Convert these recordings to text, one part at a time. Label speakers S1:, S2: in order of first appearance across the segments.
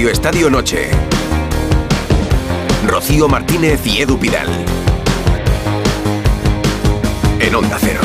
S1: Radio Estadio Noche. Rocío Martínez y Edu Pidal. En Onda Cero.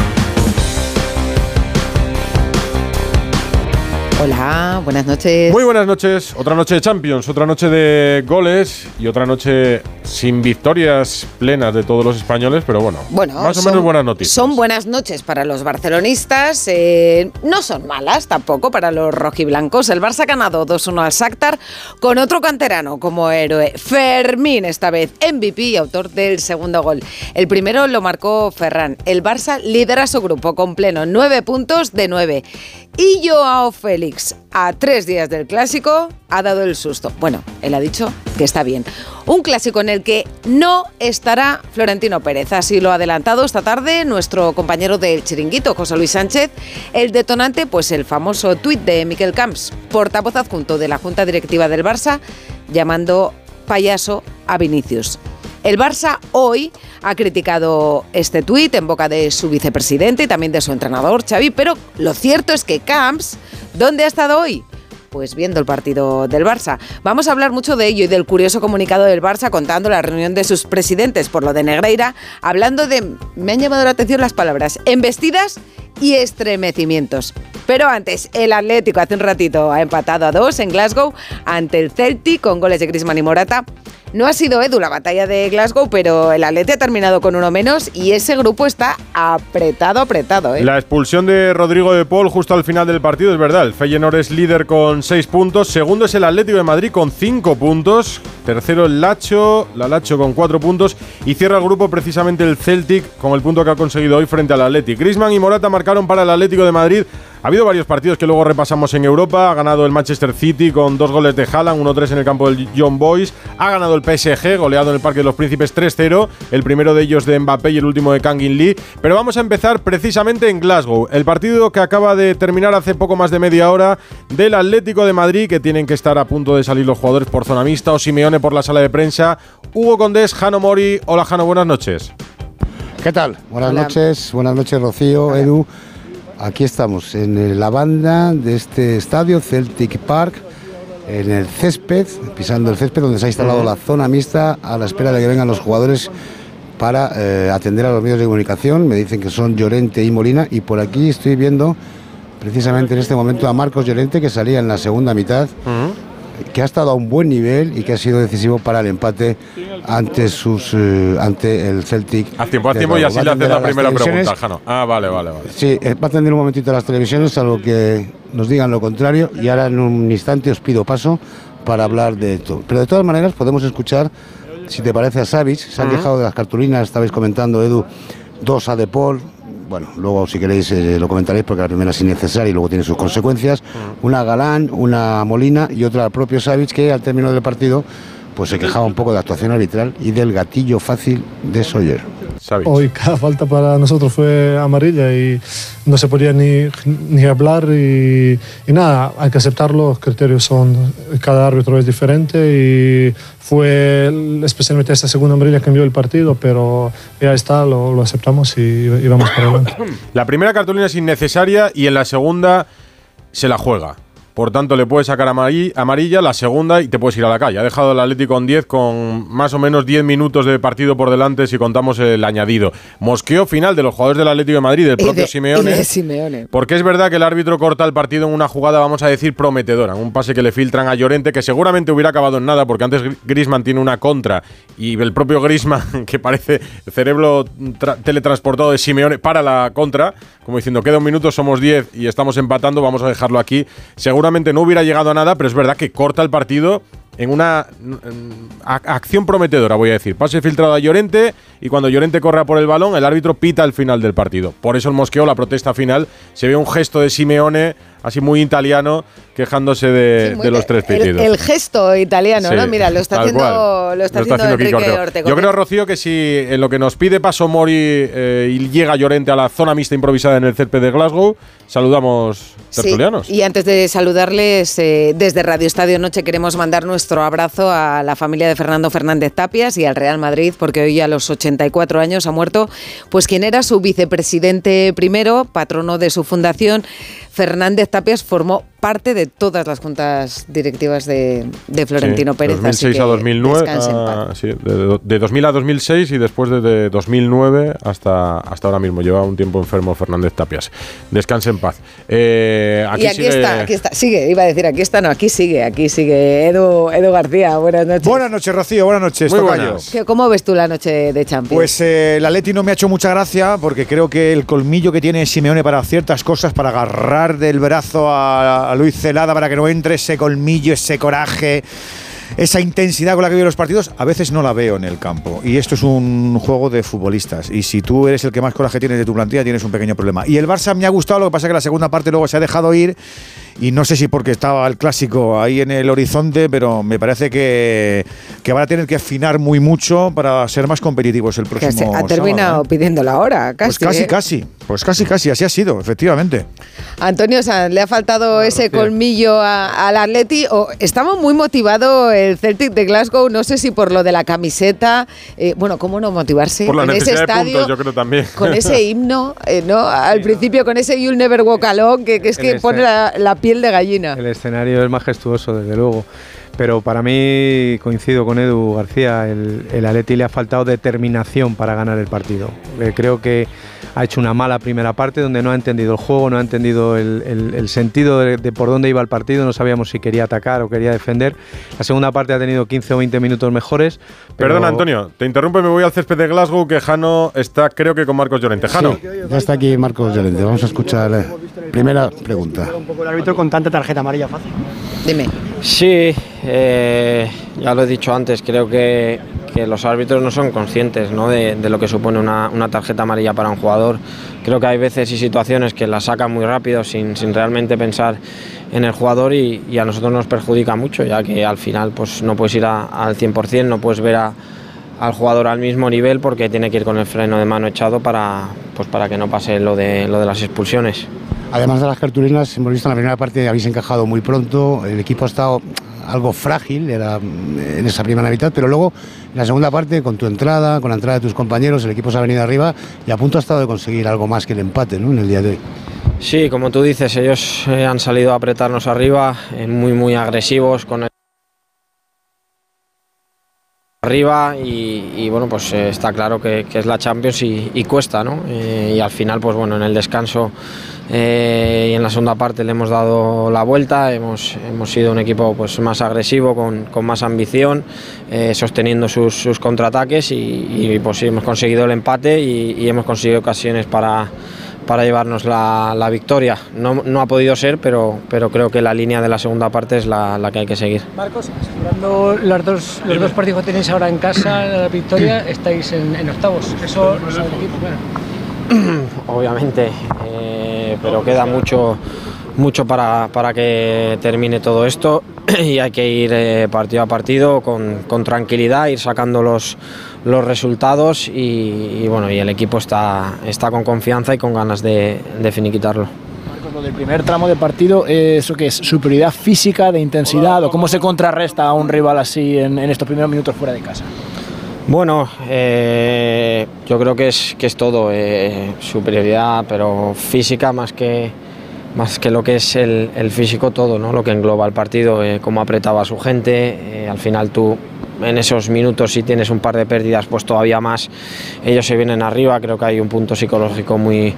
S2: Hola, buenas noches.
S3: Muy buenas noches. Otra noche de Champions, otra noche de goles y otra noche sin victorias plenas de todos los españoles, pero bueno,
S2: Bueno,
S3: más o menos buenas noticias.
S2: Son buenas noches para los barcelonistas, eh, no son malas tampoco para los rojiblancos. El Barça ha ganado 2-1 al Shakhtar con otro canterano como héroe, Fermín esta vez, MVP y autor del segundo gol. El primero lo marcó Ferran. El Barça lidera su grupo con pleno 9 puntos de 9. Y Joao Félix, a tres días del clásico, ha dado el susto. Bueno, él ha dicho que está bien. Un clásico en el que no estará Florentino Pérez. Así lo ha adelantado esta tarde nuestro compañero del chiringuito, José Luis Sánchez. El detonante, pues el famoso tuit de Miquel Camps, portavoz adjunto de la Junta Directiva del Barça, llamando payaso a Vinicius. El Barça hoy ha criticado este tuit en boca de su vicepresidente y también de su entrenador, Xavi, pero lo cierto es que Camps, ¿dónde ha estado hoy? Pues viendo el partido del Barça. Vamos a hablar mucho de ello y del curioso comunicado del Barça contando la reunión de sus presidentes por lo de Negreira, hablando de, me han llamado la atención las palabras, embestidas y estremecimientos. Pero antes, el Atlético hace un ratito ha empatado a dos en Glasgow ante el Celtic con goles de Griezmann y Morata. No ha sido Edu la batalla de Glasgow, pero el Atleti ha terminado con uno menos y ese grupo está apretado, apretado. ¿eh?
S3: La expulsión de Rodrigo de Paul justo al final del partido es verdad. El Feyenoord es líder con 6 puntos. Segundo es el Atlético de Madrid con 5 puntos. Tercero el Lacho, la Lacho con 4 puntos. Y cierra el grupo precisamente el Celtic con el punto que ha conseguido hoy frente al Atlético. Griezmann y Morata marcaron para el Atlético de Madrid. Ha habido varios partidos que luego repasamos en Europa. Ha ganado el Manchester City con dos goles de Haaland, 1-3 en el campo del John Boys. Ha ganado el PSG, goleado en el Parque de los Príncipes 3-0. El primero de ellos de Mbappé y el último de Kangin Lee. Pero vamos a empezar precisamente en Glasgow. El partido que acaba de terminar hace poco más de media hora del Atlético de Madrid, que tienen que estar a punto de salir los jugadores por zona mixta o Simeone por la sala de prensa. Hugo Condés, Jano Mori. Hola Jano, buenas noches.
S4: ¿Qué tal? Buenas
S2: Hola.
S4: noches, buenas noches Rocío, Edu. Aquí estamos en la banda de este estadio, Celtic Park, en el césped, pisando el césped donde se ha instalado la zona mixta a la espera de que vengan los jugadores para eh, atender a los medios de comunicación. Me dicen que son Llorente y Molina y por aquí estoy viendo precisamente en este momento a Marcos Llorente que salía en la segunda mitad que ha estado a un buen nivel y que ha sido decisivo para el empate ante sus eh, ante el Celtic.
S3: Haz tiempo, haz tiempo y así le haces la primera pregunta, Jano. Ah, vale, vale, vale.
S4: Sí, eh, va a atender un momentito las televisiones, salvo que nos digan lo contrario, y ahora en un instante os pido paso para hablar de esto. Pero de todas maneras podemos escuchar, si te parece, a Savic, se han quejado de las cartulinas, estabais comentando, Edu, dos a De Paul, bueno, luego si queréis eh, lo comentaréis porque la primera es innecesaria y luego tiene sus consecuencias, una Galán, una Molina y otra al propio Savic que al término del partido pues se quejaba un poco de la actuación arbitral y del gatillo fácil de Sawyer.
S3: Savic.
S5: Hoy cada falta para nosotros fue amarilla y no se podía ni, ni hablar y, y nada, hay que aceptarlo, los criterios son, cada árbitro es diferente y fue especialmente esta segunda amarilla que envió el partido, pero ya está, lo, lo aceptamos y, y vamos para adelante.
S3: La primera cartulina es innecesaria y en la segunda se la juega. Por tanto, le puedes sacar amari- amarilla la segunda y te puedes ir a la calle. Ha dejado el Atlético con 10 con más o menos 10 minutos de partido por delante si contamos el añadido. Mosqueo final de los jugadores del Atlético de Madrid, del propio
S2: de-
S3: Simeone.
S2: y de Simeone.
S3: Porque es verdad que el árbitro corta el partido en una jugada, vamos a decir, prometedora. Un pase que le filtran a Llorente, que seguramente hubiera acabado en nada, porque antes Gri- Griezmann tiene una contra y el propio Griezmann, que parece cerebro tra- teletransportado de Simeone, para la contra, como diciendo, queda un minuto, somos 10 y estamos empatando, vamos a dejarlo aquí. No hubiera llegado a nada, pero es verdad que corta el partido en una acción prometedora, voy a decir. Pase filtrado a Llorente y cuando Llorente corre por el balón, el árbitro pita al final del partido. Por eso el mosqueo, la protesta final, se ve un gesto de Simeone, así muy italiano, quejándose de,
S2: Sí,
S3: los tres pitidos.
S2: El, gesto italiano,
S3: Sí,
S2: ¿no? Mira, lo está haciendo,
S3: cual.
S2: lo está haciendo
S3: Ortego.
S2: Ortego.
S3: Yo creo, Rocío, que si en lo que nos pide paso Mori eh, y llega Llorente a la zona mixta improvisada en el césped de Glasgow, saludamos
S2: Sí,
S3: tertulianos.
S2: y antes de saludarles, eh, desde Radio Estadio Noche queremos mandar nuestro abrazo a la familia de Fernando Fernández Tapias y al Real Madrid, porque hoy a los 84 años ha muerto, pues quien era su vicepresidente primero, patrono de su fundación, Fernández Tapias formó parte de todas las juntas directivas de, de Florentino
S3: Sí,
S2: Pérez.
S3: 2006
S2: así que
S3: a 2009.
S2: descanse en paz.
S3: ah, sí, de, de 2000 a 2006 y después de, de 2009 hasta, hasta ahora mismo. Lleva un tiempo enfermo Fernández Tapias. Descanse en paz. Eh, aquí
S2: y aquí
S3: sigue-
S2: está, aquí está, sigue, iba a decir, aquí está, no, aquí sigue, aquí sigue Edu, Edu García, buenas noches.
S6: Buenas noches, Rocío. Buenas noches,
S3: Muy buenas.
S2: ¿Qué- ¿Cómo ves tú la noche de Champions?
S6: Pues eh, el Atleti no me ha hecho mucha gracia porque creo que el colmillo que tiene Simeone para ciertas cosas, para agarrar del brazo a, a Luis Celada para que no entre ese colmillo, ese coraje, esa intensidad con la que vive los partidos, a veces no la veo en el campo. Y esto es un juego de futbolistas. Y si tú eres el que más coraje tienes de tu plantilla, tienes un pequeño problema. Y el Barça me ha gustado, lo que pasa es que la segunda parte luego se ha dejado ir. Y no sé si porque estaba el clásico ahí en el horizonte, pero me parece que, que van a tener que afinar muy mucho para ser más competitivos el
S2: Que
S6: próximo
S2: se ha terminado
S6: sábado, ¿eh?
S2: pidiendo la hora, casi.
S6: Pues casi,
S2: ¿eh?
S6: casi. Pues casi, casi. Así ha sido, efectivamente.
S2: Antonio Sanz, le ha faltado ese colmillo al Atleti. O estaba muy motivado el Celtic de Glasgow, no sé si por lo de la camiseta. eh, bueno, ¿cómo no motivarse?
S3: Por la
S2: en ese
S3: de
S2: estadio,
S3: puntos, yo creo también.
S2: Con ese himno, eh, ¿no? Al principio, con ese You'll Never Walk Alone, que, que es que
S7: El
S2: pone la, la piel de gallina.
S7: El escenario es majestuoso, desde luego. Pero para mí, coincido con Edu García, el, el Atleti le ha faltado determinación para ganar el partido. Eh, creo que ha hecho una mala primera parte donde no ha entendido el juego, no ha entendido el, el- el sentido de, de por dónde iba el partido, no sabíamos si quería atacar o quería defender. La segunda parte ha tenido 15 o 20 minutos mejores. pero-
S3: Perdona, Antonio, te interrumpo y me voy al césped de Glasgow, que Jano está, creo que con Marcos Llorente. Jano.
S4: Sí, ya está aquí Marcos Llorente. Vamos a escuchar la primera pregunta.
S8: un poco el árbitro con tanta tarjeta amarilla fácil.
S9: Sí, eh, ya lo he dicho antes, creo que, los árbitros no son conscientes ¿no? De, lo que supone una, tarjeta amarilla para un jugador. Creo que hay veces y situaciones que la sacan muy rápido sin, sin realmente pensar en el jugador y, a nosotros nos perjudica mucho, ya que al final pues, no puedes ir al 100%, no puedes ver a- al jugador al mismo nivel porque tiene que ir con el freno de mano echado para, pues, para que no pase lo de, lo de las expulsiones.
S4: Además de las cartulinas, hemos visto en la primera parte habéis encajado muy pronto, el equipo ha estado algo frágil mm, en esa primera mitad, pero luego en la segunda parte, con tu entrada, con la entrada de tus compañeros, el equipo se ha venido arriba y a punto ha estado de conseguir algo más que el empate ¿no? en el día de hoy.
S9: Sí, como tú dices, ellos eh, han salido a apretarnos arriba, eh, muy muy agresivos con el arriba y, bueno pues eh, está claro que, es la Champions y, cuesta, ¿no? Eh, y al final pues bueno en el descanso eh, y en la segunda parte le hemos dado la vuelta, hemos, hemos sido un equipo pues más agresivo, con, con más ambición, sosteniendo sus, sus contraataques y, y, pues hemos conseguido el empate y hemos conseguido ocasiones para para llevarnos la, la victoria. No, no, ha podido ser, pero, pero creo que la línea de la segunda parte es la, la que hay que seguir.
S8: Marcos, asegurando los dos, los dos partidos que tenéis ahora en casa, la victoria, estáis en, en octavos. Eso lo sabe el equipo, claro.
S9: Obviamente, eh, pero queda mucho, mucho para, para que termine todo esto y hay que ir eh, partido a partido con, con tranquilidad, ir sacando los, los resultados y, y, bueno y el equipo está, está con confianza y con ganas de, de finiquitarlo.
S8: Marcos, lo del primer tramo de partido, eh, ¿eso qué es? ¿Superioridad física, de intensidad o cómo se contrarresta a un rival así en, en estos primeros minutos fuera de casa?
S9: Bueno, eh, yo creo que es, que es todo, eh, superioridad, pero física más que, más que lo que es el, el físico, todo, ¿no? lo que engloba el partido, eh, cómo apretaba a su gente, eh, al final tú en esos minutos si tienes un par de pérdidas pues todavía más. Ellos se vienen arriba creo que hay un punto psicológico muy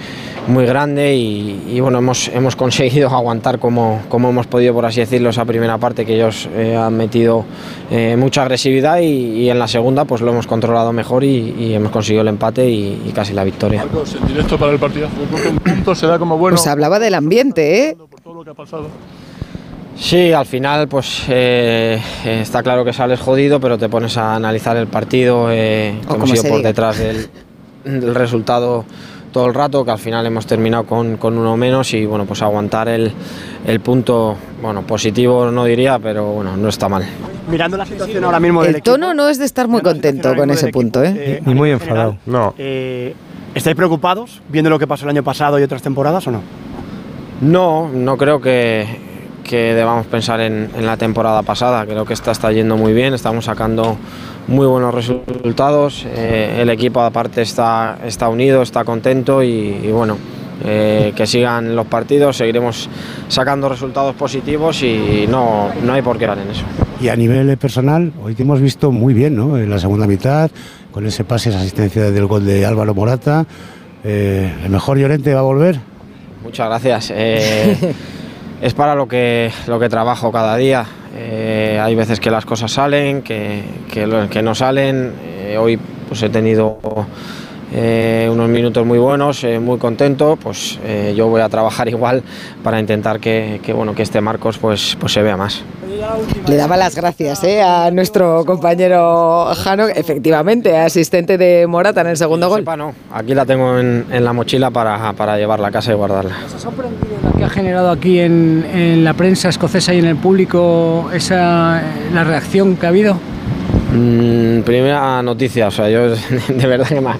S9: muy grande y, y bueno hemos, hemos conseguido aguantar como, como hemos podido por así decirlo esa primera parte que ellos eh, han metido eh, mucha agresividad y, y, en la segunda pues lo hemos controlado mejor y, y hemos conseguido el empate y, y, casi la victoria.
S10: Marcos, en directo para el partido un punto se da como bueno
S2: pues hablaba del ambiente ¿eh?
S10: por todo lo que ha pasado
S9: Sí, al final pues eh, está claro que sales jodido, pero te pones a analizar el partido, eh, que hemos ido por diga. detrás del, del, resultado todo el rato, que al final hemos terminado con, con uno menos y bueno, pues aguantar el, el, punto, bueno, positivo no diría, pero bueno, no está mal.
S8: Mirando la situación ahora mismo del
S2: El tono no es de estar muy contento con ese punto, ¿eh?
S7: eh Ni muy enfadado.
S3: No.
S8: Eh, ¿Estáis preocupados viendo lo que pasó el año pasado y otras temporadas o no?
S9: No, no creo que, que debamos pensar en, en, la temporada pasada. Creo que esta está yendo muy bien, estamos sacando muy buenos resultados. Eh, el equipo aparte está, está unido, está contento y, y, bueno, eh, que sigan los partidos, seguiremos sacando resultados positivos y no, no hay por qué dar en eso.
S4: Y a nivel personal, hoy te hemos visto muy bien, ¿no? En la segunda mitad, con ese pase, esa asistencia del gol de Álvaro Morata. Eh, ¿El mejor Llorente va a volver?
S9: Muchas gracias. Es para lo que, lo que trabajo cada día. Eh, hay veces que las cosas salen, que, que, no salen. Eh, hoy pues he tenido eh, unos minutos muy buenos, eh, muy contento. Pues eh, yo voy a trabajar igual para intentar que, que, bueno, que este Marcos pues, pues se vea más.
S2: Le daba las gracias ¿eh? a nuestro compañero Jano, efectivamente, asistente de Morata en el segundo gol.
S9: Sepa, no. Aquí la tengo en, en la mochila para, para llevarla a casa y guardarla.
S8: ¿Os ha sorprendido lo que ha generado aquí en, en la prensa escocesa y en el público esa, la reacción que ha habido?
S9: Mm, primera noticia, o sea, yo de verdad que me,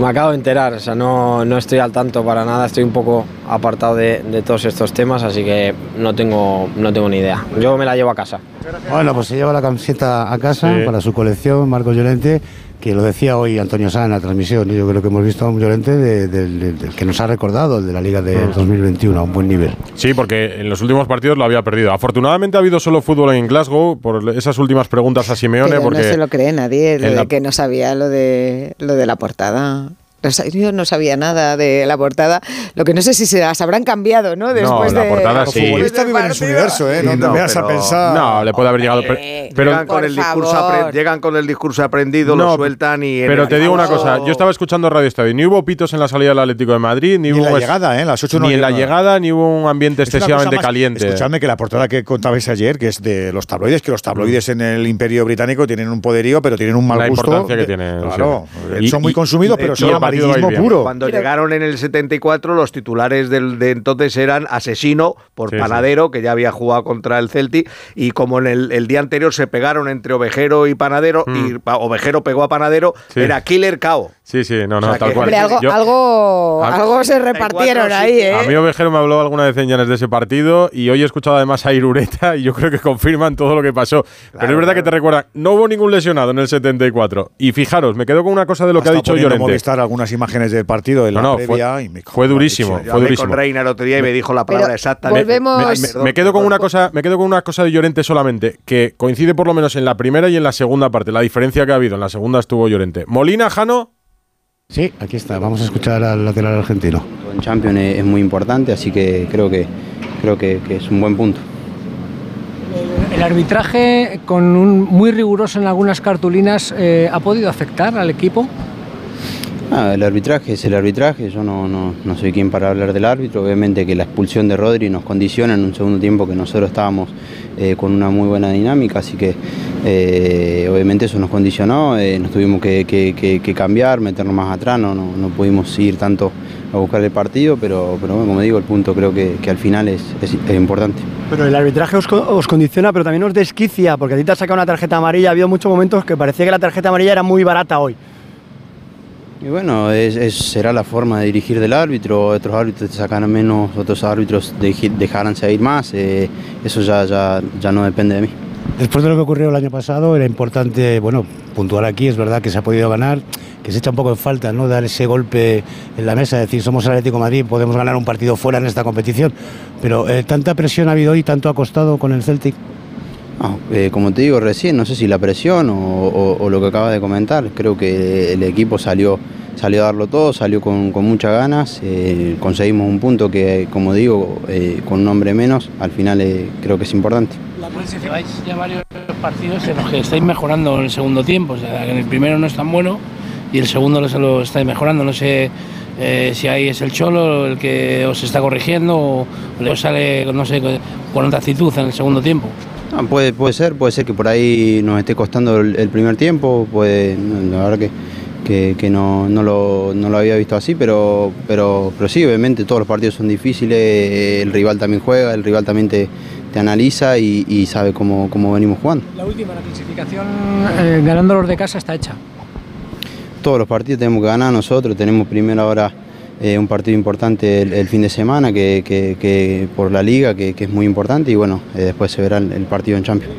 S9: me acabo de enterar, o sea, no, no estoy al tanto para nada, estoy un poco apartado de, de todos estos temas, así que no tengo, no tengo ni idea. Yo me la llevo a casa.
S4: Bueno, pues se lleva la camiseta a casa
S9: Sí.
S4: para su colección, Marcos Llorente, que lo decía hoy Antonio Sá en la transmisión. Yo creo que hemos visto a un Llorente de- del- del- del que nos ha recordado, el de la Liga de
S3: Mm.
S4: 2021, a un buen nivel.
S3: Sí, porque en los últimos partidos lo había perdido. Afortunadamente ha habido solo fútbol en Glasgow por esas últimas preguntas a Simeone.
S2: Pero
S3: porque
S2: no se lo cree nadie, lo de
S3: la-
S2: que no sabía lo de, lo de la portada. No Yo no sabía nada de la portada. Lo que no sé si se las habrán cambiado, ¿no? Después
S3: la
S2: de-
S3: portada
S6: Los
S3: sí.
S6: futbolistas viven en su universo, ¿eh? No,
S11: Sí,
S6: te
S11: no,
S6: veas a pensar.
S3: No, le puede haber llegado. Pero, pero-
S11: llegan, con el discurso llegan con el discurso aprendido,
S3: No,
S11: lo sueltan y. en
S3: pero te digo una cosa. Yo estaba escuchando Radio Estadio. Ni hubo pitos en la salida del Atlético de Madrid, ni,
S6: Ni en
S3: hubo
S6: la llegada, ¿eh? Las ocho no
S3: ni en la
S6: llega.
S3: llegada, ni hubo un ambiente
S6: Es
S3: excesivamente
S6: más-
S3: caliente.
S6: Escuchadme que la portada que contabais ayer, que es de los tabloides, que los tabloides en el Imperio Británico tienen un poderío, pero tienen un mal
S3: La
S6: gusto.
S3: importancia que
S6: de-
S3: tienen,
S6: Claro,
S3: sí.
S6: son muy consumidos, pero son amarillismo puro.
S11: Cuando llegaron en el 74, los titulares del, de entonces eran asesino por
S3: Sí, sí.
S11: panadero, que ya había jugado contra el Celtic, y como en el, el día anterior se pegaron entre ovejero y panadero, y pa- ovejero pegó a panadero.
S3: Sí.
S11: era killer cao.
S3: Sí, sí, no, no,
S11: O sea
S3: tal
S11: que-
S3: cual.
S2: Hombre, algo,
S3: Yo-
S2: algo,
S3: A-
S2: algo se repartieron ahí, ¿eh?
S3: A mí Ovejero me habló alguna vez en Llanes de ese partido y hoy he escuchado además a Irureta y yo creo que confirman todo lo que pasó. Pero es verdad que te recuerdan, no hubo ningún lesionado en el 74. Y fijaros, me quedo con una cosa de lo que ha dicho Llorente.
S6: Movistar algunas imágenes del partido de la
S3: No, no, fue-
S6: previa y me
S3: fue
S6: en
S3: durísimo, fue durísimo.
S11: con Reina el otro día y me dijo la
S2: Pero
S11: palabra exacta.
S2: volvemos-
S11: Me-
S3: Me,
S11: perdón,
S3: me quedo con una cosa, me quedo con una cosa de Llorente solamente, que coincide por lo menos en la primera y en la segunda parte. La diferencia que ha habido en la segunda estuvo Llorente. Molina, Jano.
S4: Sí, aquí está. Vamos a escuchar al lateral argentino.
S12: En Champions es, es muy importante, así que creo que creo que, que es un buen punto.
S8: El arbitraje, con un muy riguroso en algunas cartulinas, eh, ¿ha podido afectar al equipo?
S12: Ah, el arbitraje es el arbitraje, yo no, no, no soy quien para hablar del árbitro, obviamente que la expulsión de Rodri nos condiciona en un segundo tiempo que nosotros estábamos eh, con una muy buena dinámica, así que eh, obviamente eso nos condicionó, eh, nos tuvimos que, cambiar, meternos más atrás, no, no, pudimos ir tanto a buscar el partido, pero, pero bueno, como digo, el punto creo que, al final es, es- importante.
S13: Pero el arbitraje os, os condiciona, pero también os desquicia, porque a ti te has sacado una tarjeta amarilla. Ha habido muchos momentos que parecía que la tarjeta amarilla era muy barata hoy.
S12: Y bueno, será la forma de dirigir del árbitro, otros árbitros te sacarán menos, otros árbitros dejarán seguir más, eh, eso ya, ya, ya no depende de mí.
S4: Después de lo que ocurrió el año pasado, era importante, bueno, puntuar aquí, es verdad que se ha podido ganar, que se echa un poco en falta, ¿no? Dar ese golpe en la mesa, decir, somos el Atlético Madrid, podemos ganar un partido fuera en esta competición. Pero eh, tanta presión ha habido hoy, tanto ha costado con el Celtic.
S12: No, eh, como te digo recién, no sé si la presión o, o- o lo que acabas de comentar, creo que el equipo salió, salió a darlo todo, salió con, muchas ganas, eh, conseguimos un punto que, como digo, eh, con un hombre menos, al final creo que es importante.
S14: Lleváis ya varios partidos en los que estáis mejorando en el segundo tiempo. O sea, en el primero no es tan bueno y el segundo lo, lo estáis mejorando. No sé si ahí es el Cholo el que os está corrigiendo o os sale, no sé, con otra actitud en el segundo tiempo.
S12: Ah, puede, puede ser, puede ser que por ahí nos esté costando el, el primer tiempo, puede, la verdad que, que, que no, no, lo, no lo había visto así, pero, pero, pero sí, obviamente todos los partidos son difíciles, el rival también juega, el rival también te, te analiza y, y sabe cómo, cómo venimos jugando.
S8: La última, la clasificación eh, ganando los de casa está hecha.
S12: Todos los partidos tenemos que ganar nosotros, tenemos primero ahora eh, un partido importante el, el fin de semana que, que- que por la liga, que, que es muy importante y bueno, eh, después se verá el, el partido en Champions.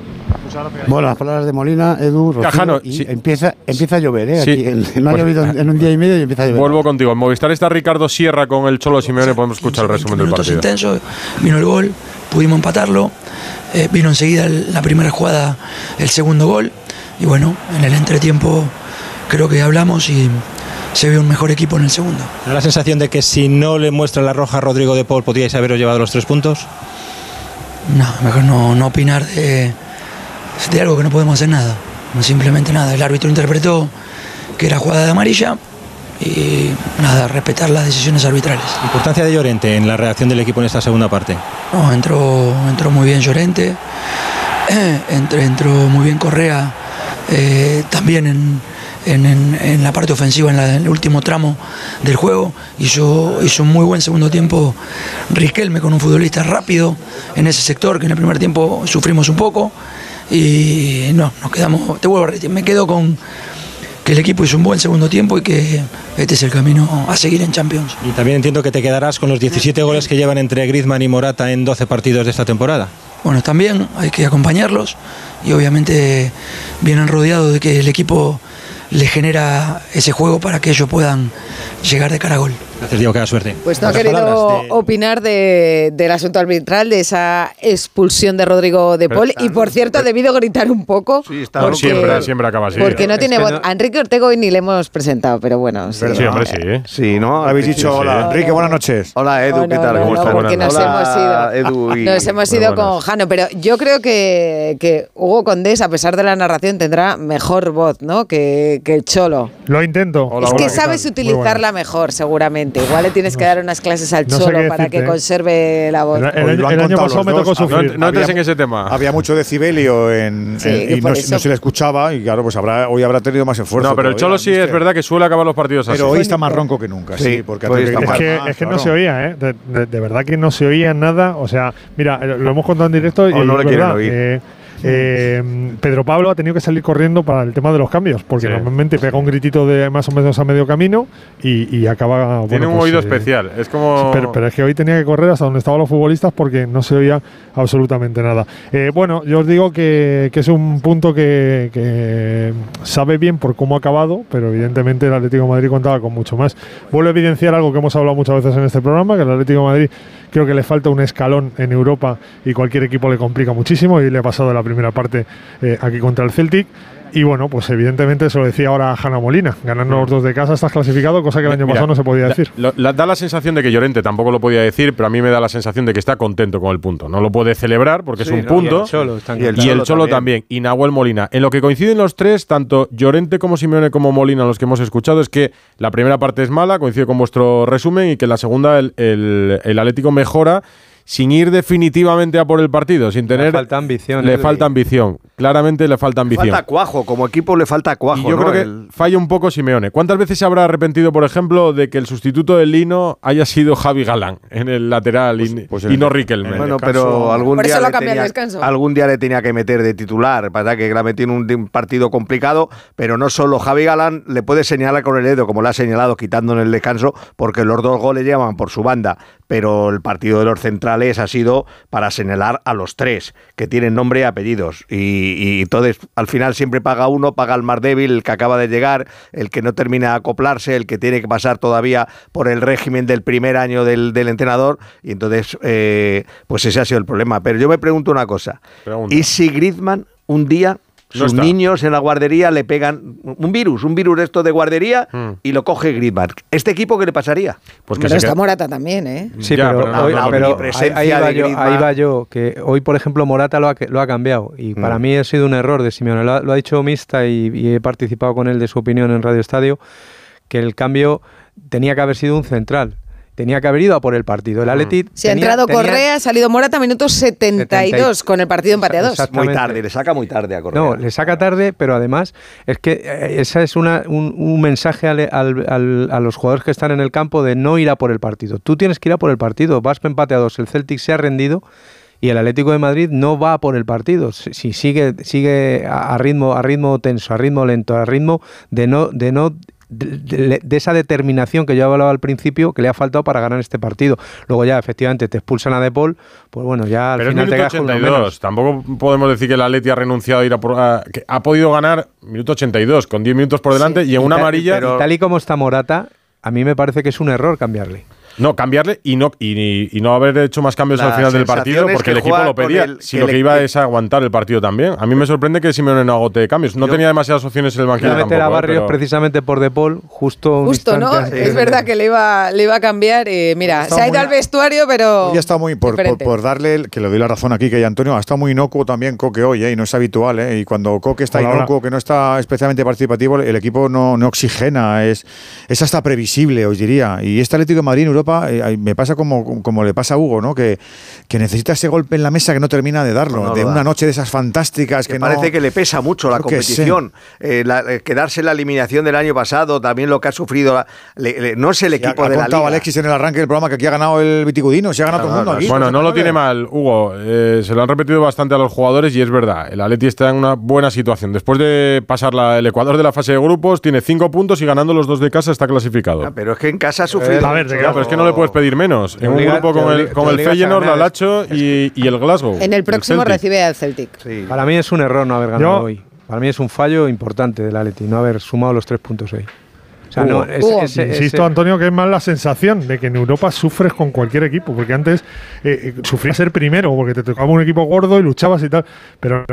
S4: Bueno, las palabras de Molina, Edu, Rocío,
S3: Jano,
S4: y
S3: sí.
S4: empieza, empieza a llover, ¿eh?
S3: Sí.
S4: Aquí, no ha
S3: Pues-
S4: llovido en, un día y medio y empieza a llover.
S3: Vuelvo contigo. En Movistar está Ricardo Sierra con el Cholo Simeone. Podemos escuchar el resumen del partido.
S15: intensos, vino el gol, pudimos empatarlo, eh, vino enseguida el- la primera jugada, el segundo gol, y bueno, en el entretiempo creo que hablamos y se ve un mejor equipo en el segundo.
S16: ¿No la sensación de que si no le muestra la roja a Rodrigo de Paul podríais haberos llevado los tres puntos?
S15: No, mejor no, no opinar de, de algo que no podemos hacer nada, no simplemente nada. El árbitro interpretó que era jugada de amarilla y nada, respetar las decisiones arbitrales.
S16: Importancia de Llorente en la reacción del equipo en esta segunda parte.
S15: No, entró, entró muy bien Llorente, entró, entró muy bien Correa, eh, también en, en- en- en la parte ofensiva, en, la- en el último tramo del juego. Hizo, hizo un muy buen segundo tiempo Riquelme con un futbolista rápido en ese sector, que en el primer tiempo sufrimos un poco. Y no, nos quedamos, te vuelvo a repetir, me quedo con que el equipo hizo un buen segundo tiempo y que este es el camino a seguir en Champions.
S16: Y también entiendo que te quedarás con los 17 goles que llevan entre Griezmann y Morata en 12 partidos de esta temporada.
S15: Bueno, también hay que acompañarlos y obviamente vienen rodeados de que el equipo les genera ese juego para que ellos puedan llegar de cara a gol.
S16: Gracias, Diego, que haga suerte.
S2: Pues no ha querido
S16: de-
S2: opinar de- del asunto arbitral, de esa expulsión de Rodrigo de
S3: Pero
S2: Paul. Y por cierto, ha debido gritar un poco.
S3: Está
S2: porque-
S3: siempre, siempre acaba así.
S2: Porque no
S3: Es
S2: tiene voz.
S3: no-
S2: A Enrique Ortega hoy ni le hemos presentado, pero bueno. Sí,
S3: Sí, hombre, sí.
S11: Sí, ¿no?
S6: Habéis dicho
S11: Sí,
S6: hola.
S11: sí.
S6: Enrique, buenas noches.
S11: Hola, Edu,
S2: No,
S11: ¿qué tal? ¿Cómo estás?
S2: porque nos
S11: Hola,
S2: hemos ido.
S11: Edu y-
S2: Nos hemos ido con Jano, pero yo creo que, que Hugo Condés, a pesar de la narración, tendrá mejor voz, ¿no? Que, que el Cholo.
S5: Lo intento.
S2: es que sabes utilizarla mejor, seguramente. Igual le tienes que dar unas clases al
S5: no
S2: Cholo para
S5: decirte,
S2: que
S5: ¿eh?
S2: conserve la voz.
S5: El- el-
S6: lo han
S5: el año pasado me tocó sufrir.
S6: Había-
S3: No entres en ese tema.
S6: Había mucho decibelio en,
S2: Sí,
S6: en-
S2: que
S6: y no, no se le escuchaba y claro, pues habrá, hoy habrá tenido más esfuerzo.
S3: No, pero el Cholo sí
S6: ¿viste?
S3: es verdad que suele acabar los partidos así.
S6: Pero hoy está más ronco que nunca, sí,
S11: Sí,
S6: porque
S11: hoy está
S6: que-
S11: más-
S5: Es que,
S6: Ah,
S5: es que no se oía, ¿eh? De, de- de verdad que no se oía nada. O sea, mira, eh, lo hemos contado en directo y
S11: no le quieren oír.
S5: Eh, Pedro Pablo ha tenido que salir corriendo para el tema de los cambios, porque
S3: Sí.
S5: normalmente pega un gritito de más o menos a medio camino y, y acaba.
S3: Tiene
S5: bueno,
S3: un
S5: pues,
S3: oído
S5: eh,
S3: especial. Es como.
S5: Pero, pero es que hoy tenía que correr hasta donde estaban los futbolistas porque no se oía absolutamente nada. Eh, bueno, yo os digo que, que es un punto que, que sabe bien por cómo ha acabado, pero evidentemente el Atlético de Madrid contaba con mucho más. Vuelvo a evidenciar algo que hemos hablado muchas veces en este programa, que el Atlético de Madrid creo que le falta un escalón en Europa y cualquier equipo le complica muchísimo y le ha pasado la primera parte eh, aquí contra el Celtic. Y bueno, pues evidentemente se lo decía ahora Hanna Molina, ganando los dos de casa estás clasificado, cosa que el año
S3: Mira,
S5: pasado no se podía
S3: da-
S5: decir.
S3: lo- da la sensación de que Llorente tampoco lo podía decir, pero a mí me da la sensación de que está contento con el punto. No lo puede celebrar porque
S11: Sí,
S3: es un
S11: no,
S3: punto.
S7: y el Cholo
S3: y el. Cholo también. Y Nahuel Molina. En lo que coinciden los tres, tanto Llorente como Simeone como Molina, los que hemos escuchado, es que la primera parte es mala, coincide con vuestro resumen, y que la segunda el, el- el Atlético mejora sin ir definitivamente a por el partido, sin tener.
S7: falta ambición,
S3: Le falta ambición. Claramente le falta ambición.
S11: Falta cuajo, como equipo le falta cuajo.
S3: Y yo
S11: ¿no?
S3: creo que
S11: El-
S3: falla un poco Simeone. ¿Cuántas veces se habrá arrepentido, por ejemplo, de que el sustituto de Lino haya sido Javi Galán en el lateral y,
S6: pues
S3: y
S6: en
S3: no
S6: el-
S3: Riquelme?
S6: en
S11: Bueno,
S6: descanso-
S11: pero algún
S2: Por
S11: día,
S2: eso lo
S11: le tenía,
S2: descanso.
S11: algún día le tenía que meter de titular, para que la metió en un, un partido complicado, pero no solo Javi Galán le puede señalar con el dedo, como le ha señalado quitando en el descanso, porque los dos goles llevan por su banda, pero el partido de los centrales ha sido para señalar a los tres, que tienen nombre y apellidos, y, y entonces al final siempre paga uno, paga el más débil, el que acaba de llegar, el que no termina de acoplarse, el que tiene que pasar todavía por el régimen del primer año del, del entrenador, y entonces eh, pues ese ha sido el problema. Pero yo me pregunto una cosa,
S3: Pregunta.
S11: ¿y si Griezmann un día...
S3: No
S11: Sus
S3: está.
S11: niños en la guardería le pegan un virus, un virus de esto de guardería
S3: Mm.
S11: y lo coge Griezmann. ¿Este equipo qué le pasaría?
S3: Pues que
S2: Pero está
S3: queda-
S2: Morata también, ¿eh?
S7: Sí,
S3: Ya,
S7: pero,
S3: pero no,
S7: hoy-
S3: no,
S7: pero
S11: mi
S7: ahí, va yo, ahí va yo, que hoy, por ejemplo, Morata lo ha, lo ha cambiado y para
S11: Mm.
S7: mí ha sido un error de Simeone. Lo ha, lo ha dicho Mista y, y he participado con él de su opinión en Radio Estadio, que el cambio tenía que haber sido un central. Tenía que haber ido a por el partido. El Atleti
S2: Si ha
S7: tenía-
S2: entrado
S7: tenía-
S2: Correa, ha salido Morata, minutos 72 con el partido empate a dos.
S11: Muy tarde, le saca muy tarde a Correa.
S7: No, le saca tarde, pero además es que eh, esa es una, un, un mensaje al- al- al- a los jugadores que están en el campo de no ir a por el partido. Tú tienes que ir a por el partido. Vas empate a dos. El Celtic se ha rendido y el Atlético de Madrid no va a por el partido. Si, si sigue, sigue a, a ritmo, a ritmo tenso, a ritmo lento, a ritmo de no, de no de, de- de esa determinación que yo hablaba al principio que le ha faltado para ganar este partido. Luego ya efectivamente te expulsan a De Paul, pues bueno, ya al
S3: Pero es
S7: final te
S3: minuto
S7: lo
S3: 82.
S7: menos.
S3: Tampoco podemos decir que el Atleti ha renunciado a ir a por. a- que ha podido ganar minuto 82, con 10 minutos por delante y en una
S7: tal-
S3: amarilla.
S7: y tal y como está Morata, a mí me parece que es un error cambiarle.
S3: No, cambiarle y no, y, y no haber hecho más cambios
S11: La
S3: al final del partido porque
S11: que
S3: el equipo lo pedía.
S11: el-
S3: si
S11: que
S3: lo que iba es a aguantar el partido también. A mí me sorprende que Simeone no agote cambios. No tenía demasiadas opciones en el banquillo
S7: meter a
S3: ¿eh?
S7: Barrios
S3: Pero-
S7: precisamente por De Paul, justo un
S2: Justo, ¿no? Es verdad que le iba, le iba a cambiar. eh, mira,
S6: Está
S2: se ha ido
S6: muy-
S2: al vestuario, pero.
S6: Ha estado muy, por, por, por darle, el- que le doy la razón aquí, que Antonio ha estado muy inocuo también Coque hoy, ¿eh? y no es habitual, ¿eh? y cuando Coque está
S5: hola.
S6: inocuo, que no está especialmente participativo, el equipo no, no oxigena, es, es hasta previsible, os diría. Y este Atlético de Madrid en Europa eh, me pasa como, como le pasa a Hugo, ¿no? que, que necesita ese golpe en la mesa que no termina de darlo,
S11: No
S6: de
S11: da.
S6: una noche de esas fantásticas que,
S11: que
S6: no-
S11: parece que le pesa mucho la competición. Eh, la- eh, quedarse en la eliminación del año pasado, también lo que ha sufrido. la- le- le- no es el equipo
S6: ha
S11: de la liga.
S6: Alexis en el arranque del programa que aquí ha ganado el Viticudino, se ha ganado todo el mundo aquí.
S3: Bueno, no lo tiene mal, Hugo. Eh, se lo han repetido bastante a los jugadores y es verdad. El Atleti está en una buena situación. Después de pasar la- el Ecuador de la fase de grupos, tiene cinco puntos y ganando los dos de casa está clasificado.
S11: Ah, pero es que en casa ha sufrido.
S3: A ver, pero es que no le puedes pedir menos. En un grupo con el,
S7: te
S3: el Feyenoord, la. Lacho y, y el Glasgow.
S2: En el próximo recibe al Celtic.
S7: Para mí es un error no haber ganado
S5: Yo-
S7: hoy. Para mí es un fallo importante del Atleti, no haber sumado los tres puntos hoy. O sea, no, es-
S5: Insisto, Antonio, que es más la sensación de que en Europa sufres con cualquier equipo, porque antes eh, eh, sufrías ser primero, porque te tocaba un equipo gordo y luchabas y tal, pero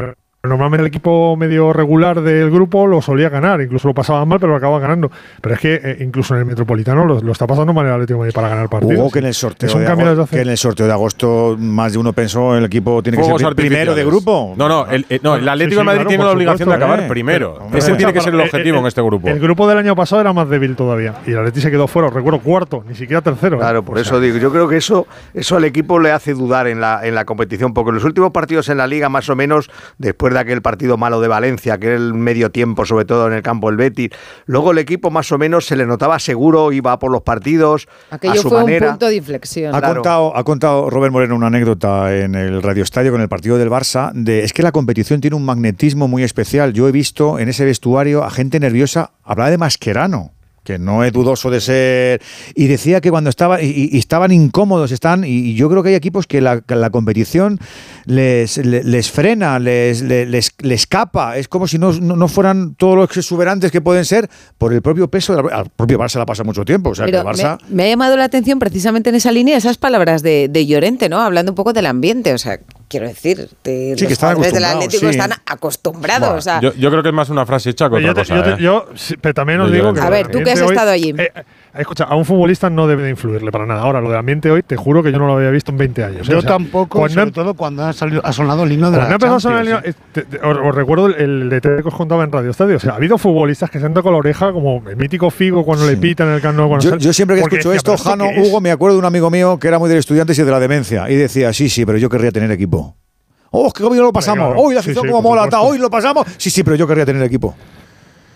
S5: normalmente el equipo medio regular del grupo lo solía ganar, incluso lo pasaba mal, pero lo acababa ganando. Pero es que eh, incluso en el Metropolitano lo, lo está pasando mal el Atlético de Madrid para ganar partidos.
S6: Hugo, que en el sorteo, de agosto, que en el sorteo de agosto más de uno pensó el equipo tiene que ser pri- primero de grupo.
S3: No, no, el, eh, no, el Atlético
S5: Sí, sí,
S3: de Madrid
S5: claro,
S3: tiene la obligación
S5: supuesto,
S3: de acabar
S6: eh.
S3: primero.
S6: Pero-
S3: Ese tiene que ser el
S5: Eh,
S3: objetivo
S5: eh,
S3: en este grupo.
S5: El grupo del año pasado era más débil todavía. Y el Atleti se quedó fuera, recuerdo, cuarto, ni siquiera tercero. ¿eh?
S11: Claro, por
S5: O
S11: eso
S5: sea,
S11: digo, yo creo que eso, eso al equipo le hace dudar en la, en la competición, porque en los últimos partidos en la liga, más o menos, después de aquel partido malo de Valencia, que era el medio tiempo, sobre todo en el campo del Betis, luego el equipo más o menos se le notaba seguro, iba por los partidos, a
S2: Aquello
S11: su
S2: fue
S11: manera.
S2: un punto de inflexión.
S6: Ha,
S11: Claro.
S6: contado, ha contado Robert Moreno una anécdota en el Radio Estadio con el partido del Barça. De, es que la competición tiene un magnetismo muy especial. Yo he visto en ese vestuario a gente nerviosa hablar de Mascherano que no es dudoso de ser y decía que cuando estaba y, estaban incómodos están y, yo creo que hay equipos que la, la competición les, le- les, frena les, le- les, les escapa es como si no, no, fueran todos los exuberantes que pueden ser por el propio peso de la- al propio Barça la pasa mucho tiempo o sea que el Barça
S2: me, me ha llamado la atención precisamente en esa línea esas palabras de, de Llorente, ¿no? Hablando un poco del ambiente, o sea, quiero decir, de,
S3: Sí, que
S2: los jugadores del Atlético
S3: sí.
S2: están acostumbrados,
S3: Bueno,
S2: o sea,
S3: yo, yo creo que es más una frase hecha que
S5: Yo,
S3: otra
S5: te-
S3: cosa.
S5: yo te-
S3: ¿eh?
S5: yo, sí, pero también os digo que.
S2: A ver, tú que has estado
S5: hoy-
S2: allí.
S5: eh, escucha, a un futbolista no debe de influirle para nada. Ahora, lo del ambiente hoy, te juro que yo no lo había visto en 20 años. ¿eh?
S4: Yo
S5: O sea,
S4: tampoco,
S5: cuando
S4: sobre todo cuando ha, salido, ha sonado el himno de la
S5: a sonar el
S4: Champions,
S5: himno, te- te- os, os recuerdo el, el DT que os contaba en Radio Estadio. O sea, ha habido futbolistas que se han tocado la oreja, como el mítico Figo cuando le pitan en el cuando
S6: Yo,
S5: sale-
S6: yo siempre que escucho
S5: decía,
S6: esto,
S5: ¿pero esto
S6: Jano,
S5: es?
S6: Hugo, me acuerdo de un amigo mío que era muy del estudiantes y de la demencia. Y decía, sí, sí, pero yo querría tener equipo. Oh, qué bien lo pasamos. Hoy la
S5: sí,
S6: afición
S5: sí,
S6: como mola, hoy lo pasamos. Sí, sí, pero yo querría tener equipo.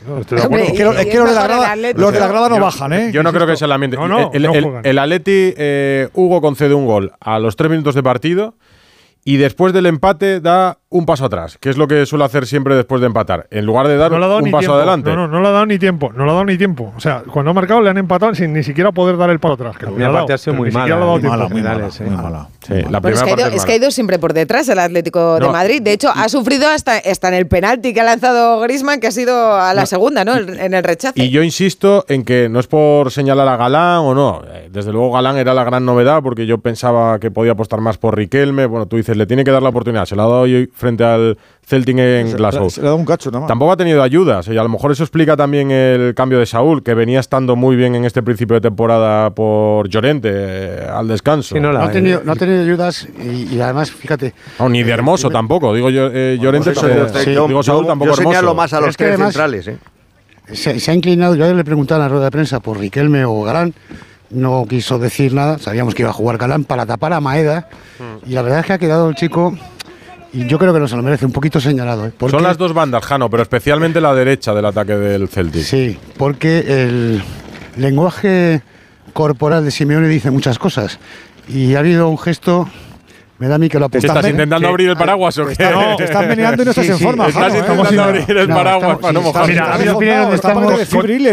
S5: No, estoy de acuerdo.
S6: Es que, lo- es que los de la grada, los de la grada no bajan, ¿eh?
S3: Yo no creo que sea el ambiente.
S5: No, no,
S3: el,
S5: no
S3: el- el Atleti, eh, Hugo concede un gol a los tres minutos de partido y después del empate da un paso atrás, que es lo que suele hacer siempre después de empatar. En lugar de dar
S5: No
S3: un paso
S5: tiempo.
S3: adelante.
S5: No, no, no le ha dado ni tiempo. No le ha dado ni tiempo. O sea, cuando ha marcado le han empatado sin ni siquiera poder dar el paso atrás. Que lo
S7: La primera parte ha sido
S5: pero
S7: muy mala, muy mala, muy mala, sí.
S6: Muy mala.
S3: Sí, la
S2: Pero es, que ha ido,
S3: parte
S2: es
S3: es
S2: que ha ido siempre por detrás el Atlético de. Madrid. De hecho, ha sufrido hasta, hasta en el penalti que ha lanzado Grisman, que ha sido a la segunda, ¿no? En el rechace.
S3: Y yo insisto en que no es por señalar a Galán o no. Eh, Desde luego Galán era la gran novedad porque yo pensaba que podía apostar más por Riquelme. Bueno, tú dices, le tiene que dar la oportunidad. Se la ha dado hoy frente al Celtic en
S6: Se-
S3: Glasgow.
S6: Se le da un cacho nada más.
S3: Tampoco ha tenido ayudas y a lo mejor eso explica también el cambio de Saúl, que venía estando muy bien en este principio de temporada por Llorente eh, al descanso.
S7: Sí, no la-
S4: no, ha tenido, no ha tenido ayudas y, y además, fíjate.
S3: No, ni de Hermoso tampoco, digo yo, eh, Llorente,
S11: eso
S3: eh, sí,
S11: yo-
S3: digo Saúl
S11: yo-
S3: tampoco
S11: yo señalo
S3: Hermoso.
S11: más a
S4: Pero
S11: los
S4: es que
S11: tres
S4: además-
S11: centrales. ¿eh?
S4: Se, se ha inclinado, yo ayer le preguntaba en la rueda de prensa por Riquelme o Galán, no quiso decir nada, sabíamos que iba a jugar Galán para tapar a Maeda y la verdad es que ha quedado el chico, y yo creo que no se lo merece, un poquito señalado. ¿eh?
S3: Son las dos bandas, Jano, pero especialmente la derecha del ataque del Celtic.
S4: Sí, porque el lenguaje corporal de Simeone dice muchas cosas y ha habido un gesto Me da a mí que lo
S3: ¿Te
S4: apuntamos.
S3: estás intentando abrir el paraguas o qué?
S6: No, te estás meneando y no estás en forma,
S3: Estás
S6: Jano, ¿eh?
S3: intentando abrir el
S4: no,
S3: paraguas
S4: estamos-
S3: para no
S4: sí,
S3: mojarse.
S5: Mira,
S6: está
S5: estamos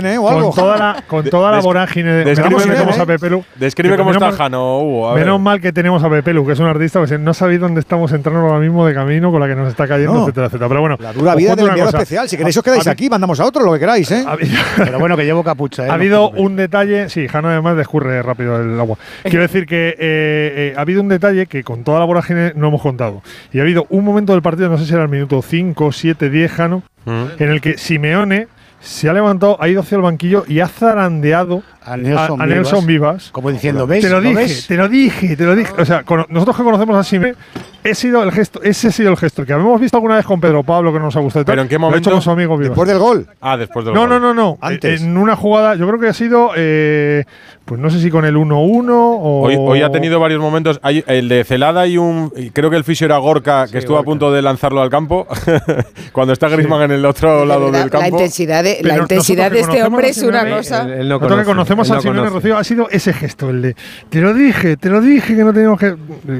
S6: ¿eh? O
S5: con
S6: algo.
S5: toda la, con toda la vorágine de
S3: describe
S5: menos mal que
S6: bien,
S5: tenemos
S6: ¿eh?
S5: a Pepelu.
S3: Describe cómo está Jano, Hugo. a.
S5: Menos mal que tenemos a Pepelu, que es un artista, que no sabéis dónde estamos entrando ahora mismo de camino con la que nos está cayendo, etcétera, etcétera. Pero bueno,
S6: La dura vida del
S5: una
S6: enviado
S5: cosa.
S6: especial. Si queréis os quedáis aquí, mandamos a otro, lo que queráis, ¿eh?
S4: Pero bueno, que llevo capucha, ¿eh?
S5: Ha habido un detalle, sí, Jano además descurre rápido el agua. Quiero decir que eh, eh, ha habido un detalle que con toda la vorágine no hemos contado. Y ha habido un momento del partido, no sé si era el minuto 5, 7, 10, Jano,
S3: Mm.
S5: en el que Simeone se ha levantado, ha ido hacia el banquillo y ha zarandeado
S4: A Nelson,
S5: a, a Nelson Vivas.
S4: Como diciendo, ¿ves?
S5: Te lo dije,
S4: ves?
S5: te lo dije, te lo dije. O sea, cono- nosotros que conocemos a Simeone, ese, sido el gesto, ese ha sido el gesto. Que habíamos visto alguna vez con Pedro Pablo, que no nos ha gustado.
S3: ¿Pero en qué
S5: lo
S3: momento?
S5: hecho con su amigo Vivas.
S6: Después del gol.
S3: Ah, después del
S5: No,
S3: gol.
S5: no, no, no.
S6: Antes.
S5: En una jugada, yo creo que ha sido, eh, pues no sé si con el 1-1 o.
S3: Hoy, hoy ha tenido varios momentos. Hay el de Celada y un. y Creo que el fisio era Gorka, que estuvo a punto de lanzarlo al campo. cuando está Griezmann en el otro lado
S2: verdad,
S3: del campo.
S2: La intensidad de, la intensidad de este hombre es una cosa.
S7: Él, él no
S5: Nosotros
S7: conoce,
S5: que conocemos
S7: él
S5: a
S7: no
S5: Simeone. Rocío ha sido ese gesto, el de te lo dije, te lo dije que no teníamos que.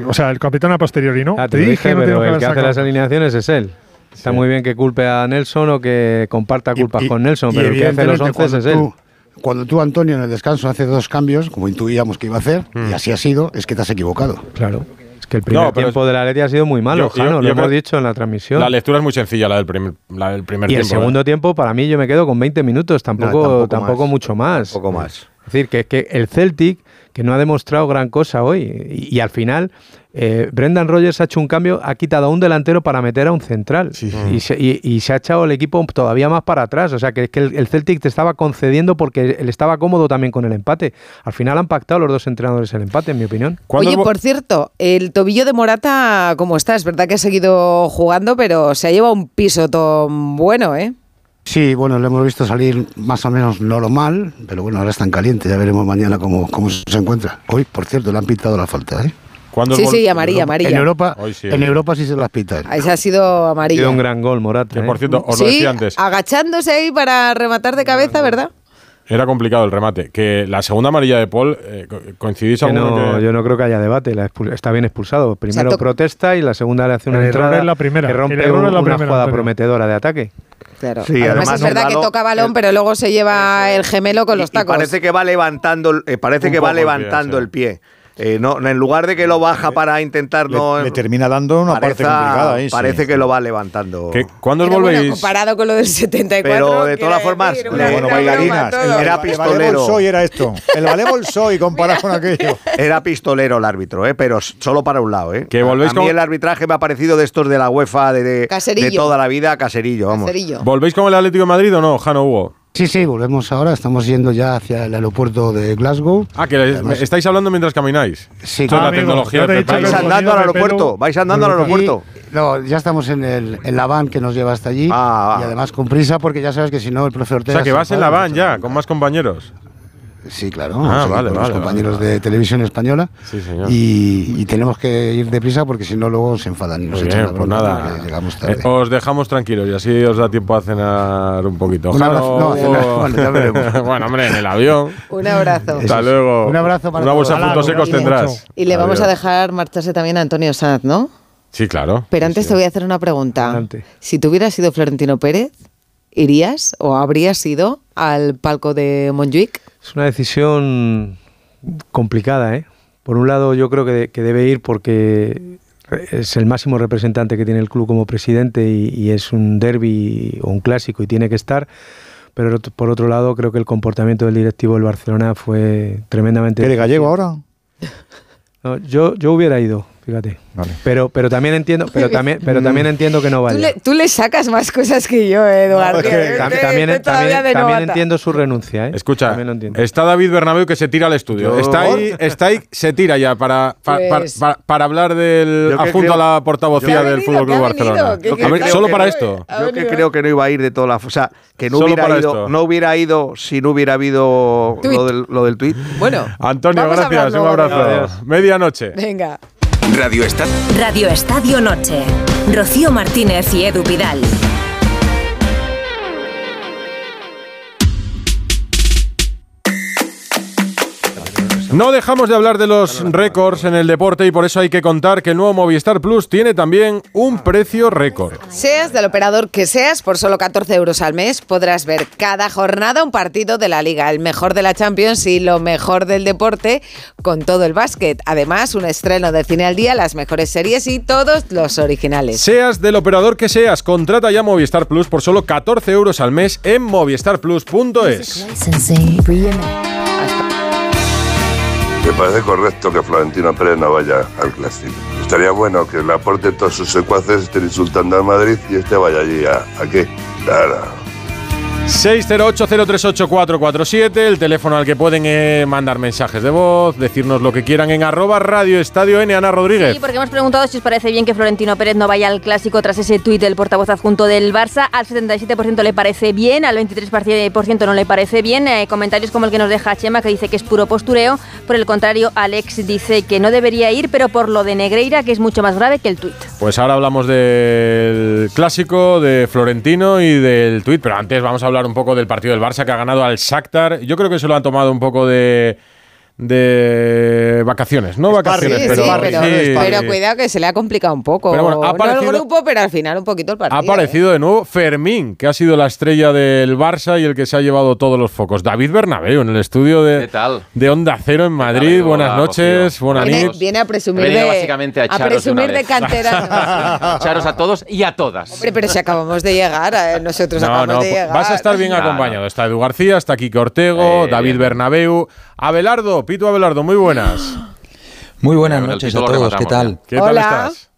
S5: O sea, el capitán a posteriori, ¿no?
S7: Ah,
S5: te
S7: te lo
S5: dije
S7: dije,
S5: que no
S7: pero
S5: que
S7: el que hace las alineaciones es él. Está muy bien que culpe a Nelson o que comparta culpas
S4: Y-
S7: con Nelson,
S4: y
S7: pero el que hace los once es él.
S4: tú- Cuando tú, Antonio, en el descanso hace dos cambios, como intuíamos que iba a hacer,
S3: Mm.
S4: y así ha sido, es que te has equivocado.
S7: Claro. Es que el primer
S3: No, pero
S7: tiempo de la Leti ha sido muy malo,
S3: Yo-
S7: Jano,
S3: yo
S7: lo hemos
S3: creo-
S7: dicho en la transmisión.
S3: La lectura es muy sencilla, la del primer, la del primer
S7: y el
S3: tiempo. ¿eh?
S7: segundo tiempo, para mí, yo me quedo con 20 minutos, tampoco,
S11: tampoco
S7: tampoco,
S11: más.
S7: mucho más.
S11: Poco más.
S7: Es decir, que, que el Celtic, que no ha demostrado gran cosa hoy, y, y al final, eh, Brendan Rodgers ha hecho un cambio, ha quitado a un delantero para meter a un central. Y, se, y- y se ha echado el equipo todavía más para atrás. O sea, que, que el, el Celtic te estaba concediendo porque él estaba cómodo también con el empate. Al final han pactado los dos entrenadores el empate, en mi opinión.
S2: Oye, por cierto, el tobillo de Morata, ¿cómo está? Es verdad que ha seguido jugando, pero se ha llevado un pisotón bueno, ¿eh?
S4: Sí, bueno, lo hemos visto salir más o menos normal, pero bueno, ahora están calientes, ya veremos mañana cómo, cómo se encuentra. Hoy, por cierto, le han pitado la falta, ¿eh?
S3: ¿Cuándo
S2: Sí, sí, amarilla, amarilla.
S4: En Europa,
S3: Hoy sí.
S4: en Europa sí se las pitan.
S2: Ese ha sido
S7: Ha
S2: amarilla.
S7: sido un gran gol, Morata. ¿eh?
S3: por cierto, os lo
S2: Sí,
S3: decía antes.
S2: agachándose ahí para rematar de cabeza, ¿verdad?
S3: Era complicado el remate. Que la segunda amarilla de Paul, eh, co- ¿coincidís
S7: Que no,
S3: que-
S7: yo no creo que haya debate. la está bien expulsado. Primero
S2: Exacto.
S7: protesta y la segunda le hace una
S5: El error
S7: entrada
S5: es la primera.
S7: que
S5: El
S7: rompe
S5: error es la
S7: una
S5: primera,
S7: jugada
S5: Antonio.
S7: prometedora de ataque.
S2: Claro.
S11: Sí,
S2: además,
S11: además
S2: es verdad
S11: un
S2: que
S11: balón-
S2: toca balón, pero luego se lleva el gemelo con los
S11: Y
S2: tacos.
S11: parece que va levantando, eh, parece
S3: Un
S11: que va
S3: poco el pie,
S11: levantando
S3: sí.
S11: el pie. Eh, no, en lugar de que lo baja para intentar
S6: Le,
S11: no.
S6: le termina dando una parte
S11: parece-
S6: complicada ahí. sí.
S11: Parece que lo va levantando.
S3: que- ¿Cuándo os
S2: bueno,
S3: volvéis?
S2: comparado con lo del 74.
S11: Pero de todas formas, eh,
S6: Bueno, bailarinas.
S2: broma.
S6: El,
S11: Era
S6: el
S11: pistolero.
S6: Bolshoi era esto. El ballet Bolshoi comparado con aquello.
S11: Era pistolero el árbitro, ¿eh? pero solo para un lado. ¿eh?
S3: Que volvéis
S11: a mí
S3: con-
S11: el arbitraje me ha parecido de estos de la UEFA de, de toda la vida, caserillo, vamos.
S2: Caserillo.
S3: ¿Volvéis con el Atlético de Madrid o no, Jano Hugo?
S4: Sí, sí, volvemos ahora, estamos yendo ya hacia el aeropuerto de Glasgow.
S3: Ah, que estáis hablando mientras camináis.
S4: Sí,
S3: Eso es la tecnología.
S5: te
S11: Vais andando al aeropuerto, vais andando al aeropuerto.
S4: Y, no, ya estamos en, el, en la van que nos lleva hasta allí.
S11: Ah,
S4: y
S11: ah.
S4: además con prisa, porque ya sabes que si no, el profe
S3: O
S4: Ortega.
S3: sea, que
S4: se
S3: vas en la van ya, con más compañeros.
S4: Sí, claro.
S3: Ah, vale,
S4: con
S3: vale,
S4: los compañeros
S3: vale.
S4: de televisión española.
S3: Sí, señor.
S4: Y, y tenemos que ir deprisa porque si no, luego se enfadan y nos
S3: Muy
S4: echan
S3: bien,
S4: la
S3: pues nada.
S4: porque Llegamos tarde.
S3: Eh, os dejamos tranquilos y así os da tiempo a cenar un poquito.
S4: Un abrazo. No, bueno, ya veremos.
S3: bueno, hombre, en el avión.
S2: Un abrazo.
S3: Hasta luego.
S4: Un abrazo para
S3: Una bolsa de
S5: Hala,
S3: secos tendrás.
S2: Y le vamos a dejar marcharse también a Antonio Sanz, ¿no?
S3: Sí, claro.
S2: Pero
S3: Sí,
S2: antes
S3: sí.
S2: te voy a hacer una pregunta.
S7: Adelante.
S2: Si tú hubieras sido Florentino Pérez, ¿irías o habrías ido al palco de Montjuic?
S7: Es una decisión complicada, ¿eh? Por un lado, yo creo que, de- que debe ir porque es el máximo representante que tiene el club como presidente y, y es un derby o un clásico y tiene que estar. Pero por otro lado, creo que el comportamiento del directivo del Barcelona fue tremendamente.
S6: ¿Eres gallego ahora?
S7: No, yo, yo hubiera ido, fíjate.
S6: Vale.
S7: Pero, pero también entiendo, pero también, pero también entiendo que no
S2: Tú
S7: vaya.
S2: le, tú le sacas más cosas que yo, eh, Eduardo.
S6: No, es que
S7: Tam-
S2: eh,
S7: también,
S2: todavía
S7: también- entiendo su renuncia, ¿eh?
S3: Escucha, está David Bernabéu que se tira al estudio.
S11: Yo-
S3: Está ahí, está ahí, se tira ya para, pa- pa-
S2: Pues-
S3: pa- para hablar del
S11: creo-
S3: a la portavocía
S2: ¿Qué ha
S3: del
S2: venido?
S3: Fútbol
S2: ¿Qué ha
S3: Club? Barcelona.
S2: ¿Qué-
S11: Yo
S2: qué-
S3: A ver,
S2: qué-
S3: solo para esto.
S11: Yo que creo que no iba a ir de toda la. O sea, que no
S3: Solo
S11: hubiera, ido,
S3: esto.
S11: no hubiera ido si no hubiera habido lo del, lo del tuit.
S2: Bueno,
S3: Antonio, gracias. Un abrazo. Medianoche.
S2: Venga.
S1: Radio Estadio.
S17: Radio Estadio Noche. Rocío Martínez y Edu Pidal.
S3: No dejamos de hablar de los récords en el deporte y por eso hay que contar que el nuevo Movistar Plus tiene también un precio récord.
S2: Seas del operador que seas, por solo 14 euros al mes podrás ver cada jornada un partido de la liga, el mejor de la Champions y lo mejor del deporte con todo el básquet. Además, un estreno de cine al día, las mejores series y todos los originales.
S3: Seas del operador que seas, contrata ya Movistar Plus por solo 14 euros al mes en movistarplus.es.
S18: Me parece correcto que Florentino Pérez no vaya al Clásico. Estaría bueno que le aporte todos sus secuaces estén insultando al Madrid y este vaya allí a, ¿a qué? Claro.
S3: 608-038-447, el teléfono al que pueden eh, mandar mensajes de voz, decirnos lo que quieran en arroba radio estadio N, Ana Rodríguez.
S17: Sí, porque hemos preguntado si os parece bien que Florentino Pérez no vaya al clásico tras ese tuit del portavoz adjunto del Barça. Al 77% le parece bien, al 23% no le parece bien. Eh, comentarios como el que nos deja Chema, que dice que es puro postureo. Por el contrario, Alex dice que no debería ir, pero por lo de Negreira, que es mucho más grave que el tuit.
S3: Pues ahora hablamos del clásico, de Florentino y del tuit, pero antes vamos a hablar un poco del partido del Barça que ha ganado al Shakhtar. Yo creo que se lo han tomado un poco de de vacaciones, no vacaciones,
S2: Sí,
S3: pero,
S2: sí, pero,
S3: sí.
S2: pero cuidado que se le ha complicado un poco.
S3: Pero bueno, ha
S2: No el
S3: aparecido-
S2: grupo, pero al final un poquito el
S3: Ha
S2: partido.
S3: aparecido de nuevo Fermín, que ha sido la estrella del Barça y el que se ha llevado todos los focos. David Bernabeu en el estudio de,
S19: ¿Qué tal?
S3: de Onda Cero en Madrid.
S19: Amigo,
S3: Buenas
S19: hola,
S3: noches, buenas
S2: Viene, viene a presumir de,
S19: básicamente a
S2: a presumir de
S19: vez.
S2: canterano.
S19: Echaros a todos y a todas.
S2: Hombre, pero si acabamos de llegar, eh, nosotros
S3: No,
S2: acabamos
S3: no,
S2: de llegar.
S3: vas a estar bien acompañado. Está Edu García, está Kike Ortego,
S19: Eh,
S3: David. Bernabeu, Abelardo, Pito Abelardo, muy buenas.
S20: Muy buenas noches a todos, ¿qué tal?
S3: ¿Qué tal
S2: Hola.
S3: estás?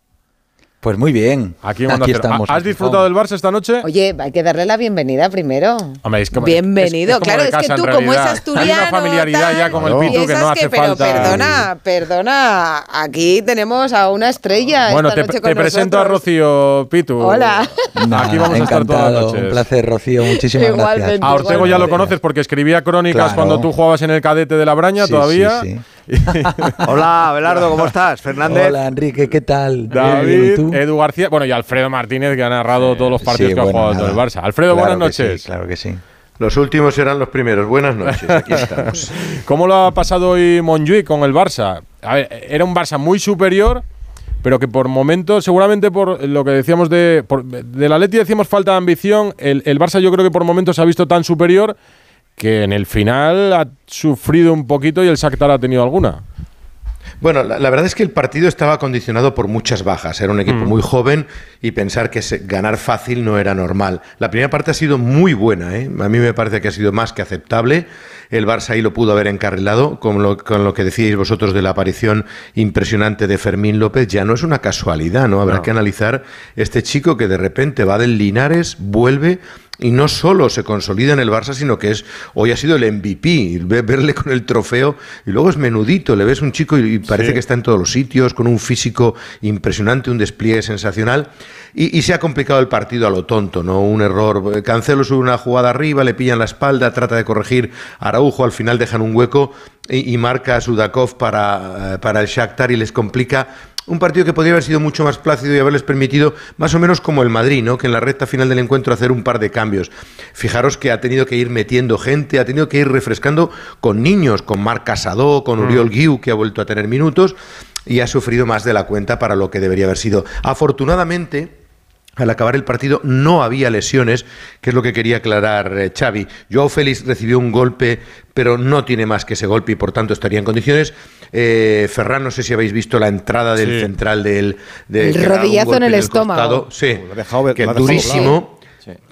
S20: Pues muy bien.
S3: Aquí,
S20: Aquí estamos.
S3: ¿Has disfrutado del Barça esta noche?
S2: Oye, hay que darle la bienvenida primero.
S3: Hombre, es como-
S2: Bienvenido.
S3: es- es como
S2: claro,
S3: de
S2: es que tú, como es asturiano.
S3: Hay una familiaridad
S2: tal,
S3: ya con el Pitu que no hace
S2: pero
S3: falta.
S2: Perdona, perdona. Aquí tenemos a una estrella.
S3: Bueno,
S2: esta
S3: te,
S2: noche
S3: te
S2: con
S3: presento a. Rocío Pitu.
S2: Hola.
S20: Nada,
S3: Aquí vamos a estar todas las noches.
S20: Un placer, Rocío. Muchísimas
S2: Igualmente.
S20: gracias.
S3: A Ortego ya lo conoces porque escribía crónicas
S20: Claro.
S3: cuando tú jugabas en el cadete de la Braña
S20: Sí,
S3: todavía.
S20: sí,
S11: Hola, Abelardo, ¿cómo estás? Fernández.
S20: Hola, Enrique, ¿qué tal?
S3: David,
S20: ¿y tú?
S3: Edu García, bueno, y Alfredo Martínez, que ha narrado todos los partidos
S20: Sí,
S3: que ha
S20: bueno,
S3: jugado todo
S20: nada.
S3: el Barça. Alfredo,
S20: Claro
S3: buenas noches.
S20: sí, claro que sí.
S21: Los últimos serán los primeros. Buenas noches, aquí estamos.
S3: ¿Cómo lo ha pasado hoy Monjuic con el Barça? A ver, era un Barça muy superior, pero que por momentos, seguramente por lo que decíamos de. Por, del Atleti decíamos falta de ambición. El, el Barça, yo creo que por momentos se ha visto tan superior que en el final ha sufrido un poquito y el Shakhtar ha tenido alguna.
S21: Bueno, la, la verdad es que el partido estaba condicionado por muchas bajas. Era un equipo
S3: Mm.
S21: muy joven y pensar que se- ganar fácil no era normal. La primera parte ha sido muy buena. ¿eh? A mí me parece que ha sido más que aceptable. El Barça ahí lo pudo haber encarrilado, con lo, con lo que decíais vosotros de la aparición impresionante de Fermín López. Ya no es una casualidad, ¿no? Habrá
S3: No.
S21: que analizar este chico que de repente va del Linares, vuelve y no solo se consolida en el Barça, sino que es hoy ha sido el MVP. Ve- Verle con el trofeo y luego es menudito, le ves un chico y, parece
S3: Sí.
S21: que está en todos los sitios, con un físico impresionante, un despliegue sensacional. Y, y se ha complicado el partido a lo tonto, ¿no? Un error. Cancelo sube una jugada arriba, le pillan la espalda, trata de corregir Araujo, al final dejan un hueco y, y marca a Sudakov para, eh, para el Shakhtar y les complica un partido que podría haber sido mucho más plácido y haberles permitido, más o menos como el Madrid, ¿no? que en la recta final del encuentro hacer un par de cambios. Fijaros que ha tenido que ir metiendo gente, ha tenido que ir refrescando con niños, con Marc Casado, con Uriol Guiu, que ha vuelto a tener minutos, y ha sufrido más de la cuenta para lo que debería haber sido. Afortunadamente, al acabar el partido no había lesiones, que es lo que quería aclarar eh, Xavi. Joao Félix recibió un golpe, pero no tiene más que ese golpe y por tanto estaría en condiciones. Eh, Ferran, no sé si habéis visto la entrada del
S3: Sí.
S21: central del... de-
S2: El rodillazo en el estómago.
S21: costado. Sí,
S6: Lo ha dejado-
S21: que
S6: lo ha dejado
S21: durísimo.
S6: doblado.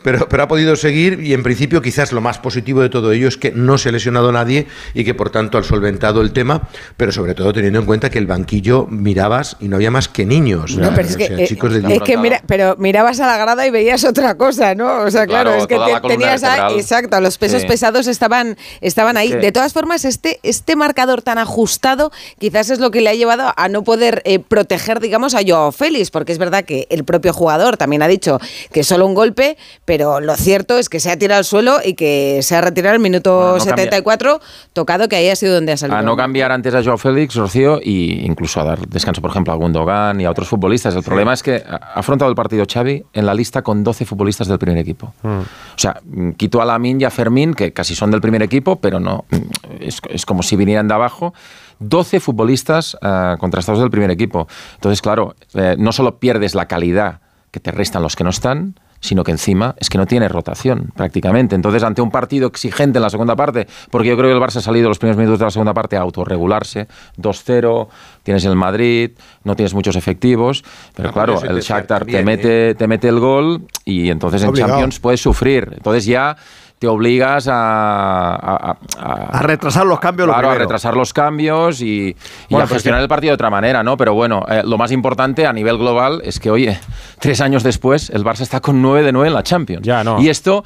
S21: Pero, pero ha podido seguir y en principio quizás lo más positivo de todo ello es que no se ha lesionado nadie y que por tanto ha solventado el tema, pero sobre todo teniendo en cuenta que el banquillo mirabas y no había más que niños.
S2: No, pero es
S21: sea,
S2: que, eh,
S21: chicos de
S2: es que mira, pero mirabas a la grada y veías otra cosa, ¿no? O sea, claro,
S19: Claro,
S2: es que te- tenías a- exacto, los pesos
S19: Sí.
S2: pesados estaban estaban ahí. De todas formas, este este marcador tan ajustado quizás es lo que le ha llevado a no poder eh, proteger, digamos, a Joao Félix, porque es verdad que el propio jugador también ha dicho que solo un golpe, pero lo cierto es que se ha tirado al suelo y que se ha retirado el minuto
S22: Bueno, no cambia.
S2: 74, tocado que ahí ha sido donde ha salido.
S22: A no cambiar antes a Joao Félix, Rocío, y incluso a dar descanso, por ejemplo, a Gundogan y a otros futbolistas. El problema es que ha afrontado el partido Xavi en la lista con 12 futbolistas del primer equipo. O sea, mm, quitó a Lamin y a Fermín, que casi son del primer equipo, pero no. mm, Es, es como si vinieran de abajo. 12 futbolistas ah, contrastados del primer equipo. Entonces, claro, eh, no solo pierdes la calidad que te restan los que no están, sino que encima es que no tiene rotación prácticamente. Entonces, ante un partido exigente en la segunda parte, porque yo creo que el Barça ha salido los primeros minutos de la segunda parte a autorregularse, 2-0, tienes el Madrid, no tienes muchos efectivos, pero claro, el Shakhtar te mete, te mete el gol y entonces en. Champions puedes sufrir. Entonces ya te obligas a, a, a-
S11: A retrasar los cambios, lo
S22: Claro, a retrasar los cambios y, y
S11: Bueno,
S22: a gestionar el partido de otra manera, ¿no? Pero bueno, eh, lo más importante a nivel global es que, oye, tres años después, el Barça está con 9 de 9 en la Champions. Y esto,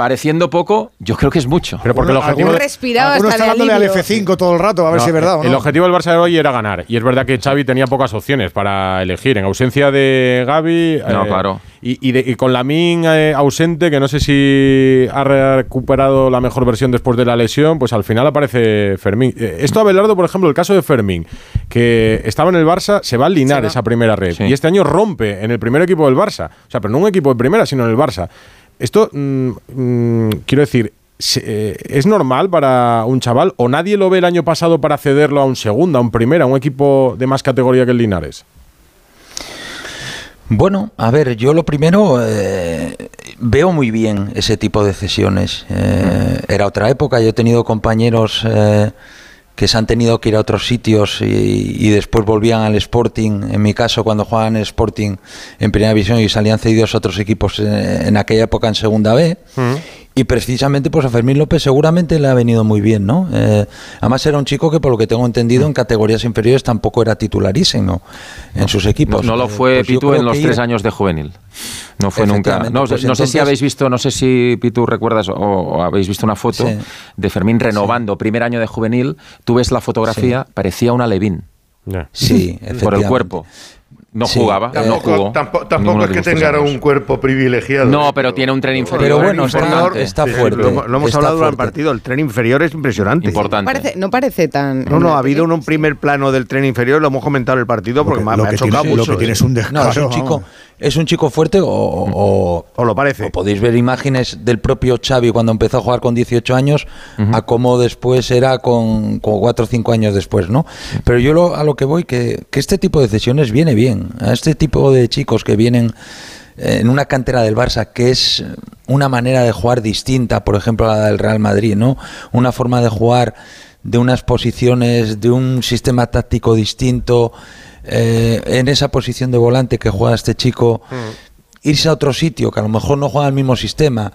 S22: pareciendo poco, yo creo que es mucho.
S3: Pero porque el objetivo
S2: respirado
S6: Alguno
S2: hasta
S6: está dándole al
S2: alivio.
S6: F5 todo el rato, a ver
S3: No,
S6: si es verdad o
S3: El objetivo del Barça de hoy era ganar. Y es verdad que Xavi tenía pocas opciones para elegir. En ausencia de Gaby.
S22: No,
S3: eh,
S22: claro.
S3: Y, y de- y con Lamin eh, ausente, que no sé si ha recuperado la mejor versión después de la lesión, pues al final aparece Fermín. Eh, esto Abelardo, por ejemplo, el caso de Fermín, que estaba en el Barça, se va al Linares esa primera red. Y este año rompe en el primer equipo del Barça. O sea, pero no un equipo de primera, sino en el Barça. Esto, mm, mm, quiero decir, eh, ¿es normal para un chaval o nadie lo ve el año pasado para cederlo a un segunda, a un primera, a un equipo de más categoría que el Linares?
S20: Bueno, a ver, yo lo primero eh, veo muy bien ese tipo de cesiones. Eh, Era otra época, yo he tenido compañeros que se han tenido que ir a otros sitios y, después volvían al Sporting. En mi caso, cuando jugaban Sporting en Primera División y salían cedidos a otros equipos en aquella época en Segunda B. Y precisamente pues a Fermín López seguramente le ha venido muy bien, ¿no? Eh, además era un chico que por lo que tengo entendido en categorías inferiores tampoco era titularísimo en sus equipos.
S22: No, no lo
S20: Eh,
S22: fue
S20: pues
S22: Pitu en los tres
S20: ir-
S22: años de juvenil. No fue nunca. No,
S20: pues
S22: no sé si habéis visto, no sé si Pitu recuerdas o, o habéis visto una foto
S20: Sí.
S22: de Fermín renovando primer año de juvenil. Tú ves la fotografía, parecía una Levín.
S20: Sí,
S22: Por el cuerpo. No
S20: Sí.
S22: jugaba, no
S21: Tampoco,
S22: jugó.
S21: tampoco, tampoco
S22: ninguno
S21: es que tenga
S22: años.
S21: un cuerpo privilegiado.
S22: No, pero tiene un tren inferior.
S20: Pero bueno, está-
S22: importante.
S20: está
S11: Sí,
S20: fuerte.
S11: Lo, hemos- lo hemos
S20: está
S11: hablado durante el partido. El tren inferior es impresionante.
S2: No parece, no parece tan.
S11: No, no, ha habido un, un primer plano del tren inferior, lo hemos comentado en el partido porque me, ha-
S6: lo
S11: me ha
S6: que
S11: chocado
S6: tiene- lo
S11: mucho.
S6: que tiene es un descaro.
S20: No, es un chico, es un chico fuerte o, o,
S11: o lo parece.
S20: podéis ver imágenes del propio Xavi cuando empezó a jugar con 18 años a cómo después era con, con 4 o 5 años después, ¿no? Pero yo lo- a lo que voy, que, que este tipo de cesiones viene bien. A este tipo de chicos que vienen eh, en una cantera del Barça, que es una manera de jugar distinta, por ejemplo, a la del Real Madrid, ¿no? Una forma de jugar de unas posiciones, de un sistema táctico distinto, eh, en esa posición de volante que juega este chico, irse a otro sitio, que a lo mejor no juega el mismo sistema,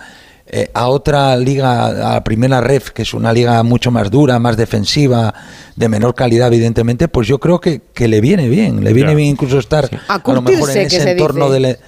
S20: eh, a otra liga, a la primera ref, que es una liga mucho más dura, más defensiva, de menor calidad, evidentemente, pues yo creo que, que le viene bien. Le viene bien incluso estar
S2: A
S20: a, lo mejor en ese
S2: se
S20: entorno
S2: dice.
S20: de,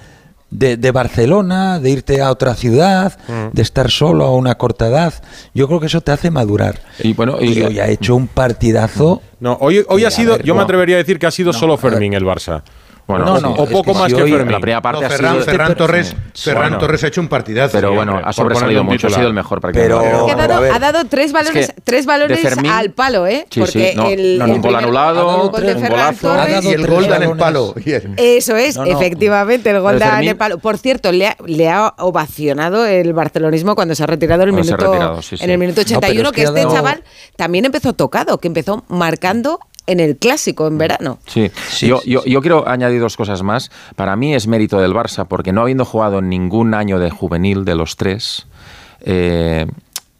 S20: de, de Barcelona, de irte a otra ciudad,
S22: Mm.
S20: de estar solo a una corta edad. Yo creo que eso te hace madurar.
S22: Y bueno,
S20: y, hoy ha hecho un partidazo.
S3: No, hoy, hoy ha sido,
S20: ver,
S3: yo me atrevería a decir que ha sido solo Fermín el Barça.
S22: Bueno,
S3: o,
S22: sí,
S3: o
S22: es
S3: poco
S22: que
S3: más
S22: si
S3: que
S22: hoy en
S3: Fermín.
S22: la primera parte
S21: No,
S22: ha
S21: Ferran,
S22: sido-
S21: Ferran Torres, Ferran
S22: bueno.
S21: Torres ha hecho un partidazo.
S22: Pero bueno, ha sobresalido mucho, ha sido el mejor.
S20: Pero-
S2: Que ha dado, ha dado tres balones,
S22: Es que
S2: tres
S22: Fermín-
S2: al palo, ¿eh?
S22: Sí,
S2: Porque
S22: sí, no,
S2: el,
S22: no,
S2: el
S22: un gol anulado,
S2: el gol de
S22: un golazo.
S2: Torres-
S20: Ha
S21: Y el gol da en el palo.
S2: Eso es,
S20: No, no.
S2: efectivamente, el gol da en el palo. Por cierto, le ha, le ha ovacionado el barcelonismo cuando se ha retirado el
S22: ha
S2: minuto,
S22: retirado, sí, sí.
S2: en el minuto
S20: No, pero
S2: 81,
S20: es
S2: que,
S20: que ha
S2: este chaval también empezó tocado, que empezó marcando en el clásico en verano.
S22: Sí,
S20: Sí,
S22: yo,
S20: sí,
S22: yo,
S20: sí.
S22: yo quiero añadir dos cosas más. Para mí es mérito del Barça, porque no habiendo jugado en ningún año de juvenil de los tres, eh,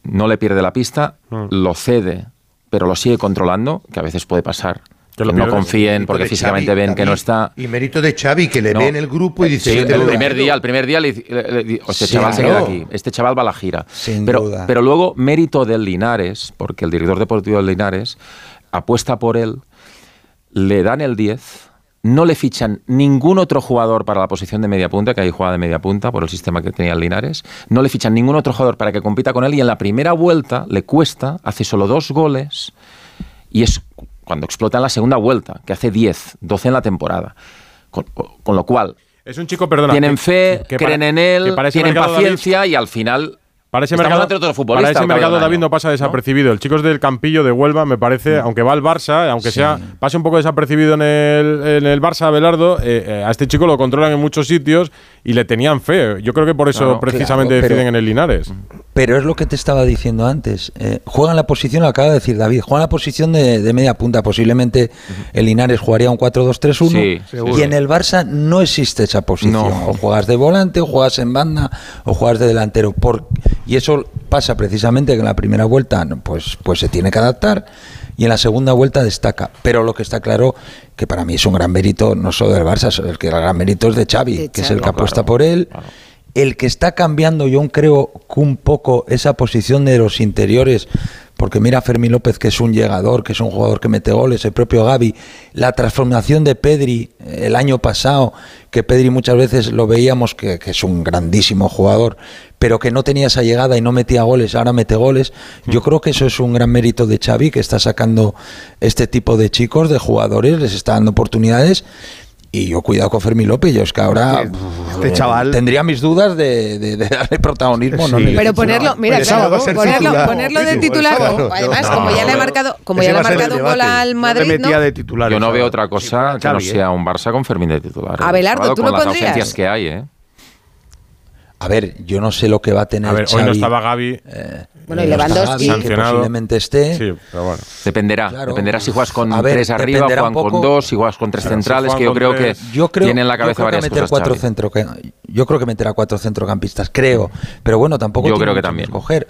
S22: no le pierde la pista, lo cede, pero lo sigue controlando, que a veces puede pasar.
S3: Que lo
S22: Que no confíen porque físicamente
S21: Xavi,
S22: ven que no está.
S21: Y mérito de Xavi, que le
S22: No.
S21: ve en el grupo y dice...
S22: Sí,
S21: "Este
S22: el primer
S21: metido".
S22: día, el primer día, le, dice- le- le este
S20: Sí,
S22: chaval se queda aquí, este chaval va a la gira.
S20: Sin
S22: pero,
S20: duda.
S22: pero luego mérito del Linares, porque el director deportivo del Linares apuesta por él, le dan el 10, no le fichan ningún otro jugador para la posición de media punta, que ahí juega de media punta por el sistema que tenía el Linares, no le fichan ningún otro jugador para que compita con él y en la primera vuelta le cuesta, hace solo dos goles y es cuando explota en la segunda vuelta, que hace 10, 12 en la temporada. Con, con lo cual,
S3: Es un chico, perdona.
S22: tienen fe,
S3: que
S22: creen en él, tienen paciencia y al final
S3: Para ese
S22: estamos
S3: mercado, para ese mercado David no pasa desapercibido. El chico es del Campillo de Huelva, me parece, aunque va al Barça, aunque sea pase un poco desapercibido en el, en el Barça, Abelardo, eh, eh, a este chico lo controlan en muchos sitios y le tenían fe. Yo creo que por eso
S20: Claro,
S3: precisamente
S20: claro, pero-
S3: deciden en el Linares.
S20: Pero es lo que te estaba diciendo antes. Eh, juegan la posición, lo acaba de decir David, juegan la posición de, de media punta. Posiblemente el Linares jugaría un 4-2-3-1.
S22: Sí,
S20: y
S22: seguro.
S20: en el Barça no existe esa posición.
S22: No.
S20: O juegas de volante, o juegas en banda, o juegas de delantero. Por, y eso pasa precisamente que en la primera vuelta pues, pues se tiene que adaptar y en la segunda vuelta destaca. Pero lo que está claro que para mí es un gran mérito, no solo del Barça, el que el gran mérito es de Xavi, que es el que apuesta por él. El que está cambiando, yo creo que un poco esa posición de los interiores, porque mira a Fermín López, que es un llegador, que es un jugador que mete goles, el propio Gaby, la transformación de Pedri eh, el año pasado, que Pedri muchas veces lo veíamos que, que es un grandísimo jugador, pero que no tenía esa llegada y no metía goles, ahora mete goles. Yo creo que eso es un gran mérito de Xavi, que está sacando este tipo de chicos, de jugadores, les está dando oportunidades. Y yo cuidado con Fermín López, yo es que ahora
S11: Este chaval-
S20: tendría mis dudas de, de- de darle protagonismo. no
S11: Sí.
S20: le-
S2: Pero ponerlo, mira,
S20: Pues
S2: claro, ponerlo, de titular, además,
S20: No,
S2: como ya le ha
S20: no,
S2: marcado, como ya le ha marcado un gol al Madrid,
S11: metía
S2: ¿no?
S11: de titular.
S22: Yo no veo otra cosa que no
S11: ¿eh?
S22: sea un Barça con Fermín de titular. ¿eh?
S2: Abelardo, ¿tú
S22: con
S2: lo
S22: las
S2: pondrías?
S22: ausencias que hay, ¿eh?
S20: A ver, yo no sé lo que va a tener
S3: A ver, hoy
S20: Xavi.
S3: no estaba Gaby.
S2: Bueno, y
S20: no está
S2: Lewandowski.
S20: Gavi, que posiblemente esté.
S3: Sí, pero bueno.
S22: Dependerá.
S20: Claro.
S22: Dependerá si juegas con
S20: A ver,
S22: tres arriba, juegan
S20: un
S22: con
S20: poco-
S22: dos, si juegas con tres
S20: Claro,
S22: centrales, que yo creo que
S20: yo creo,
S22: tiene en la cabeza
S20: que
S22: varias
S20: meter
S22: cosas.
S20: cuatro
S22: Xavi.
S20: centro, yo creo que meterá cuatro centrocampistas, creo. Pero bueno, tampoco
S22: Yo
S20: tiene
S22: creo que también.
S20: escoger.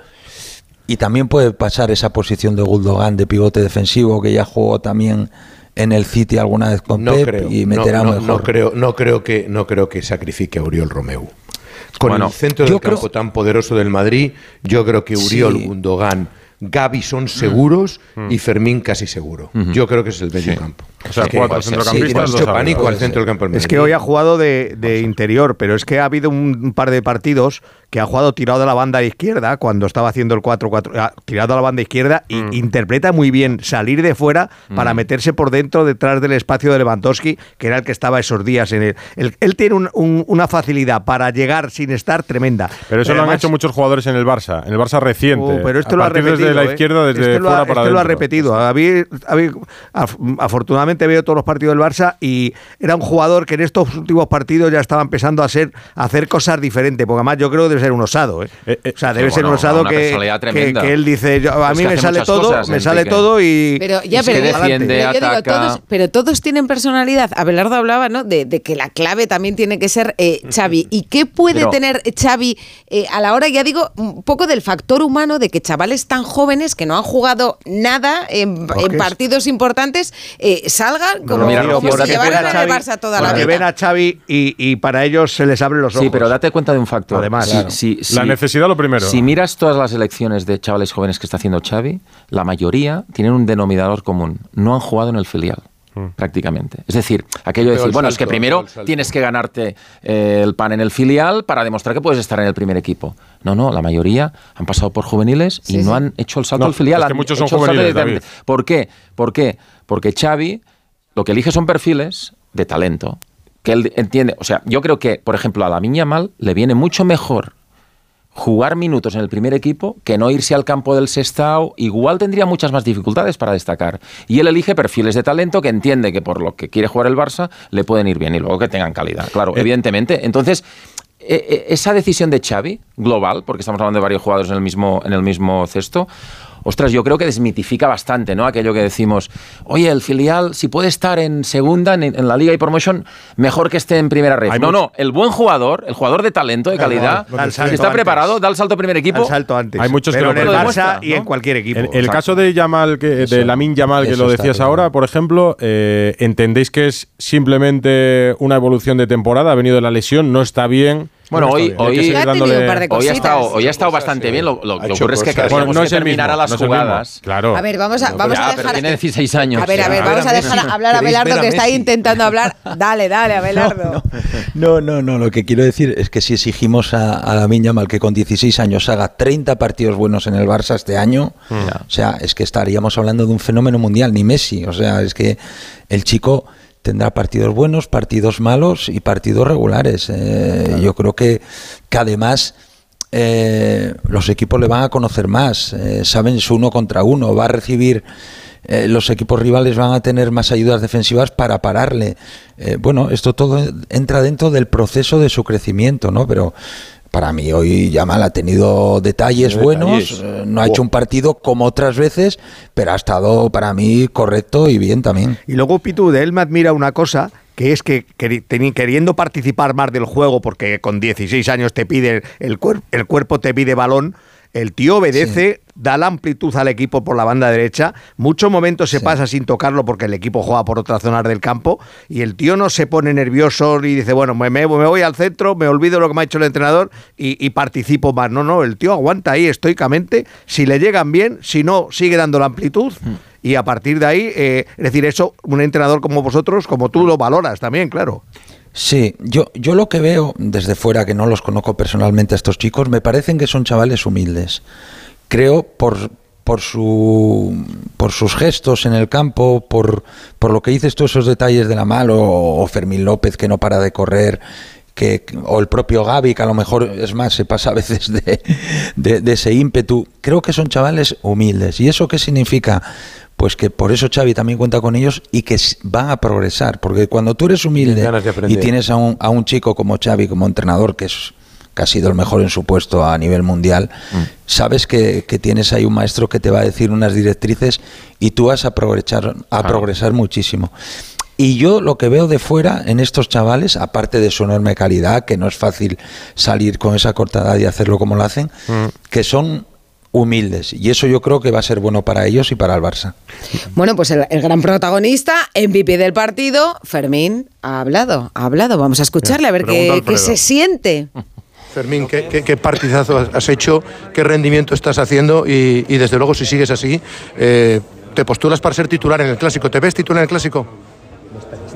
S20: Y también puede pasar esa posición de Gundogan de pivote defensivo que ya jugó también en el City alguna vez con
S21: No
S20: Pep
S21: creo,
S20: y
S21: no,
S20: meterá
S21: no,
S20: mejor.
S21: no creo, no creo que no creo que sacrifique a Uriol Romeu. Con
S20: Bueno,
S21: el centro del
S20: creo-
S21: campo tan poderoso del Madrid, yo creo que Uriol,
S20: Sí.
S21: Gundogan, Gaby son seguros y Fermín casi seguro. Yo creo que es el medio campo.
S3: O sea,
S21: Es que
S3: cuatro centrocampistas,
S21: Sí, pánico al centro del campo del
S11: Es que hoy ha jugado de, de interior, pero es que ha habido un, un par de partidos que ha jugado tirado a la banda izquierda cuando estaba haciendo el 4-4, ah, tirado a la banda izquierda y
S21: Mm.
S11: interpreta muy bien salir de fuera para meterse por dentro detrás del espacio de Lewandowski, que era el que estaba esos días en el. el- él tiene un- un- una facilidad para llegar sin estar tremenda.
S3: Pero eso lo han hecho muchos jugadores en el Barça, en el Barça reciente.
S11: Oh, pero este
S3: a
S11: lo ha repetido.
S3: desde la
S11: ¿eh?
S3: izquierda, desde
S11: Este lo
S3: fuera
S11: ha,
S3: para
S11: este lo ha repetido. Habí- habí- af- afortunadamente veo todos los partidos del Barça y era un jugador que en estos últimos partidos ya estaba empezando a ser a hacer cosas diferentes. Porque además yo creo que debe ser un osado. ¿eh? o sea, debe
S22: sí,
S11: ser un osado que, él dice, yo- a mí me sale todo,
S22: cosas,
S11: me sale todo y...
S2: Pero ya,
S11: y
S2: pero,
S11: defiende,
S2: pero yo digo, todos, pero todos tienen personalidad. Abelardo hablaba, ¿no? De, de que la clave también tiene que ser eh, Xavi. ¿Y qué puede
S22: Pero-
S2: tener Xavi eh, a la hora, ya digo, un poco del factor humano de que chavales tan jóvenes que no han jugado nada en, partidos importantes eh, salgan como,
S22: mira,
S2: como
S22: Rocío,
S2: si
S22: porque
S2: llevaran
S11: ven a
S2: en el
S11: Xavi-
S2: Barça toda la vida.
S11: ven a Xavi y, y para ellos se les abren los ojos.
S22: Sí, pero date cuenta de un factor.
S11: Además,
S22: Si-
S11: claro.
S22: si-
S3: La
S22: si-
S3: necesidad lo primero.
S22: Si miras todas las elecciones de chavales jóvenes que está haciendo Xavi, la mayoría tienen un denominador común. No han jugado en el filial. Prácticamente. Es decir, aquello de decir, bueno, es que primero tienes que ganarte eh, el pan en el filial para demostrar que puedes estar en el primer equipo. No, no, la mayoría han pasado por juveniles y
S3: Sí,
S22: no han hecho el salto
S3: No,
S22: al filial.
S3: es que
S22: han
S3: muchos son juveniles,
S22: directamente. ¿Por qué? ¿Por qué? Porque Xavi lo que elige son perfiles de talento que él entiende. O sea, yo creo que, por ejemplo, a la Miña Mal le viene mucho mejor jugar minutos en el primer equipo que no irse al campo del Sestao, igual tendría muchas más dificultades para destacar. Y él elige perfiles de talento que entiende que por lo que quiere jugar el Barça le pueden ir bien y luego que tengan calidad, claro,
S3: Eh.
S22: evidentemente. Entonces, eh, eh, esa decisión de Xavi, global, porque estamos hablando de varios jugadores en el mismo, en el mismo cesto, ostras, yo creo que desmitifica bastante, ¿no? Aquello que decimos, oye, el filial, si puede estar en segunda, en, en la Liga y Promotion, mejor que esté en primera red.
S3: Hay
S22: no,
S3: mucho-
S22: no, el buen jugador, el jugador de talento, de calidad,
S11: el salto
S22: está
S11: antes.
S22: preparado, da el salto al primer equipo.
S11: Al salto antes.
S3: Hay muchos
S11: Pero
S3: que
S11: en
S3: lo
S11: el
S3: demuestran,
S11: Barça y en cualquier equipo.
S3: En el
S11: Exacto.
S3: caso de Yamal, que, de
S11: Eso-
S3: Lamin Yamal, que
S11: eso
S3: lo decías ahora, por ejemplo, eh, ¿entendéis que es simplemente una evolución de temporada? Ha venido de la lesión, no está bien.
S22: Bueno, hoy,
S3: bien. Hay que
S22: hoy,
S3: seguir dándole-
S22: hoy ha estado, hoy ha estado bastante bien. Lo, lo que
S21: Ha
S22: ocurre es que
S3: Bueno, no es mismo,
S22: las
S3: no
S22: jugadas.
S3: Claro.
S2: A ver, vamos a, vamos
S22: Ya,
S2: a
S22: pero
S2: dejar.
S22: tiene 16 años.
S2: A ver, a ver,
S22: Ya.
S2: vamos a dejar hablar a
S21: ¿Queréis
S2: Abelardo
S21: ver a
S2: que está intentando hablar. Dale, dale, Abelardo.
S20: No, no, no. Lo que quiero decir es que si exigimos a, a la Yamal que con 16 años haga 30 partidos buenos en el Barça este año, o sea, es que estaríamos hablando de un fenómeno mundial, ni Messi. O sea, es que el chico tendrá partidos buenos, partidos malos y partidos regulares. Eh, Yo creo que, que además eh, los equipos le van a conocer más, eh, saben su uno contra uno, va a recibir, eh, los equipos rivales van a tener más ayudas defensivas para pararle. Eh, bueno, esto todo entra dentro del proceso de su crecimiento, ¿no? Pero para mí hoy Yamal ha tenido detalles
S11: Detalles.
S20: buenos, eh, no ha hecho un partido como otras veces, pero ha estado para mí correcto y bien también.
S11: Y luego, Pitu, de él me admira una cosa, que es que queriendo participar más del juego, porque con 16 años te pide el, cuer- el cuerpo te pide balón, el tío obedece, da la amplitud al equipo por la banda derecha, muchos momentos se pasa sin tocarlo porque el equipo juega por otras zonas del campo y el tío no se pone nervioso y dice, bueno, me, me- voy al centro, me olvido lo que me ha hecho el entrenador y, y participo más. No, no, el tío aguanta ahí estoicamente, si le llegan bien, si no, sigue dando la amplitud. Y a partir de ahí, eh, es decir, eso, un entrenador como vosotros, como tú, lo valoras también, claro.
S20: Sí, yo, yo lo que veo desde fuera, que no los conozco personalmente a estos chicos, me parecen que son chavales humildes. Creo por, por, su, por sus gestos en el campo, por, por lo que dices tú, esos detalles de la mal, o, Fermín López que no para de correr, que, o el propio Gaby, que a lo mejor, es más, se pasa a veces de, de- de ese ímpetu. Creo que son chavales humildes. ¿Y eso qué significa? Pues que por eso Xavi también cuenta con ellos y que van a progresar. Porque cuando tú eres humilde y tienes a un, a un chico como Xavi, como entrenador, que es que ha sido el mejor en su puesto a nivel mundial, sabes que, que tienes ahí un maestro que te va a decir unas directrices y tú vas a progresar, a progresar muchísimo. Y yo lo que veo de fuera en estos chavales, aparte de su enorme calidad, que no es fácil salir con esa corta edad y hacerlo como lo hacen, que son humildes. Y eso yo creo que va a ser bueno para ellos y para el Barça.
S2: Bueno, pues el, el gran protagonista, MVP del partido, Fermín, ha hablado, ha hablado. Vamos a escucharle a ver qué, se siente.
S21: Fermín, ¿qué, qué, qué partidazo has- has hecho? ¿Qué rendimiento estás haciendo? Y, y desde luego, si sigues así, eh, ¿te postulas para ser titular en el Clásico? ¿Te ves titular en el Clásico?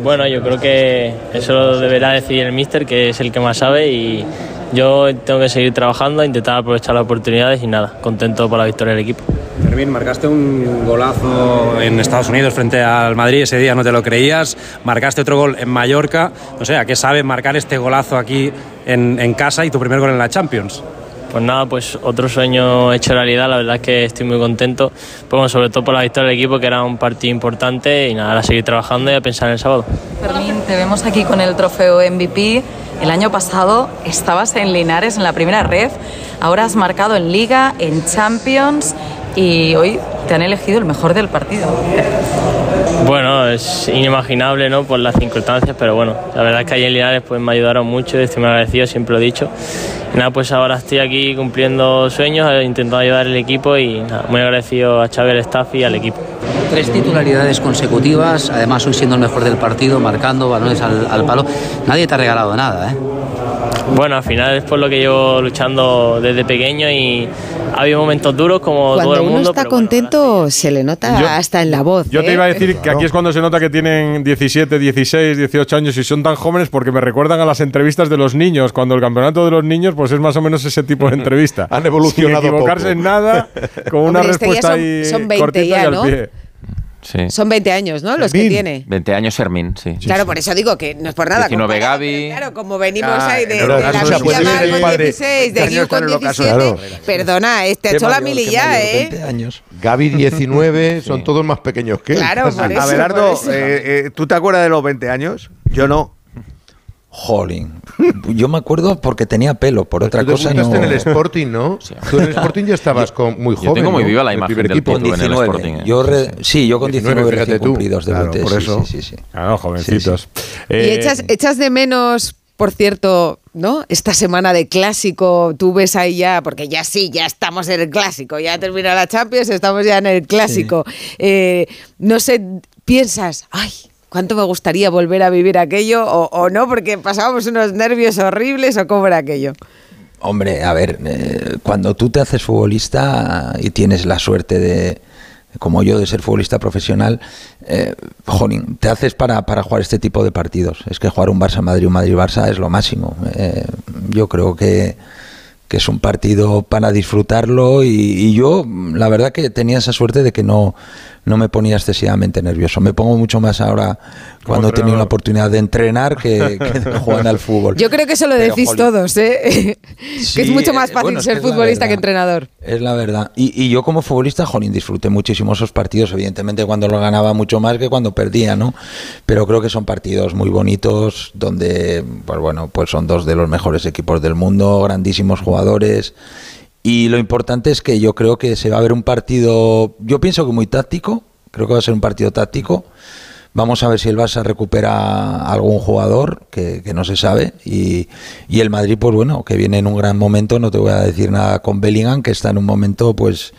S23: Bueno, yo creo que eso lo deberá decidir el míster, que es el que más sabe, y yo tengo que seguir trabajando, intentar aprovechar las oportunidades y nada, contento por la victoria del equipo.
S24: Fermín, marcaste un golazo en Estados Unidos frente al Madrid, ese día no te lo creías, marcaste otro gol en Mallorca, no sé, ¿a qué sabe marcar este golazo aquí en, en casa y tu primer gol en la Champions?
S23: Pues nada, pues otro sueño hecho realidad, la verdad es que estoy muy contento, pues bueno, sobre todo por la victoria del equipo, que era un partido importante, y nada, a seguir trabajando y a pensar en el sábado.
S19: Fermín, te vemos aquí con el trofeo MVP. El año pasado estabas en Linares en la primera red, ahora has marcado en Liga, en Champions y hoy te han elegido el mejor del partido.
S23: Bueno, es inimaginable, ¿no? Por las circunstancias, pero bueno, la verdad es que ahí en Linares pues me ayudaron mucho, estoy muy agradecido, siempre lo he dicho. Y nada, pues ahora estoy aquí cumpliendo sueños, eh, intentando ayudar al equipo y nada, muy agradecido a Xavi, al staff y al equipo.
S25: Tres titularidades consecutivas, además hoy siendo el mejor del partido, marcando balones al, al palo. Nadie te ha regalado nada, ¿eh?
S23: Bueno, al final es por lo que llevo luchando desde pequeño y ha habido momentos duros como todo
S2: Cuando
S23: el
S2: uno
S23: mundo.
S2: está
S23: pero
S2: contento, se le nota
S3: Yo-
S2: hasta en la voz.
S3: Yo te
S2: ¿eh?
S3: iba a decir que aquí es cuando se nota que tienen 17, 16, 18 años y son tan jóvenes porque me recuerdan a las entrevistas de los niños. Cuando el campeonato de los niños, pues es más o menos ese tipo de entrevista.
S21: Han evolucionado
S3: Sin equivocarse
S21: poco.
S3: en nada, con una
S2: Hombre, este
S3: respuesta
S2: son-
S3: ahí
S2: son 20
S3: cortita
S2: ya,
S3: y al
S2: ¿no?
S3: pie.
S22: Sí.
S2: Son 20 años, ¿no? Los que tiene.
S22: 20 años Fermín, sí.
S2: Claro, por eso digo que no es por nada.
S22: 19
S2: comparado,
S22: Gavi.
S2: pero Claro, como venimos
S22: Ah,
S2: ahí de, de la
S22: puede
S2: Mal con
S22: padre.
S2: 16, de
S21: está
S2: con
S21: en el ocaso.
S2: 17.
S21: Claro.
S2: Perdona, este ha
S21: Qué
S2: hecho la mili ya,
S21: mayor,
S2: ¿eh?
S21: 20 años. Gaby 19, son todos más pequeños que él.
S2: Claro, por eso,
S11: Abelardo, eh, eh, ¿tú te acuerdas de los 20 años? Yo no.
S20: Jolín. Yo me acuerdo porque tenía pelo, por otra
S21: Tú
S20: cosa no.
S21: en el Sporting, ¿no? Tú en el Sporting ya estabas con, muy joven.
S22: tengo muy
S21: ¿no?
S22: viva la imagen del
S21: equipo.
S22: En el
S20: 19.
S22: Sporting, ¿eh?
S20: Yo re- sí, yo con 19,
S21: 19,
S20: recién
S21: fíjate tú.
S20: cumplidos
S21: Claro,
S20: debuté.
S21: por eso.
S20: Sí, sí, sí.
S3: Claro, jovencitos.
S2: Y
S3: Eh,
S2: echas, echas de menos, por cierto, ¿no? Esta semana de clásico, tú ves ahí ya, porque ya sí, ya estamos en el clásico, ya termina la Champions, estamos ya en el clásico. Eh, no sé, piensas, ay, ¿cuánto me gustaría volver a vivir aquello? O, o no, porque pasábamos unos nervios horribles, o cómo era aquello.
S20: Hombre, a ver, eh, cuando tú te haces futbolista y tienes la suerte de, como yo, de ser futbolista profesional, eh, jolín, te haces para, para jugar este tipo de partidos. Es que jugar un Barça-Madrid, un Madrid-Barça es lo máximo. Eh, yo creo que, que es un partido para disfrutarlo y, y yo, la verdad que tenía esa suerte de que no, no me ponía excesivamente nervioso. Me pongo mucho más ahora cuando he tenido la oportunidad de entrenar que, que de jugar al fútbol.
S2: Yo creo que eso lo
S20: Pero,
S2: decís
S20: jolín.
S2: todos, ¿eh?
S20: Sí,
S2: que es mucho más
S20: eh,
S2: fácil
S20: bueno, es
S2: ser
S20: es
S2: futbolista que entrenador.
S20: Es la verdad. Y, y yo como futbolista, jolín, disfruté muchísimo esos partidos, evidentemente cuando lo ganaba mucho más que cuando perdía, ¿no? Pero creo que son partidos muy bonitos, donde, pues bueno, pues son dos de los mejores equipos del mundo, grandísimos jugadores. Y lo importante es que yo creo que se va a ver un partido, yo pienso que muy táctico, creo que va a ser un partido táctico. Vamos a ver si el Barça recupera a algún jugador que, que no se sabe. Y, y el Madrid, pues bueno, que viene en un gran momento. No te voy a decir nada con Bellingham, que está en un momento, pues.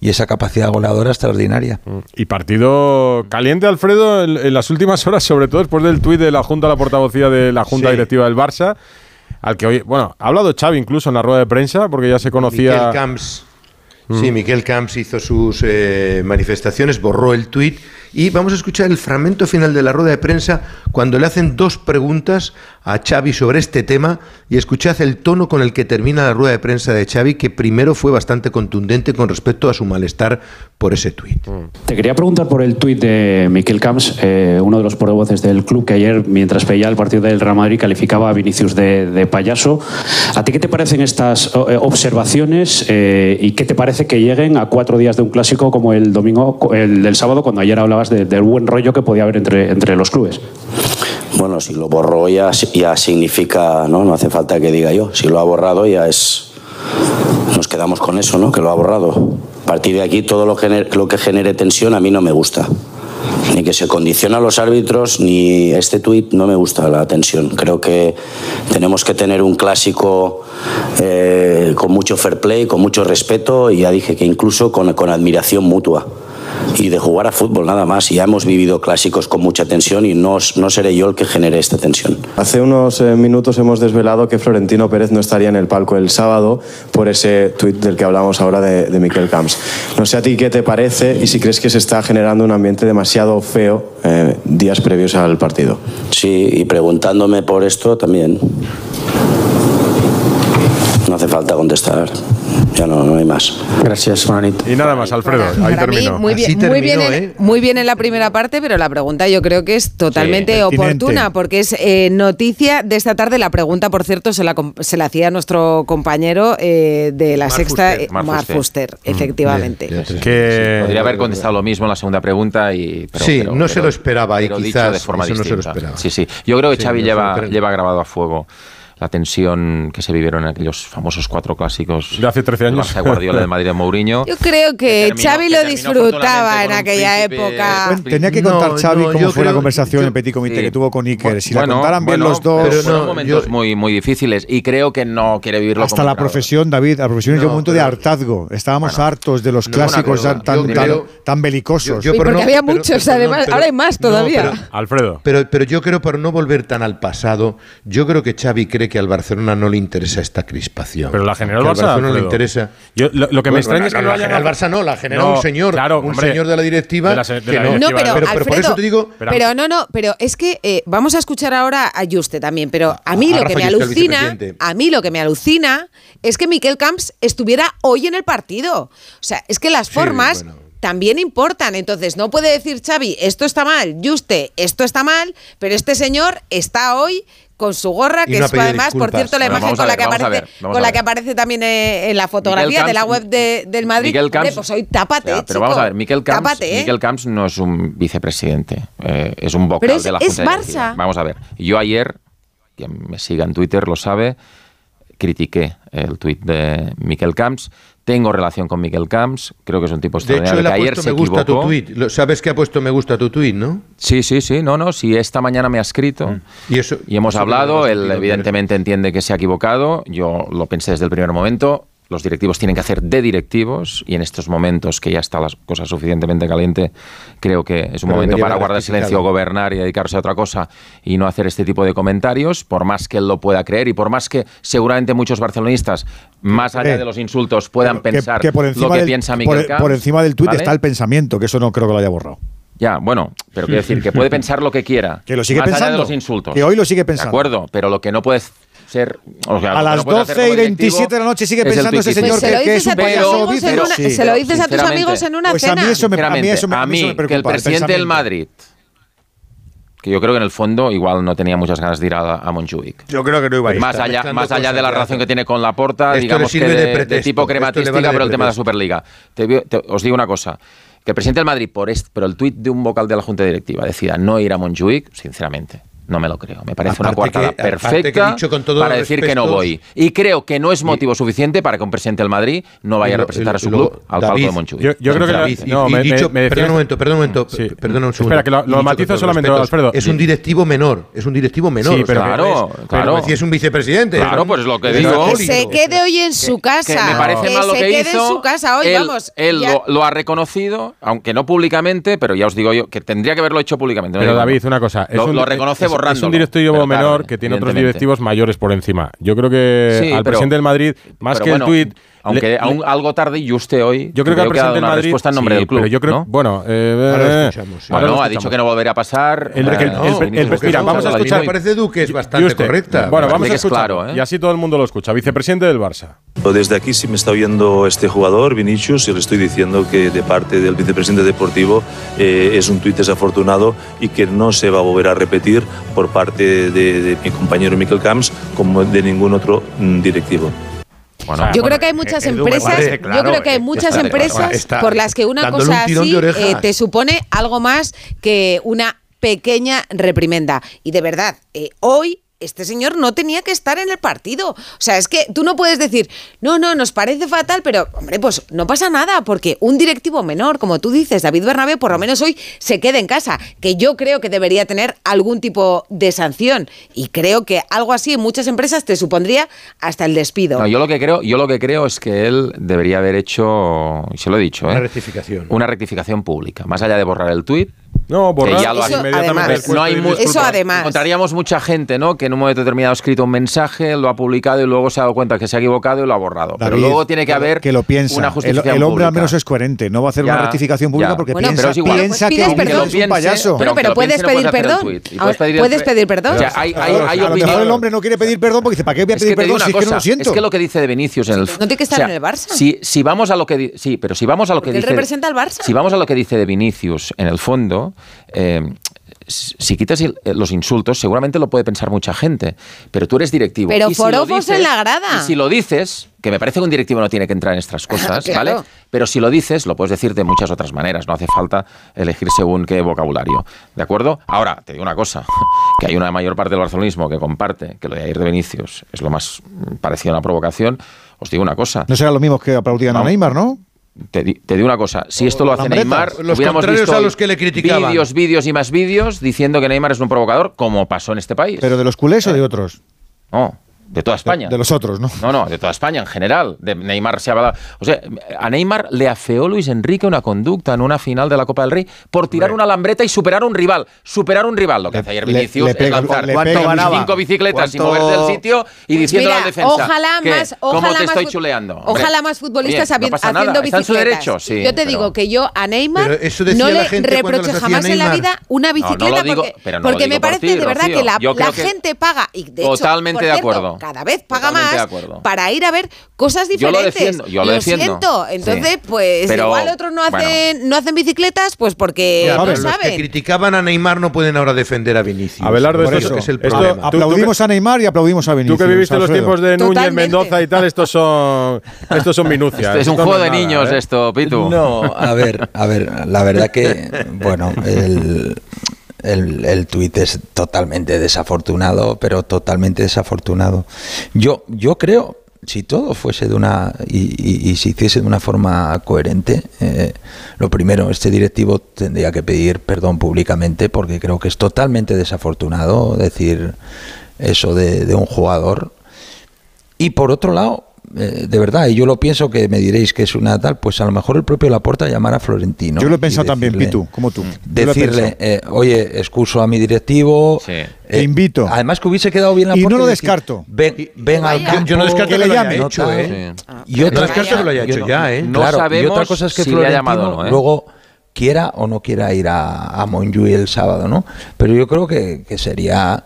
S20: Y esa capacidad goleadora extraordinaria.
S3: Y partido caliente, Alfredo, en, en las últimas horas, sobre todo después del tuit de la Junta, la portavocía de la Junta
S21: Sí.
S3: Directiva del Barça, al que hoy, bueno, ha hablado Xavi incluso en la rueda de prensa, porque ya se conocía...
S21: Miquel Camps.
S3: Mm.
S21: Sí, Miquel Camps hizo sus eh, manifestaciones, borró el tuit y vamos a escuchar el fragmento final de la rueda de prensa cuando le hacen dos preguntas a Xavi sobre este tema y escuchad el tono con el que termina la rueda de prensa de Xavi que primero fue bastante contundente con respecto a su malestar por ese tuit.
S26: Te quería preguntar por el tuit de Miquel Camps, eh, uno de los portavoces del club, que ayer, mientras veía el partido del Real Madrid, calificaba a Vinicius de, de payaso. ¿A ti qué te parecen estas eh, observaciones eh, y qué te parece que lleguen a cuatro días de un clásico como el domingo, el del sábado, cuando ayer de- del buen rollo que podía haber entre, entre los clubes?
S27: Bueno, si lo borró ya, ya significa, ¿no? No hace falta que diga yo. Si lo ha borrado ya es... Nos quedamos con eso, ¿no? Que lo ha borrado. A partir de aquí todo lo, gener- lo que genere tensión a mí no me gusta. Ni que se condiciona a los árbitros, ni este tuit no me gusta la tensión. Creo que tenemos que tener un clásico eh, con mucho fair play, con mucho respeto y ya dije que incluso con, con admiración mutua y de jugar a fútbol nada más. Ya hemos vivido clásicos con mucha tensión y no, no seré yo el que genere esta tensión.
S28: Hace unos eh, minutos hemos desvelado que Florentino Pérez no estaría en el palco el sábado por ese tuit del que hablamos ahora de, de Miquel Camps. No sé a ti qué te parece y si crees que se está generando un ambiente demasiado feo eh, días previos al partido.
S27: Sí, y preguntándome por esto también. No hace falta contestar. Ya no, no hay más.
S25: Gracias, Juanito.
S3: Y nada más, Alfredo, ahí
S2: Para mí, muy bien, muy, bien en, muy bien en la primera parte, pero la pregunta yo creo que es totalmente
S3: Sí,
S2: oportuna, porque es eh, noticia de esta tarde. La pregunta, por cierto, se la, se la hacía nuestro compañero eh, de la sexta,
S22: Fuster,
S2: eh,
S22: Fuster.
S2: Fuster, efectivamente.
S3: Que
S22: Podría haber contestado lo mismo en la segunda pregunta y pero-
S21: Sí,
S22: pero-
S21: no se lo esperaba y quizás
S22: de forma
S21: eso no se lo
S22: distinta.
S21: esperaba.
S22: Sí, sí. Yo creo que
S21: Sí,
S22: Xavi
S21: no
S22: lleva, lleva grabado a fuego la tensión que se vivieron en aquellos famosos cuatro clásicos
S3: de hace 13 años.
S22: De Guardiola de Madrid de Mourinho.
S2: Yo creo que
S22: terminó-
S2: Xavi
S22: que
S2: lo disfrutaba en aquella
S22: príncipe-
S2: época.
S6: Tenía que
S22: No,
S6: contar Xavi
S22: no,
S6: cómo
S22: yo
S6: fue la conversación
S22: yo-
S6: en Petit Comité
S22: sí.
S6: que tuvo con Iker. Si
S22: Bueno,
S6: la contaran bien los dos.
S22: pero fueron momentos muy, muy difíciles y creo que no quiere vivirlo
S6: Hasta
S22: como
S6: la profesión, David, la profesión llegó
S22: No,
S6: un momento de hartazgo. Estábamos hartos de los clásicos tan, tan, belicosos.
S21: yo-
S2: porque
S21: no,
S2: había muchos, además. Ahora hay más todavía.
S3: Alfredo.
S21: Pero, pero yo creo, por no volver tan al pasado, yo creo que Xavi cree que al Barcelona no le interesa esta crispación.
S3: Pero la generó el
S21: Que al
S3: Barça,
S21: Barcelona no le
S3: Alfredo.
S21: interesa.
S3: Yo- lo, lo que me
S21: Bueno,
S3: extraña es que no,
S21: la generó el Barça no, la generó
S3: No,
S21: un señor,
S3: claro,
S21: un
S3: hombre,
S21: señor de la directiva.
S3: de la se- de
S21: que
S3: la
S21: no.
S3: directiva.
S2: No, pero,
S21: pero, pero por
S2: Alfredo,
S21: eso te digo.
S2: pero no, no, pero es que eh, vamos a escuchar ahora a Juste también, pero a mí
S21: A
S2: lo que
S21: Rafa
S2: me
S21: Juste,
S2: alucina, a mí lo que me alucina es que Miquel Camps estuviera hoy en el partido. O sea, es que las formas también importan. Entonces, no puede decir Xavi, esto está mal, Juste, esto está mal, pero este señor está hoy con su gorra, que es además, por cierto, la
S22: Bueno,
S2: imagen con la que aparece,
S22: ver,
S2: con la que aparece también eh, en la fotografía de la web de- del Madrid.
S22: Miguel
S2: Hombre,
S22: Camps-
S2: pues hoy tápate,
S22: Ya,
S2: chico.
S22: pero vamos a ver, Miquel Camps,
S2: Tápate, ¿eh?
S22: Miquel Camps no es un vicepresidente, eh, es un vocal
S2: Pero es-
S22: de la
S2: es
S22: Junta Directiva.
S2: Barça.
S22: Vamos a ver, yo ayer, quien me siga en Twitter lo sabe, critiqué el tuit de Miquel Camps. Tengo relación con Miquel Camps, creo que es un tipo
S21: De hecho,
S22: extraordinario.
S21: él ha
S22: que ayer
S21: puesto me gusta tu. Lo- ¿Sabes que ha puesto me gusta tu tuit, no?
S22: Sí, sí, sí, no, no, si esta mañana me ha escrito
S21: Mm. Y, eso,
S22: y hemos
S21: eso
S22: hablado, él
S21: sentido,
S22: evidentemente entiende que se ha equivocado, yo lo pensé desde el primer momento, los directivos tienen que hacer de directivos y en estos momentos que ya está la cosa suficientemente caliente, creo que es un momento para guardar silencio, gobernar y dedicarse a otra cosa y no hacer este tipo de comentarios, por más que él lo pueda creer y por más que seguramente muchos barcelonistas, más allá
S6: eh,
S22: de los insultos, puedan pensar
S6: que por
S22: lo que piensa Miguel por, e-
S6: por encima del tuit está el pensamiento, que eso no creo que lo haya borrado.
S22: Ya, bueno, pero quiero decir que puede pensar lo que quiera.
S6: Que lo sigue
S22: más
S6: pensando.
S22: Allá de los insultos.
S6: Que hoy lo sigue pensando.
S22: De acuerdo, pero lo que no puedes
S6: a las
S22: no
S6: 12 y 27 de la noche sigue pensando ese señor que, que, es un payaso. Se
S2: lo
S6: dices,
S2: se lo dices a tus amigos en una
S6: pues
S2: cena.
S6: A mí eso me, a a mí,
S22: que el presidente del Madrid que yo creo que en el fondo igual no tenía muchas ganas de ir a, a
S11: Yo creo que no iba a ir.
S22: Más allá, más allá de la relación que tiene con la porta, digamos que
S11: de,
S22: de, de tipo crematística,
S11: vale
S22: pero el tema de la Superliga. Os digo una cosa. Que el presidente del Madrid, por, por el tuit de un vocal de la Junta Directiva, decida no ir a Montjuic, sinceramente, no me lo creo. Me parece una
S21: cuartada
S22: perfecta para decir que no voy. Y creo que no es motivo suficiente para que un presidente del Madrid no vaya a representar a su club al
S21: David,
S22: palco de Monchuy.
S3: Yo, creo que
S21: David,
S3: no, me, perdón
S21: un momento, perdón un momento, perdón segundo.
S3: Espera que lo, matizo solamente,
S21: respetos,
S3: Alfredo.
S21: Es un directivo menor, es un directivo menor.
S3: Sí, pero
S22: claro, claro.
S21: Si es un vicepresidente.
S22: Claro, pues lo que digo.
S2: Que se quede hoy en su casa.
S22: Que, me parece mal lo que hizo.
S2: en su casa hoy, vamos.
S22: Él lo ha reconocido, aunque no públicamente, pero ya os digo yo que tendría que haberlo hecho públicamente.
S3: Pero David, una cosa.
S22: Lo reconoce
S3: es un directivo menor que tiene otros directivos mayores por encima. Yo creo que al presidente del Madrid, más que el tuit
S22: aunque aún algo tarde y usted hoy.
S3: Yo creo que,
S22: ha dado una
S3: Madrid,
S22: respuesta en nombre del club.
S3: Yo creo,
S22: ¿no?
S3: bueno, eh,
S21: eh ahora
S3: eh.
S21: escuchamos,
S22: bueno, ha dicho que no volverá a pasar.
S3: El, el,
S22: no,
S3: el, el mira, vamos a escuchar.
S21: Parece Duque es bastante
S3: este,
S21: correcta.
S3: Bueno, vamos a escuchar.
S22: ¿eh?
S3: Y así todo el mundo lo escucha. Vicepresidente del Barça.
S29: Desde aquí, si me está oyendo este jugador, Vinicius, y le estoy diciendo que de parte del vicepresidente deportivo es un tuit desafortunado y que no se va a volver a repetir por parte de, mi compañero Miquel Camps como de ningún otro mm, directivo.
S2: Yo creo que hay muchas empresas, yo creo que hay muchas empresas por las que una cosa así eh, te supone algo más que una pequeña reprimenda. Y de verdad, eh, hoy este señor no tenía que estar en el partido. O sea, es que tú no puedes decir, no, no, nos parece fatal, pero hombre, pues no pasa nada, porque un directivo menor, como tú dices, David Bernabé, por lo menos hoy se queda en casa, que yo creo que debería tener algún tipo de sanción. Y creo que algo así en muchas empresas te supondría hasta el despido.
S22: No, yo lo que creo, yo lo que creo es que él debería haber hecho, y se lo he dicho,
S21: una
S22: ¿eh?
S21: rectificación.
S22: Una rectificación pública. Más allá de borrar el tuit,
S3: no, borrar
S22: ya lo
S2: eso, además,
S22: no hay
S2: Eso además.
S22: Encontraríamos mucha gente, ¿no? Que en un momento determinado ha escrito un mensaje, lo ha publicado y luego se ha dado cuenta que se ha equivocado y lo ha borrado.
S6: David, pero
S22: luego tiene que haber
S6: que lo piensa.
S22: una
S6: justicia
S22: El,
S6: el hombre al menos es coherente, no va a hacer
S22: ya,
S6: una rectificación pública
S22: ya.
S6: porque
S2: bueno,
S6: piensa,
S22: pero igual,
S6: piensa
S2: pues,
S6: que,
S2: que
S6: es un payaso.
S2: Pero,
S22: pero,
S2: puedes, pedir
S22: no
S2: puedes,
S22: puedes, pedir perdón.
S2: Puedes pedir perdón.
S22: O sea, hay, hay, hay
S6: a lo mejor el hombre no quiere pedir perdón porque dice, ¿para qué voy a pedir perdón si no lo siento?
S22: Es que lo que dice de Vinicius en el
S2: No tiene que estar en el Barça.
S22: Si vamos a lo que sí, pero si vamos a lo que dice Él
S2: representa al Barça.
S22: Si vamos a lo que dice de Vinicius en el fondo eh, si quitas eh, los insultos, seguramente lo puede pensar mucha gente, pero tú eres directivo.
S2: Pero
S22: forofos si
S2: en la grada.
S22: Y si lo dices, que me parece que un directivo no tiene que entrar en estas cosas, ¿vale? Pero si lo dices, lo puedes decir de muchas otras maneras, no hace falta elegir según qué vocabulario, ¿de acuerdo? Ahora, te digo una cosa, que hay una mayor parte del barcelonismo que comparte que lo de Ayer de Vinicius es lo más mm, parecido a una provocación, os digo una cosa.
S6: No serán los mismos que aplaudían a Neymar, ¿no?
S22: Te, di, digo una cosa, si esto lo hace Neymar,
S21: los
S22: hubiéramos
S21: a los que le criticaban.
S22: vídeos, vídeos y más vídeos diciendo que Neymar es un provocador, como pasó en este país.
S6: ¿Pero de los culés o de eh. otros?
S22: No, de toda España.
S6: De, los otros, ¿no?
S22: No, no, de toda España en general. De Neymar se ha dado. O sea, a Neymar le afeó Luis Enrique una conducta en una final de la Copa del Rey por tirar una lambreta y superar un rival. Superar un rival. Lo que hace ayer Vinicius
S6: le, pega,
S22: lanzar cinco bicicletas
S11: ¿Cuánto?
S22: y moverse del sitio y diciendo
S2: Mira,
S22: a
S2: la
S22: defensa.
S2: Ojalá más. Ojalá ojalá más futbolistas haciendo bicicletas. Yo te digo que yo a Neymar no le reproche jamás en la vida una bicicleta porque, porque me parece de verdad que la gente paga.
S22: Totalmente de acuerdo
S2: cada vez paga más para ir a ver cosas diferentes.
S22: Yo lo defiendo. Yo lo, lo
S2: siento. Entonces, pues igual otros no hacen, no hacen bicicletas, pues porque no
S21: saben. Los que criticaban a Neymar no pueden ahora defender a Vinicius.
S3: Abelardo,
S21: por eso,
S3: es
S21: el problema.
S6: Aplaudimos a Neymar y aplaudimos a Vinicius.
S3: Tú que viviste los tiempos de Núñez, Mendoza y tal, estos son, estos son minucias.
S22: Es un juego de niños
S3: ¿eh?
S22: esto, Pitu.
S20: No, a ver, a ver, la verdad que, bueno, el, el, el tuit es totalmente desafortunado, pero totalmente desafortunado. Yo, yo creo, si todo fuese de una y, y, y, se hiciese de una forma coherente, eh, lo primero, este directivo tendría que pedir perdón públicamente porque creo que es totalmente desafortunado decir eso de un jugador. Y por otro lado, eh, de verdad, y yo lo pienso que me diréis que es una tal, pues a lo mejor el propio Laporta llamar a Florentino.
S6: Yo lo he
S20: y
S6: pensado también, Pitu, como tú. He
S20: Decirle, eh, oye, excuso a mi directivo. eh,
S6: Te invito.
S20: Además que hubiese quedado bien la
S6: Y no lo descarto.
S20: Ven, ven al
S21: Yo- yo no
S20: campo,
S21: descarto que
S20: le
S21: lo haya
S20: llame.
S21: hecho. ¿eh?
S20: Y otra
S21: No descarto
S20: cosa
S21: que lo haya hecho
S20: no-
S21: ya, ¿eh?
S20: No claro, y
S22: sabemos
S20: otra cosa es que
S22: si le ha
S20: Florentino
S22: llamado o no, ¿eh?
S20: luego quiera o no quiera ir a, a Montjuïc el sábado, ¿no? Pero yo creo que, que sería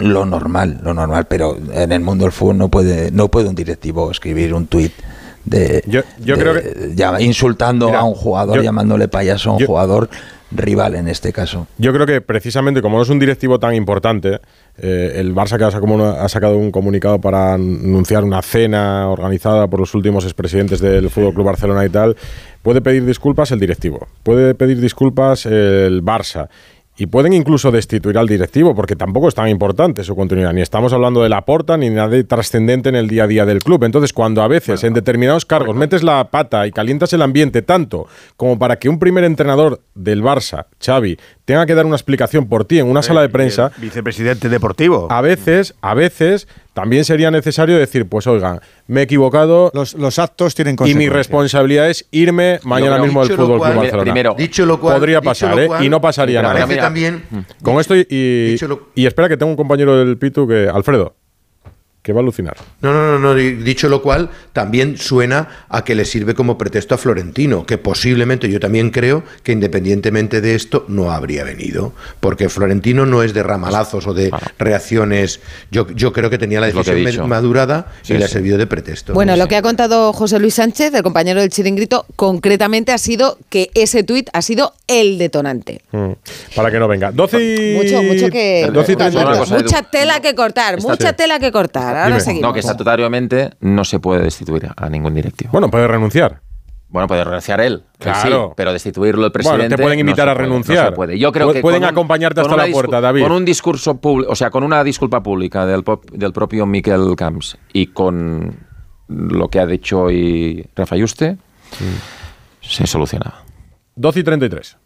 S20: lo normal, lo normal, pero en el mundo del fútbol no puede, no puede un directivo escribir un tuit de,
S3: yo
S20: de-
S3: creo que-
S20: llama- insultando
S3: Mira,
S20: a un jugador,
S3: yo-
S20: llamándole payaso a un jugador rival en este caso.
S3: Yo creo que precisamente como no es un directivo tan importante, eh, el Barça que ha sacado, una- ha sacado un comunicado para anunciar una cena organizada por los últimos expresidentes del Fútbol Club Barcelona y tal, puede pedir disculpas el directivo, puede pedir disculpas el Barça. Y pueden incluso destituir al directivo, porque tampoco es tan importante su continuidad. Ni estamos hablando de la porta ni nada de trascendente en el día a día del club. Entonces, cuando a veces en determinados cargos metes la pata y calientas el ambiente tanto como para que un primer entrenador del Barça, Xavi, tenga que dar una explicación por ti en una sala de prensa,
S11: Vicepresidente deportivo.
S3: a veces, a veces también sería necesario decir, pues oigan, me he equivocado.
S6: Los, actos tienen
S3: Y mi
S6: consecuencias.
S3: responsabilidad es irme mañana mismo del
S20: lo
S3: Fútbol
S20: cual-
S3: Club Barcelona.
S20: primero-
S21: Dicho lo cual-
S3: podría pasar,
S21: lo
S3: ¿eh? y no pasaría nada.
S21: también-
S3: Con esto y, y,
S21: lo-
S3: y espera que tengo un compañero del Pitu que Alfredo que va a alucinar.
S21: No, no, no, no, di- dicho lo cual, también suena a que le sirve como pretexto a Florentino, que posiblemente yo también creo que independientemente de esto no habría venido, porque Florentino no es de ramalazos o de reacciones, yo, yo creo que tenía la decisión madurada
S22: Sí,
S21: y le ha servido de pretexto.
S2: Bueno, lo que ha contado José Luis Sánchez, el compañero del chiringrito, concretamente ha sido que ese tuit ha sido el detonante.
S3: Mm, Para que no venga. 12 y...
S2: Mucho, mucho que.
S3: 12 y
S2: cortar,
S3: 33.
S22: Una cosa, Edu.
S2: mucha tela que cortar,
S22: Está-
S2: mucha tela que cortar. Ahora
S3: Dime.
S2: seguimos.
S22: No, que estatutariamente no se puede destituir a ningún directivo.
S3: Bueno, puede renunciar.
S22: Bueno, puede renunciar él, que sí,
S3: Claro.
S22: pero destituirlo el presidente.
S3: Bueno, te pueden invitar a
S22: puede,
S3: renunciar.
S22: No se puede. Yo creo que
S3: pueden
S22: un-
S3: acompañarte hasta la puerta, David.
S22: Con un discurso público, o sea, con una disculpa pública del, pop- del propio Miquel Camps y con lo que ha dicho hoy Rafa Yuste, se solucionaba.
S3: 12 y 33.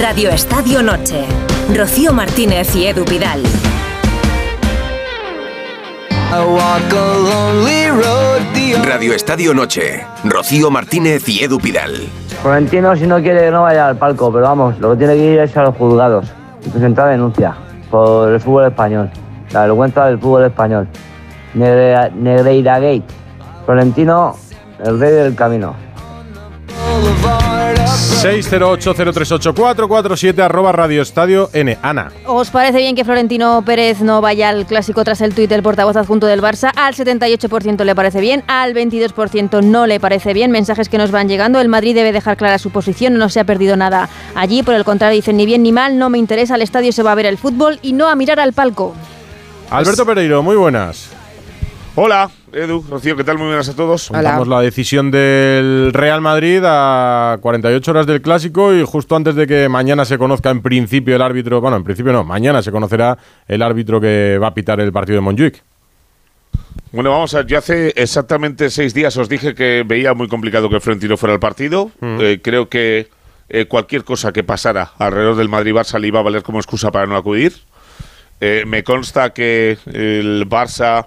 S30: Radio Estadio Noche. Rocío Martínez y Edu Pidal.
S1: Radio Estadio Noche. Rocío Martínez y Edu Pidal.
S31: Florentino, si no quiere, que no vaya al palco, pero vamos, lo que tiene que ir es a los juzgados y presentar denuncia por el fútbol español, la vergüenza del fútbol español. Negre- Negreira Gate. Florentino, el rey del camino.
S3: 608038447 arroba Radio Estadio N. Ana.
S17: ¿Os parece bien que Florentino Pérez no vaya al clásico tras el tuit del portavoz adjunto del Barça? Al 78% le parece bien, al 22% no le parece bien. Mensajes que nos van llegando. El Madrid debe dejar clara su posición, no se ha perdido nada allí. Por el contrario, dicen ni bien ni mal, no me interesa, al estadio se va a ver el fútbol y no a mirar al palco.
S3: Alberto Pereiro, muy buenas.
S32: Hola, Edu, Rocío, ¿qué tal? Muy buenas a todos.
S3: Contamos la decisión del Real Madrid a 48 horas del clásico y justo antes de que mañana se conozca en principio el árbitro, bueno, en principio no, mañana se conocerá el árbitro que va a pitar el partido de Montjuic.
S32: Bueno, vamos a ver, yo hace exactamente seis días os dije que veía muy complicado que Florentino fuera al partido. Eh, creo que eh, cualquier cosa que pasara alrededor del Madrid-Barça le iba a valer como excusa para no acudir. Eh, me consta que el Barça,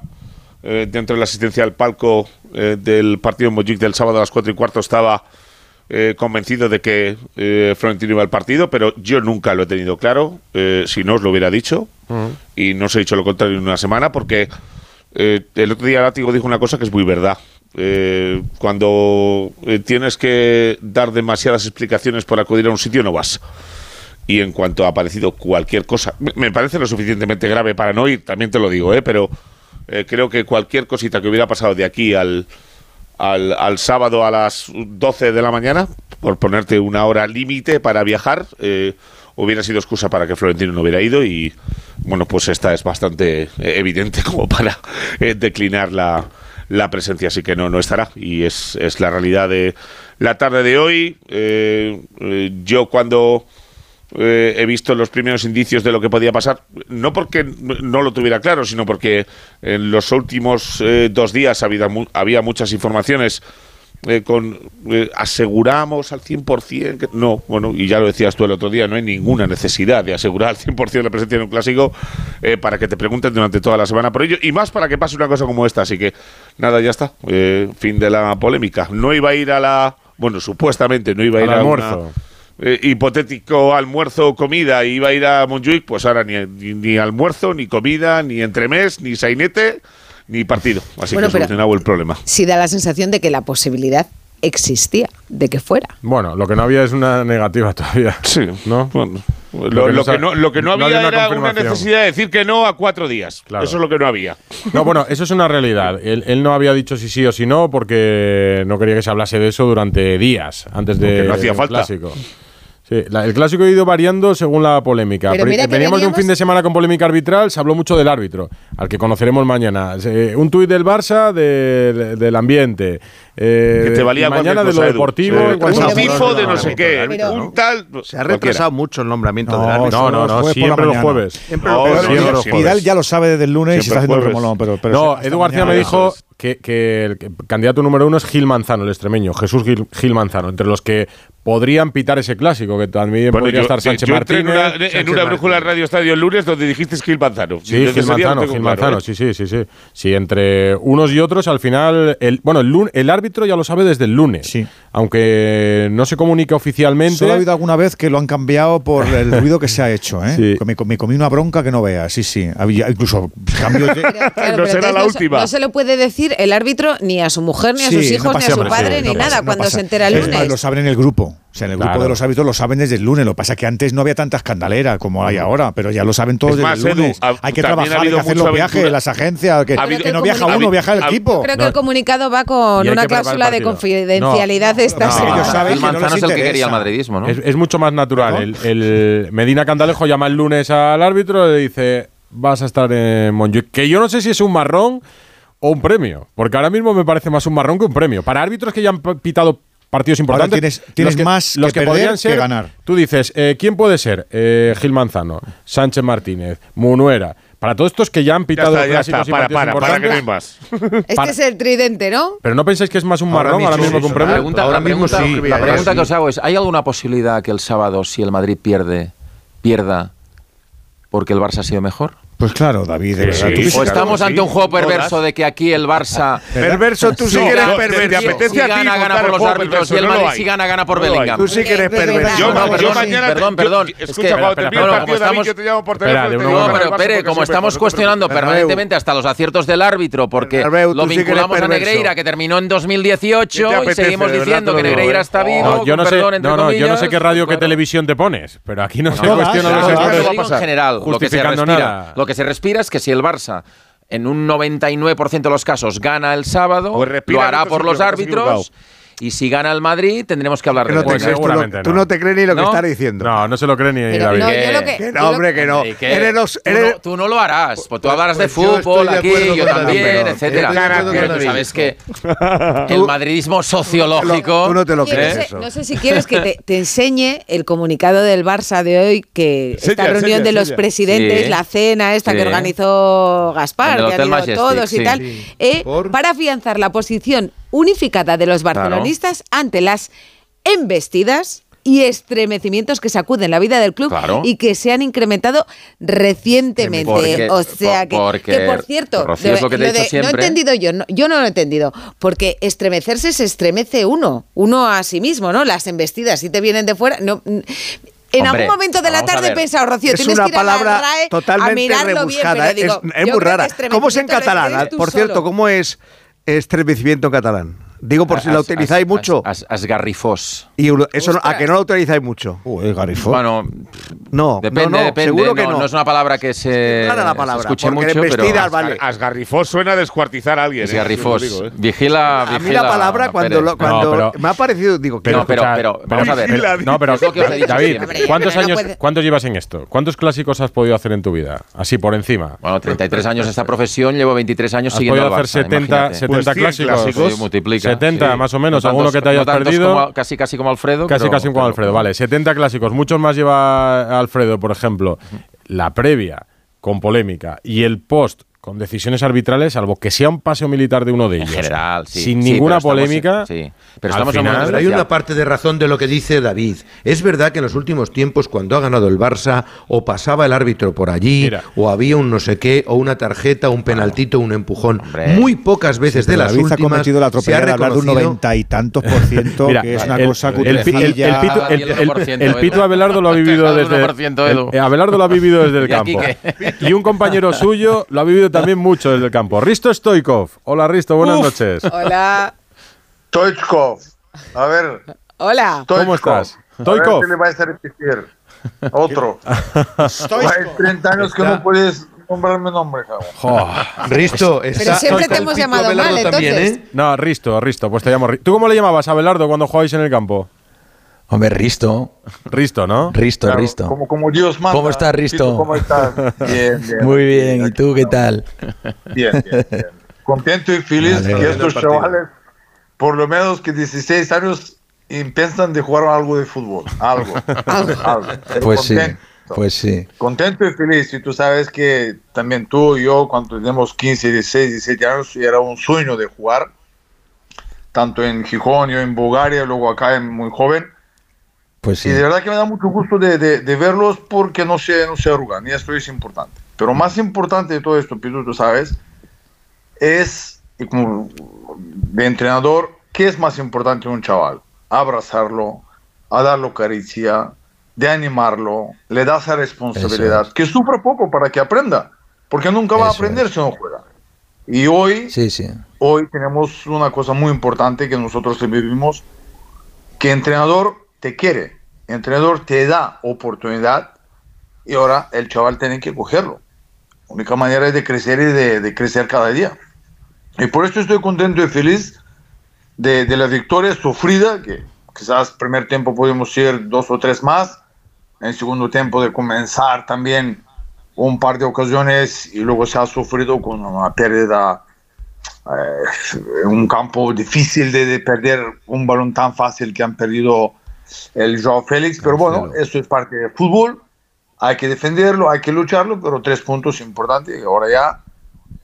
S32: eh, dentro de la asistencia al palco eh, del partido en Montjuic del sábado a las cuatro y cuarto, estaba eh, convencido de que eh, Florentino iba al partido, pero yo nunca lo he tenido claro. si no, os lo hubiera dicho. Y no os he dicho lo contrario en una semana, porque el otro día Látigo dijo una cosa que es muy verdad. Cuando tienes que dar demasiadas explicaciones por acudir a un sitio, no vas. Y en cuanto ha aparecido cualquier cosa, me- me parece lo suficientemente grave para no ir, también te lo digo, ¿eh? pero eh, creo que cualquier cosita que hubiera pasado de aquí al, al, sábado a las 12 de la mañana, por ponerte una hora límite para viajar, eh, hubiera sido excusa para que Florentino no hubiera ido y bueno, pues esta es bastante eh, evidente como para eh, declinar la, la presencia, así que no, no estará y es, es la realidad de la tarde de hoy. Yo cuando eh, he visto los primeros indicios de lo que podía pasar, no porque no lo tuviera claro, sino porque en los últimos eh, dos días había, mu- había muchas informaciones eh, con eh, aseguramos al 100% que no, bueno, y ya lo decías tú el otro día, no hay ninguna necesidad de asegurar al 100% la presencia en un clásico eh, para que te pregunten durante toda la semana por ello y más para que pase una cosa como esta, así que nada, ya está, eh, fin de la polémica. No iba a ir a la, bueno, supuestamente no iba a
S3: Al
S32: ir a
S3: almuerzo.
S32: una eh, hipotético almuerzo o comida iba a ir a Montjuic, pues ahora ni, ni, almuerzo, ni comida, ni entremés, ni sainete, ni partido. Así
S2: bueno,
S32: que solucionado el problema.
S2: Sí da la sensación de que la posibilidad existía de que fuera.
S3: Bueno, lo que no había es una negativa todavía.
S32: Sí.
S3: ¿No?
S32: Lo, que no, lo, que no, había, era una necesidad de decir que no a cuatro días. Claro. Eso es lo que no había.
S3: No, bueno, eso es una realidad. Él, él, no había dicho si sí o si no porque no quería que se hablase de eso durante días antes de.
S32: Porque no hacía falta.
S3: Clásico. Sí, la, el clásico ha ido variando según la polémica.
S2: Pero mira que
S3: Veníamos de un fin de semana con polémica arbitral, se habló mucho del árbitro, al que conoceremos mañana. Eh, un tuit del Barça de, de, del ambiente. Eh,
S32: que te valía
S3: mañana de lo deportivo.
S32: Un
S3: no,
S32: FIFO de no sé qué. Un tal.
S11: Se ha retrasado mucho el nombramiento
S3: no, del
S11: árbitro.
S3: No, no, no, no siempre los jueves.
S6: Vidal ya lo sabe desde el lunes siempre y se está haciendo remolón. Pero, pero
S3: no, Edu García me dijo que, que, el candidato número uno es Gil Manzano, el extremeño, Jesús Gil, Gil Manzano, entre los que podrían pitar ese clásico, que también
S32: bueno,
S3: podría estar Sánchez
S32: yo Martínez. En una, en
S3: Sánchez
S32: una brújula Radio Estadio el lunes donde dijiste Gil Manzano.
S3: Sí, Gil Manzano, Gil Manzano,
S32: ¿eh?
S3: sí, sí, sí, sí. Sí, entre unos y otros, al final, el, bueno, el, el árbitro ya lo sabe desde el lunes, sí. aunque no se comunica oficialmente.
S6: Solo ha habido alguna vez que lo han cambiado por el ruido que se ha hecho, ¿eh? Me, comí una bronca que no veas, sí, sí. Incluso cambió de...
S2: no será la última. No se lo puede decir el árbitro ni a su mujer, ni a sus hijos, ni a su padre, ni nada, cuando se entera el lunes.
S6: lo saben en el grupo. O sea, en el grupo de los hábitos lo saben desde el lunes. Lo que pasa es que antes no había tanta escandalera como hay ahora, pero ya lo saben todos
S32: más,
S6: desde el lunes. Hay que
S32: trabajar, ha
S6: hay que hacer los viajes,
S32: aventura.
S6: las agencias, que, no viaja uno, viaja el equipo.
S2: Creo que el comunicado va con una cláusula de confidencialidad
S3: no,
S22: de
S3: estas. No, que
S22: es quería el madridismo.
S3: Es, mucho más natural. El, Medina Candalejo llama el lunes al árbitro y le dice vas a estar en Montjuic. Que yo no sé si es un marrón o un premio, porque ahora mismo me parece más un marrón que un premio. Para árbitros que ya han pitado partidos importantes.
S6: Tienes, más
S3: los
S6: que,
S3: ser,
S6: ganar.
S3: Tú dices, eh, ¿quién puede ser? Eh, Gil Manzano, Sánchez Martínez, Munuera. Para todos estos que ya han pitado
S32: ya está, para,
S3: para,
S32: para, para, que no más.
S2: Este es el tridente, ¿no?
S3: Pero no pensáis que es más un marrón ahora
S21: mismo,
S3: que un premio.
S21: ahora mismo.
S22: La pregunta, que os hago es, ¿hay alguna posibilidad que el sábado, si el Madrid pierde, pierda porque el Barça ha sido mejor?
S6: Pues claro, David, de verdad.
S32: Sí.
S22: o estamos ante un juego perverso de que aquí el Barça.
S11: perverso, tú sí que eres perverso.
S32: Te apetece
S22: si
S32: a ti
S22: gana, gana por los árbitros y el Madrid si gana, gana por Bellingham.
S11: Tú sí que eres
S2: eh,
S11: perverso.
S32: Yo, mañana.
S22: Perdón, perdón.
S32: Escucha, cuando partido, yo te llamo por teléfono.
S22: No, pero Pere, como estamos cuestionando permanentemente hasta los aciertos del árbitro, porque lo vinculamos a Negreira, que terminó en 2018, y seguimos diciendo que Negreira está eh?
S3: vivo. Yo no sé. No, no, yo no sé qué radio, qué televisión te pones, pero aquí no se cuestiona los
S22: árbitros. En general, lo que se respira. Lo que se respira es que si el Barça en un 99% de los casos gana el sábado, lo hará por los árbitros. Y si gana el Madrid, tendremos que hablar de
S11: no él.
S3: Seguramente
S11: tú,
S3: no.
S11: te crees ni lo que
S22: ¿No?
S11: diciendo.
S3: No, no se lo cree ni David.
S2: No,
S11: hombre, que no.
S22: Tú, no, lo harás. Pues, tú pues, hablarás de
S21: pues,
S22: fútbol aquí, yo también, etcétera. Pero tú sabes que el madridismo sociológico...
S11: Tú no te lo crees.
S2: No sé si quieres que te, enseñe el comunicado del Barça de hoy, que esta reunión de los presidentes, la cena esta que organizó Gaspar, que ha
S22: habido
S2: todos y tal, eh, para afianzar la posición unificada de los barcelonistas ante las embestidas y estremecimientos que sacuden la vida del club y que se han incrementado recientemente. O sea que,
S22: porque,
S2: que por cierto,
S22: lo que te
S2: lo no he entendido yo, no, yo no lo he entendido, porque estremecerse se estremece uno, uno a sí mismo, ¿no? Las embestidas, si te vienen de fuera, en algún momento de la tarde he pensado, Rocío,
S11: es
S2: tienes
S11: una
S2: que ir palabra a la RAE
S11: totalmente
S2: a
S11: rebuscada,
S2: bien,
S11: ¿eh?
S2: digo,
S11: es, muy rara. ¿Cómo es en catalán? Por cierto, ¿cómo es es Estremecimiento catalán. Digo por ah, si la utilizáis mucho.
S22: Asgarrifos.
S11: Y eso a que no la utilizáis mucho.
S6: Uy, garifos.
S22: Bueno,
S11: no,
S22: depende,
S11: no, no,
S22: depende.
S11: Seguro que
S22: no,
S11: no,
S22: no. es una palabra que se,
S11: Para la palabra,
S22: se
S11: escuche
S22: mucho, pero
S11: vale.
S32: Asgarrifos suena a descuartizar a alguien. Asgarrifos. Eh, digo, eh.
S22: Vigila, vigila.
S11: A mí la palabra cuando, lo, cuando
S3: pero,
S11: me ha parecido digo que
S22: no, pero,
S3: pero,
S22: pero vamos a ver.
S3: Vigila, no, pero David, ¿cuántos años cuántos llevas en esto? ¿Cuántos clásicos has podido hacer en tu vida? Así por encima.
S22: Bueno, 33 años esta profesión, llevo 23 años siguiendo
S3: Has
S22: podido
S3: hacer 70
S32: pues
S3: clásicos. 70 más o menos,
S22: no tantos, alguno
S3: que te hayas perdido.
S22: Casi casi como Alfredo.
S3: Casi casi como Alfredo, vale. 70 clásicos, muchos más lleva Alfredo, por ejemplo. La previa con polémica y el post con decisiones arbitrales, salvo que sea un paseo militar de uno de ellos.
S22: general, sí.
S3: Sin
S22: Sí,
S3: ninguna
S22: pero estamos en-
S3: polémica.
S22: sí. Pero estamos
S3: final-
S21: Pero hay una parte de razón de lo que dice David. Es verdad que en los últimos tiempos, cuando ha ganado el Barça, o pasaba el árbitro por allí, o había un no sé qué, o una tarjeta, un penaltito, un empujón. Muy pocas veces
S6: Sí,
S21: de las
S6: David ha
S21: últimas
S6: cometido la
S21: se ha
S6: atropellada de hablar de un noventa y tantos por ciento,
S3: Mira,
S6: que es una
S3: el-
S6: cosa
S3: el, el- el pito, el- el- el- el
S22: Edu.
S3: pito Abelardo lo ha vivido desde
S22: 1%, Edu.
S3: el- Abelardo lo ha vivido desde el
S22: ¿Y aquí
S3: campo y un compañero suyo lo ha vivido también mucho desde el campo Risto Stoikov hola Risto buenas
S2: Uf.
S3: noches
S2: Hola.
S33: Stoichkov, A ver.
S2: Hola.
S3: ¿Cómo estás?
S33: A ver
S3: Stoikov.
S33: le vais a repetir. Otro. Hay 30 años que no puedes nombrarme nombre, cabrón.
S21: Risto,
S2: Pero siempre te hemos llamado mal, entonces.
S3: No, Risto, Risto, pues te llamo Risto. ¿Tú cómo le llamabas a Abelardo cuando jugáis en el campo?
S20: Hombre, Risto.
S3: Risto, ¿no?
S20: Risto,
S33: Claro,
S20: Risto.
S33: Como, como Dios manda.
S20: ¿Cómo estás, Risto?
S33: ¿Cómo estás? Bien, bien.
S20: Muy bien, ¿y tú qué tal?
S33: Bien, bien, bien. Contento y feliz
S20: Vale.
S33: que estos chavales, por lo menos que 16 años, empiezan de jugar algo de fútbol. Algo. algo. Pero
S20: Pues sí,
S33: contento.
S20: pues sí.
S33: Contento y feliz. Y tú sabes que también tú y yo, cuando tenemos 15, 16, 17 años, era un sueño de jugar. Tanto en Gijón, yo en Bulgaria, luego acá en muy joven.
S20: Pues sí.
S33: Y de verdad que me da mucho gusto de, de- de verlos porque no se, no se arrugan y esto es importante. Pero más importante de todo esto, Pitu, tú sabes, es, y como de entrenador, ¿qué es más importante en un chaval? Abrazarlo, a darlo caricia, de animarlo, le das esa responsabilidad, que sufra poco para que aprenda, porque nunca va a
S20: Eso
S33: aprender si no juega. Y hoy,
S20: Sí, sí.
S33: hoy tenemos una cosa muy importante que nosotros vivimos, que entrenador te quiere, entrenador te da oportunidad y ahora el chaval tiene que cogerlo. La única manera es de crecer y de, de crecer cada día. Y por esto estoy contento y feliz de, de la victoria sufrida, que quizás primer tiempo podemos ir dos o tres más, en segundo tiempo de comenzar también un par de ocasiones y luego se ha sufrido con una pérdida eh, un campo difícil de, de perder un balón tan fácil que han perdido el Joao Félix, pero bueno, eso es parte del fútbol, hay que defenderlo, hay que lucharlo, pero tres puntos importantes y ahora ya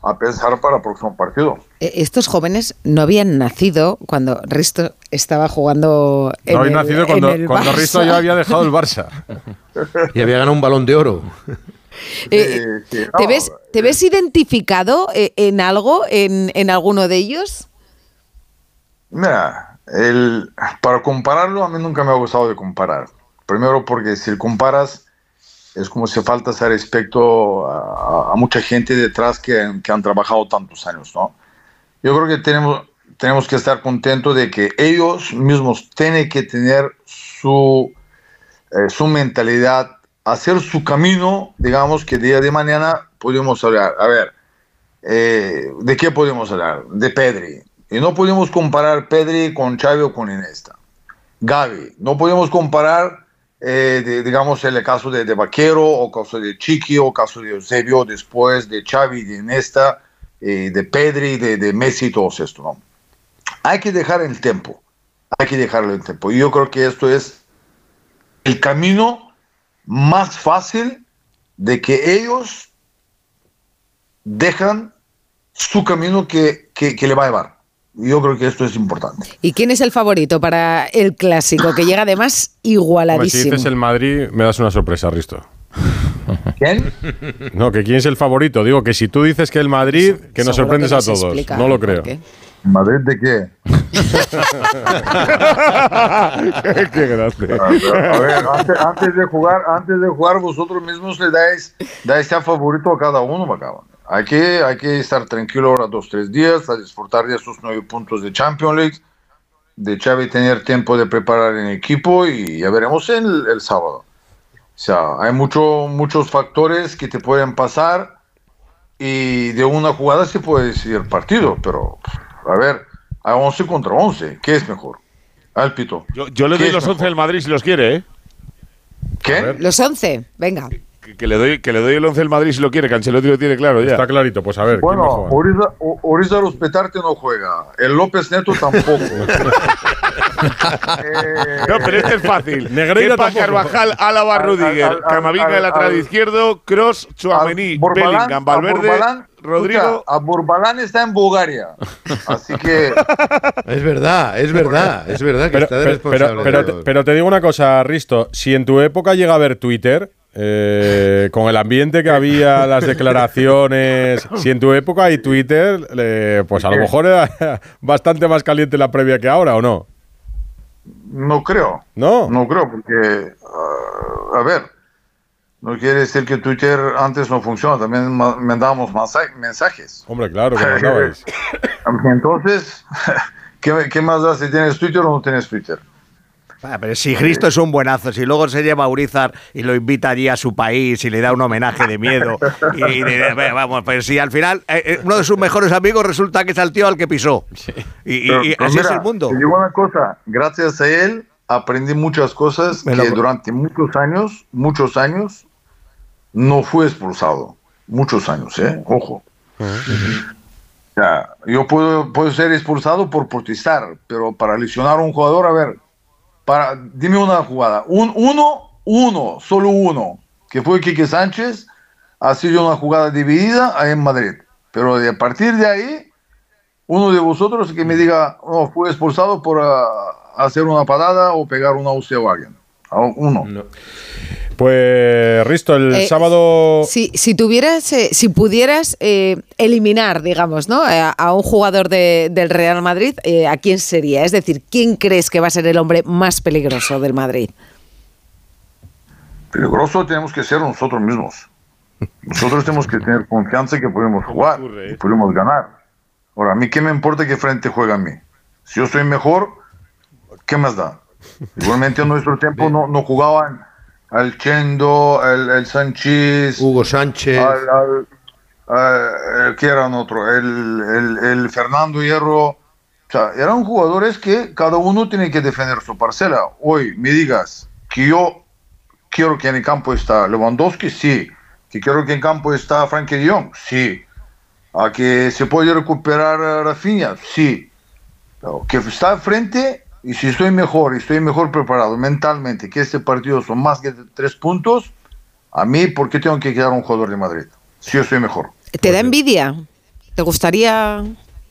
S33: a pensar para el próximo partido.
S2: Eh, Estos jóvenes no habían nacido cuando Risto estaba jugando en
S3: No
S2: el-
S3: nacido cuando, cuando. Risto ya había dejado el Barça.
S21: Y había ganado un balón de oro.
S2: Eh, ¿Te, ves, ¿Te ves identificado eh, en algo, en, en alguno de ellos?
S33: Mira, el, para compararlo a mí nunca me ha gustado de comparar. Primero porque si comparas es como si falta ese respeto a, a mucha gente detrás que, que han trabajado tantos años, ¿no? Yo creo que tenemos, tenemos que estar contentos de que ellos mismos tienen que tener su, eh, su mentalidad, hacer su camino, digamos que día de mañana podemos hablar. A ver, eh, ¿de qué podemos hablar? De Pedri. Y no podemos comparar Pedri con Xavi o con Iniesta. Gaby, no podemos comparar, eh, digamos, el caso de, Vaquero, o caso de Chiqui, o caso de Eusebio, después de Xavi, de Iniesta, eh, de Pedri, de, de Messi, y todo esto, ¿no? Hay que dejar el tiempo, hay que dejarlo el tiempo. Y yo creo que esto es el camino más fácil de que ellos dejan su camino que, que le va a llevar. Yo creo que esto es importante.
S2: ¿Y quién es el favorito para el clásico? Que llega además
S3: Hombre, si
S2: igualadísimo.
S3: dices el Madrid, me das una sorpresa, Risto.
S33: ¿Quién?
S3: No, que quién es el favorito. Digo que si tú dices que el Madrid, que nos
S33: Seguro que
S3: sorprendes a
S33: nos
S3: todos.
S33: explica
S3: No lo creo.
S33: qué. ¿Madrid de qué?
S3: qué, grande.
S33: A ver, antes, antes de jugar, antes de jugar, vosotros mismos le dais, dais a favorito a cada uno, Macaba. Hay que, hay que estar tranquilo ahora dos, tres días, a disfrutar de esos nueve puntos de Champions League, de Xavi tener tiempo de preparar en equipo y ya veremos el, el sábado. O sea, hay mucho, muchos factores que te pueden pasar y de una jugada se puede decidir el partido, pero a ver, hay 11 contra 11, ¿qué es mejor? Al pito.
S32: Yo, yo le
S33: ¿Qué
S32: doy los 11 del Madrid si los quiere, ¿eh?
S33: ¿Qué?
S2: Los 11, venga.
S32: Que, le doy, que le doy el 11 del Madrid si lo quiere, que Ancelotti lo tiene claro ya.
S3: Está clarito, pues a ver,
S33: Bueno, Oriza, O- Oriza Ruspetarte no juega. El López Neto tampoco.
S32: No, pero este es fácil.
S3: Negreira
S32: Kepa,
S3: tampoco.
S32: Carvajal, Álava,
S33: Al- al-
S32: Rudiger,
S33: al-
S32: Camavinga
S33: al-
S32: de lateral
S33: al-
S32: izquierdo, Cross,
S33: Borbalán-
S32: Bellingham, Valverde,
S33: a Borbalán,
S32: Rodrigo.
S33: escucha, a Borbalán está en Bulgaria. Así que.
S21: Es verdad, es verdad, es verdad que
S3: Pero,
S21: está de
S3: pero,
S21: responsable.
S3: pero- pero
S21: de
S3: te,
S21: todo.
S3: pero te digo una cosa, Risto. Si en tu época llega a ver Twitter, eh, con el ambiente que había, las declaraciones, si en tu época hay Twitter, eh, pues a lo mejor era bastante más caliente la previa que ahora, ¿o no?
S33: No creo.
S3: No.
S33: No creo, porque. ah, a ver. No quiere decir que Twitter antes no funciona. También ma- mandábamos mensajes.
S3: Hombre, claro que.
S33: Entonces, ¿Qué, qué más da si tienes Twitter o no tienes Twitter?
S11: Ah, pero si Cristo es un buenazo, si luego se lleva a Urizar y lo invita allí a su país y le da un homenaje de miedo, y, y de- vamos, pues si al final eh, eh, uno de sus mejores amigos resulta que es el tío al que pisó. Y, y-
S33: Pero-
S11: y
S33: pero
S11: así es el mundo.
S33: Te digo una cosa, gracias a él aprendí muchas cosas
S11: Me lo-
S33: que durante muchos años, muchos años, no fue expulsado. Muchos años, ¿eh? Ojo. O sea, yo puedo, puedo ser expulsado por protestar, pero para lesionar a un jugador, a ver, para, dime una jugada. Un, uno, uno, solo uno, que fue Quique Sánchez, ha sido una jugada dividida en Madrid. Pero de, a partir de ahí, uno de vosotros que me diga, no, fue expulsado por ah, hacer una parada o pegar una hostia a alguien. A Uno.
S3: Pues Risto, el
S2: Eh,
S3: sábado.
S2: Si, si tuvieras, eh, si pudieras eh, eliminar, digamos, ¿no? A, a un jugador de- del Real Madrid, eh, ¿a quién sería? Es decir, ¿quién crees que va a ser el hombre más peligroso del Madrid?
S33: Peligroso tenemos que ser nosotros mismos. Nosotros tenemos que tener confianza que podemos jugar y podemos ganar. Ahora, a mí qué me importa que frente juega a mí. Si yo soy mejor, ¿qué más da? Igualmente en nuestro tiempo no, no jugaban al Chendo, el, el Sánchez,
S21: Hugo Sánchez.
S33: al, al- al- ¿qué eran otro? El, el- el Fernando Hierro. O sea, eran jugadores que cada uno tiene que defender su parcela. Hoy me digas que yo quiero que en el campo está Lewandowski, sí. Que quiero que en campo está Frankie de Jong, sí. A que se puede recuperar Rafinha, sí. Que está al frente y si estoy mejor y estoy mejor preparado mentalmente, que este partido son más que tres puntos, a mí, ¿por qué tengo que quedar un jugador de Madrid? Si yo estoy mejor.
S2: ¿Te da envidia? ¿Te gustaría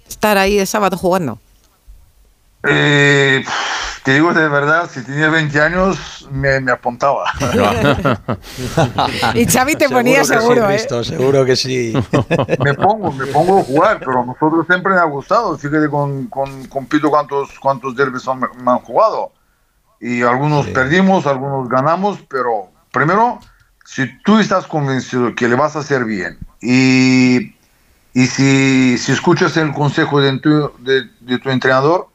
S2: estar ahí de sábado jugando?
S33: Eh, te digo de verdad, si tenía 20 años, me, me apuntaba.
S2: Y Xavi te ponía
S20: que sí,
S2: seguro, ¿eh?
S20: Risto, seguro que sí.
S33: me pongo, me pongo a jugar, pero a nosotros siempre me ha gustado. Fíjate con, con, con Pito cuántos, cuántos derbis han- me han jugado. Y algunos perdimos, algunos ganamos, pero primero, si tú estás convencido que le vas a hacer bien y, y si, si escuchas el consejo de tu, de, de tu entrenador,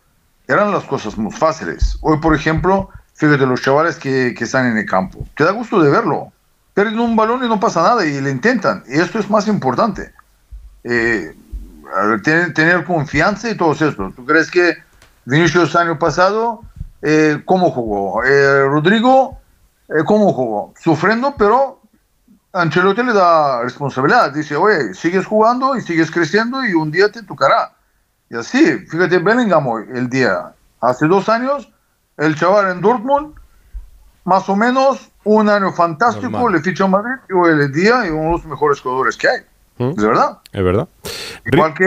S33: eran las cosas muy fáciles. Hoy, por ejemplo, fíjate los chavales que, que están en el campo. Te da gusto de verlo. Pierden un balón y no pasa nada y le intentan. Y esto es más importante. Eh, tener, tener confianza y todo esto. ¿Tú crees que Vinicius año pasado, eh, cómo jugó? Eh, Rodrigo, eh, cómo jugó? Sufriendo, pero Ancelotti le da responsabilidad. Dice, oye, sigues jugando y sigues creciendo y un día te tocará. Y así, fíjate, Bellingham hoy, el día, hace dos años, el chaval en Dortmund, más o menos un año fantástico,
S3: Normal.
S33: le ficha a Madrid y hoy el día y uno de los mejores jugadores que hay.
S3: ¿Mm?
S33: ¿Es verdad?
S3: Es verdad.
S33: Igual que,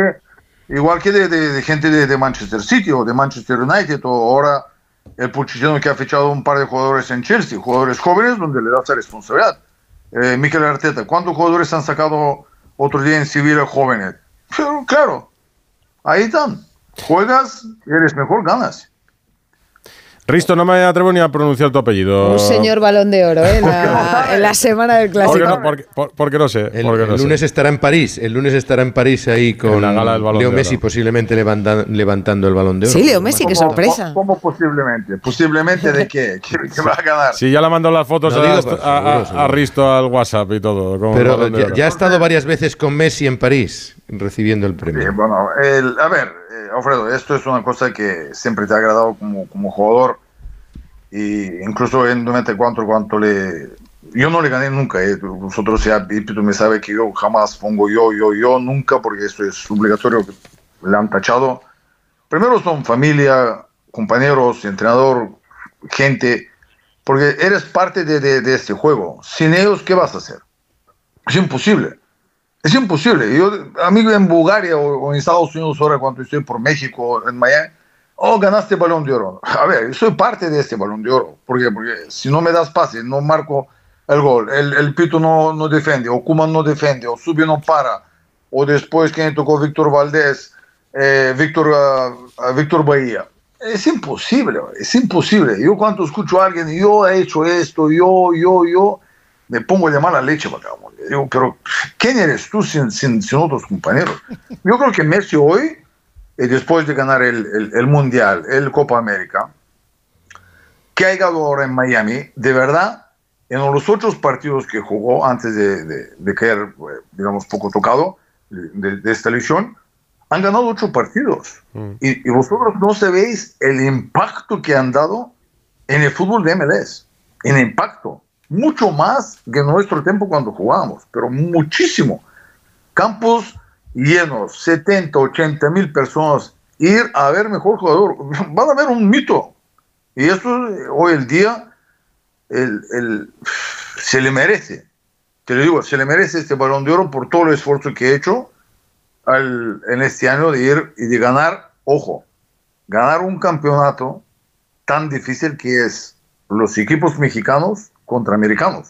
S33: igual que de, de- de gente de, de Manchester City o de Manchester United o ahora el Pochettino que ha fichado un par de jugadores en Chelsea, jugadores jóvenes donde le da esa responsabilidad. Eh, Mikel Arteta, ¿cuántos jugadores han sacado otro día en Sevilla jóvenes? Pero, claro, აიძამ ყველას ერესმე ხორ განას
S3: Risto, no me atrevo ni a pronunciar tu apellido.
S2: Un señor balón de oro, ¿eh? En la, en la semana del
S3: Porque
S2: clásico.
S3: no, porque, por- porque no sé.
S21: El,
S3: porque no
S21: el
S3: sé.
S21: lunes estará en París. El lunes estará en París ahí con
S3: la gala del Balón
S21: Leo
S3: de
S21: Messi
S3: Oro.
S21: posiblemente levanta- levantando el balón de oro.
S2: Sí, Leo Messi, qué
S33: ¿Cómo-
S2: sorpresa.
S33: ¿Cómo posiblemente? ¿Posiblemente de qué? ¿Que, que va a ganar?
S3: Sí, ya le mandó las fotos
S21: No
S3: a,
S21: digo,
S3: a-
S21: pero
S3: a-
S21: seguro, seguro.
S3: a Risto al WhatsApp y todo. con
S21: Pero ya, ha estado varias veces con Messi en París recibiendo el premio.
S33: Sí, bueno, el- a ver, eh, Alfredo, esto es una cosa que siempre te ha agradado como, como jugador. Y incluso en 94, cuanto le. Yo no le gané nunca. eh, Vosotros ya, Pito me sabe que yo jamás pongo yo, yo, yo, nunca, porque esto es obligatorio. Le han tachado. Primero son familia, compañeros, entrenador, gente, porque eres parte de, de- de este juego. Sin ellos, ¿qué vas a hacer? Es imposible. Es imposible. Yo, amigo, en Bulgaria o, o en Estados Unidos, ahora cuando estoy por México, en Miami, oh, ganaste balón de oro. A ver, soy parte de este balón de oro. ¿Por qué? Porque si no me das pase, no marco el gol, el, el Pito no, no defiende, o Kuman no defiende, o Subio no para, o después que tocó Víctor Valdés, eh, Víctor, ah, Víctor Bahía. Es imposible, es imposible. Yo cuando escucho a alguien, yo he hecho esto, yo, yo, yo, me pongo de mala leche, vagabundo. Digo, pero ¿quién eres tú sin, sin, sin otros compañeros? Yo creo que Messi hoy y después de ganar el, el- el Mundial, el Copa América, que ha llegado ahora en Miami, de verdad, en los otros partidos que jugó antes de, de, de caer, eh, digamos, poco tocado de, de esta lesión, han ganado ocho partidos. Y, y vosotros no sabéis el impacto que han dado en el fútbol de MLS. En impacto. Mucho más que en nuestro tiempo cuando jugábamos, pero muchísimo. Campos llenos, 70, 80 mil personas, ir a ver mejor jugador. Van a ver un mito. Y eso eh, hoy el día el- el- se le merece. Te lo digo, se le merece este balón de oro por todo el esfuerzo que he hecho al- en este año de ir y de ganar, ojo, ganar un campeonato tan difícil que es los equipos mexicanos contra americanos.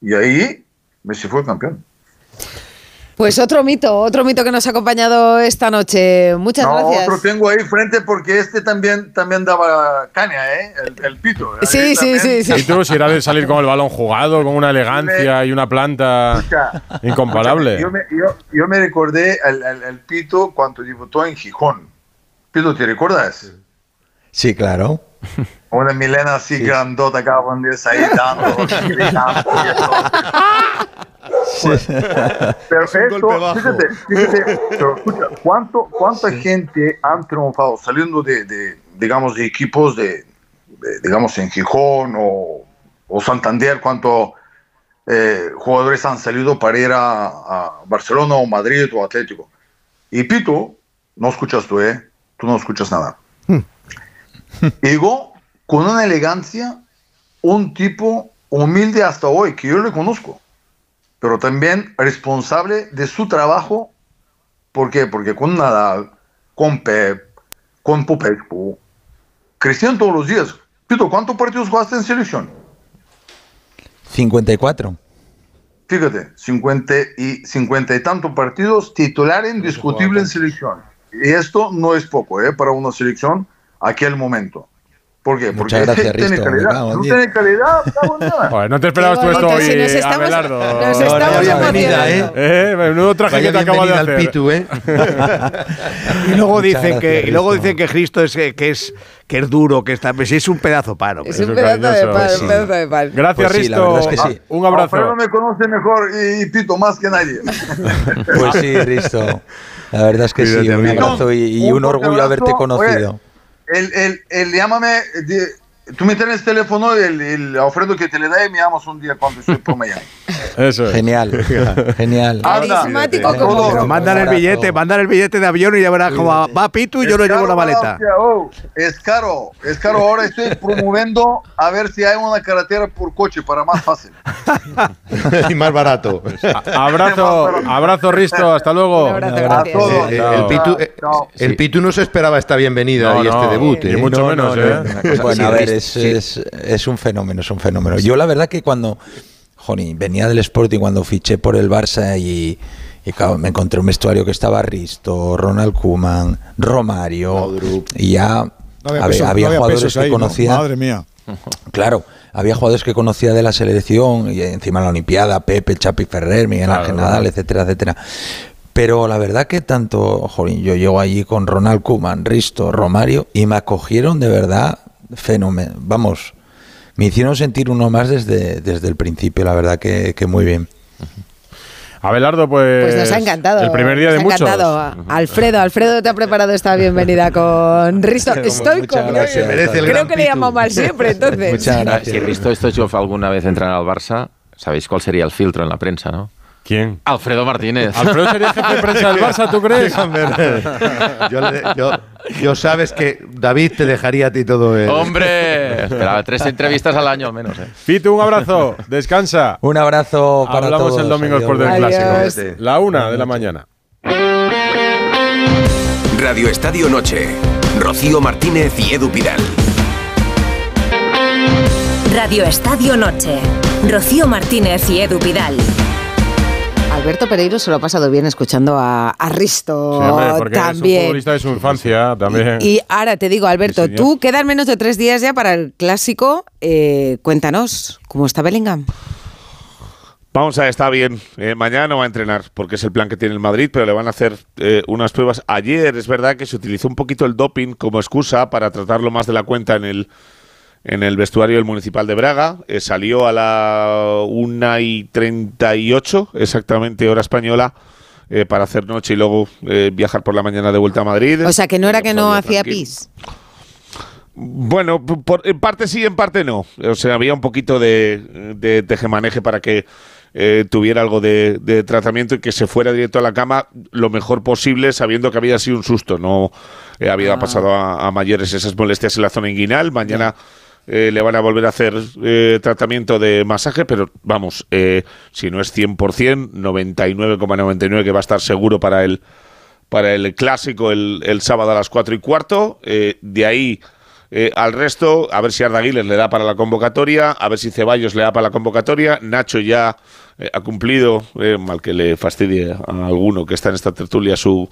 S33: Y ahí Messi fue campeón.
S2: Pues otro mito, otro mito que nos ha acompañado esta noche. Muchas
S33: No,
S2: gracias.
S33: otro tengo ahí frente porque este también, también daba caña, ¿eh? El, el pito.
S2: Sí, sí, sí,
S3: Y tú, si era de salir con el balón jugado, con una elegancia y una planta
S33: Escucha,
S3: incomparable.
S33: Yo me, yo, yo me recordé al, al- al Pito cuando debutó en Gijón. Pito, ¿te recuerdas?
S20: Sí, claro.
S33: Una milena así grandota acá, Dios ahí dando, gritando
S21: bajo.
S33: fíjate, fíjate, pero escucha, ¿cuánto, ¿cuánta gente han triunfado saliendo de, de, digamos, de equipos de, de, digamos, en Gijón o, o Santander, cuánto eh, jugadores han salido para ir a, a Barcelona o Madrid o Atlético? Y Pito, no escuchas tú, ¿eh? Tú no escuchas nada. Llegó con una elegancia, un tipo humilde hasta hoy, que yo le conozco, pero también responsable de su trabajo. ¿Por qué? Porque con Nadal, con Pep, con Popescu, crecían todos los días. Pito, ¿cuántos partidos jugaste en selección?
S20: 54.
S33: Fíjate, 50 y, 50 y tantos partidos, titular indiscutible en selección. Y esto no es poco, ¿eh? Para una selección aquel momento. ¿Por qué? Porque
S20: Muchas gracias, Risto,
S33: calidad.
S20: cago
S33: No tiene calidad, cago en nada.
S3: Joder, no te esperabas tú esto hoy,
S2: si nos
S3: eh,
S2: estamos-
S3: Abelardo.
S2: nos estamos
S21: Vaya bienvenida,
S2: emocionando.
S21: ¿eh?
S3: Eh, menudo traje
S21: Vaya
S3: que te acabo de
S21: al. Pitu, ¿eh?
S11: Y luego dicen
S20: gracias,
S11: que y luego dicen que Cristo es que, que es que es duro, que está, pues es un pedazo paro.
S2: Es un pedazo de
S3: cariñoso,
S2: pan,
S3: sí.
S2: un pedazo de pan.
S3: Gracias,
S20: Pues sí,
S3: Risto.
S20: verdad es que sí.
S3: Un
S33: Alfredo
S3: abrazo.
S33: me conoce mejor y, y Pito más que nadie.
S20: Pues sí, Risto. La verdad es que sí, un
S11: amigo.
S20: abrazo y, y un orgullo haberte conocido.
S33: Oye, el, el, el llámame, tú me tienes teléfono, el, el Alfredo que te le da y me llamas un día cuando estoy por Miami.
S3: Eso es.
S20: Genial, genial.
S2: Carismático como
S11: Pero mandan el billete, mandan el billete de avión y ya verás cómo va, va Pitu y yo no llevo la maleta.
S33: Oh, es caro, es caro. Ahora estoy promoviendo a ver si hay una carretera por coche para más fácil.
S21: y más barato.
S3: A- Abrazo, abrazo, Risto. Hasta luego.
S2: Un abrazo,
S33: A
S2: gracias.
S33: todos.
S21: Eh, eh, el, Pitu, eh, el Pitu no se esperaba esta bienvenida
S3: No,
S21: y este
S3: no,
S21: debut.
S3: ni
S21: ¿eh?
S3: mucho
S21: No,
S3: menos,
S21: no,
S3: ¿eh?
S21: no.
S20: Bueno, a ver, es,
S21: sí.
S20: es, es un fenómeno, es un fenómeno. Yo la verdad que cuando, joni, venía del Sporting, cuando fiché por el Barça y, y claro, me encontré un vestuario que estaba Risto, Ronald Koeman, Romario, y ya
S6: No había,
S20: había,
S6: peso-
S20: había
S6: no había
S20: jugadores que
S6: ahí, ¿no?
S20: conocía.
S6: Madre mía.
S20: Claro, había jugadores que conocía de la selección y encima la Olimpiada, Pepe, Chapi Ferrer, Miguel
S3: Claro,
S20: Ángel
S3: claro.
S20: Nadal, etcétera, etcétera. Pero la verdad que tanto, jolín, yo llego allí con Ronald Koeman, Risto, Romario y me acogieron de verdad fenómeno. Vamos, me hicieron sentir uno más desde, desde el principio, la verdad que, que muy bien.
S3: Abelardo, pues.
S2: Pues nos ha encantado.
S3: El primer día
S2: nos
S3: de
S2: ha
S3: muchos.
S2: encantado. Alfredo, Alfredo te ha preparado esta bienvenida con Risto. Estoy
S20: Muchas
S2: con
S20: gracias.
S21: Merece el
S2: Creo que le llamado mal siempre, entonces.
S20: Muchas
S22: Si. Risto Stoichkov alguna vez entrara al Barça, sabéis cuál sería el filtro en la prensa, ¿no?
S3: ¿Quién?
S22: Alfredo Martínez.
S3: Alfredo sería jefe de prensa del Barça, ¿tú crees?
S21: yo, le- yo- yo sabes que David te dejaría a ti todo el...
S22: ¡Hombre! Esperaba tres entrevistas al año menos, ¿eh?
S3: Pitu, un abrazo. Descansa.
S20: Un abrazo para
S3: Hablamos
S20: todos.
S3: el domingo después del
S2: Adiós.
S3: clásico. La una de la mañana.
S1: Radio Estadio Noche. Rocío Martínez y Edu Pidal.
S30: Radio Estadio Noche. Rocío Martínez y Edu Pidal.
S2: Alberto Pereiro se lo ha pasado bien escuchando a, a Risto también.
S3: Futbolista de su infancia.
S2: Y, ahora te digo, Alberto, tú quedan menos de tres días ya para el clásico. Eh, cuéntanos, ¿cómo está Bellingham?
S32: Vamos a está bien. Eh, mañana no va a entrenar porque es el plan que tiene el Madrid, pero le van a hacer eh, unas pruebas. Ayer es verdad que se utilizó un poquito el doping como excusa para tratarlo más de la cuenta en el en el vestuario del Municipal de Braga. Eh, salió a la 1 y 38, exactamente hora española. Eh, para hacer noche y luego eh, viajar por la mañana de vuelta a Madrid.
S2: O sea, que no era que no hacía pis.
S32: Bueno, por, en parte sí, en parte no. O sea, había un poquito de, de tejemaneje para que tuviera algo de, tratamiento y que se fuera directo a la cama lo mejor posible, sabiendo que había sido un susto. No había ah. pasado a, mayores esas molestias en la zona inguinal. Mañana. Eh, le van a volver a hacer eh, tratamiento de masaje, pero vamos, eh, si no es 100%, 99,99 ,99 que va a estar seguro para el, para el clásico el, el sábado a las 4 y cuarto. Eh, de ahí al resto, a ver si Ardaguiles le da para la convocatoria, a ver si Ceballos le da para la convocatoria. Nacho ya ha cumplido, mal que le fastidie a alguno que está en esta tertulia su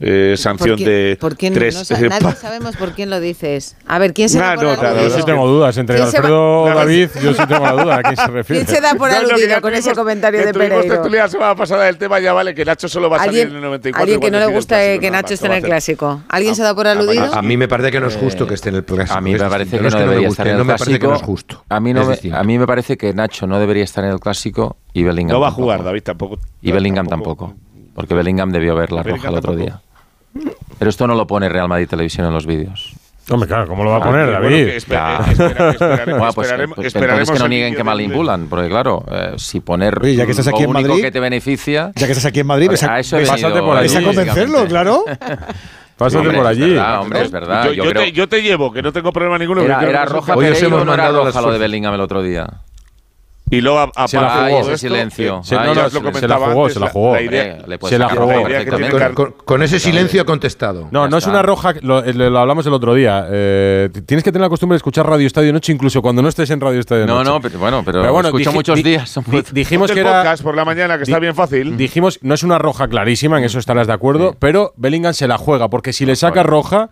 S32: eh, sanción
S2: ¿Por
S32: de
S2: ¿por
S32: tres...
S2: No,
S32: eh,
S2: nadie sabemos por quién lo dices. A ver, ¿quién se
S32: nah,
S2: da por
S32: no,
S2: aludido?
S32: Claro,
S3: yo sí tengo dudas. Entre Alfredo
S2: va?
S3: David, yo sí tengo la duda. ¿A quién se refiere?
S2: ¿Quién se da por
S32: aludido no, no,
S2: con
S32: tuvimos,
S2: ese
S32: comentario
S2: de Pereira?
S32: Tuvimos la semana pasada del tema, ya vale, que Nacho solo va a salir en el 94.
S2: Alguien que no le gusta que Nacho esté en el clásico. ¿Alguien ah, se da por ah, aludido?
S21: A mí me parece que no es eh, justo que esté en el clásico.
S22: A mí me parece que
S21: no
S22: debería estar en el clásico.
S21: justo.
S22: A mí me parece que Nacho no debería estar en el clásico y Bellingham.
S32: No va a jugar. David tampoco.
S22: Y Bellingham tampoco. tampoco. Porque Bellingham debió ver la
S32: Bellingham
S22: roja el otro
S32: tampoco.
S22: día. Pero esto no lo pone Real Madrid Televisión en los vídeos.
S3: Hombre, claro, ¿cómo lo va a poner, David?
S22: Esperaremos que no nieguen que malinculan, porque claro, eh, si poner
S6: Oye, ya que estás aquí en Madrid,
S22: que te beneficia...
S6: Ya que estás aquí en Madrid, pues, a
S22: eso he pásate
S3: por
S6: allí. a convencerlo, claro.
S3: Pásate
S22: hombre,
S3: por allí.
S22: Es verdad, hombre, es verdad.
S32: Yo,
S22: yo,
S32: yo,
S22: creo...
S32: te, yo, te, llevo, que no tengo problema ninguno.
S22: Era, era Roja
S32: Hoy
S22: Pereiro, hemos no mandado era Roja lo de Bellingham el otro día.
S32: Y luego ah,
S3: se la jugó.
S22: Ese silencio.
S3: Se, la jugó, se la jugó. Se la jugó.
S21: Con, ese silencio ha contestado.
S3: No, no es una roja, eh, lo, hablamos el otro día. Eh, tienes que tener la costumbre de escuchar Radio Estadio Noche, incluso cuando no estés en Radio Estadio Noche.
S22: No, no, pero bueno, pero,
S3: pero bueno,
S22: escucho muchos días.
S3: dijimos que era.
S32: por la mañana, que está bien fácil.
S3: Dijimos, no es una roja clarísima, en eso estarás de acuerdo, pero Bellingham se la juega, porque si le saca roja,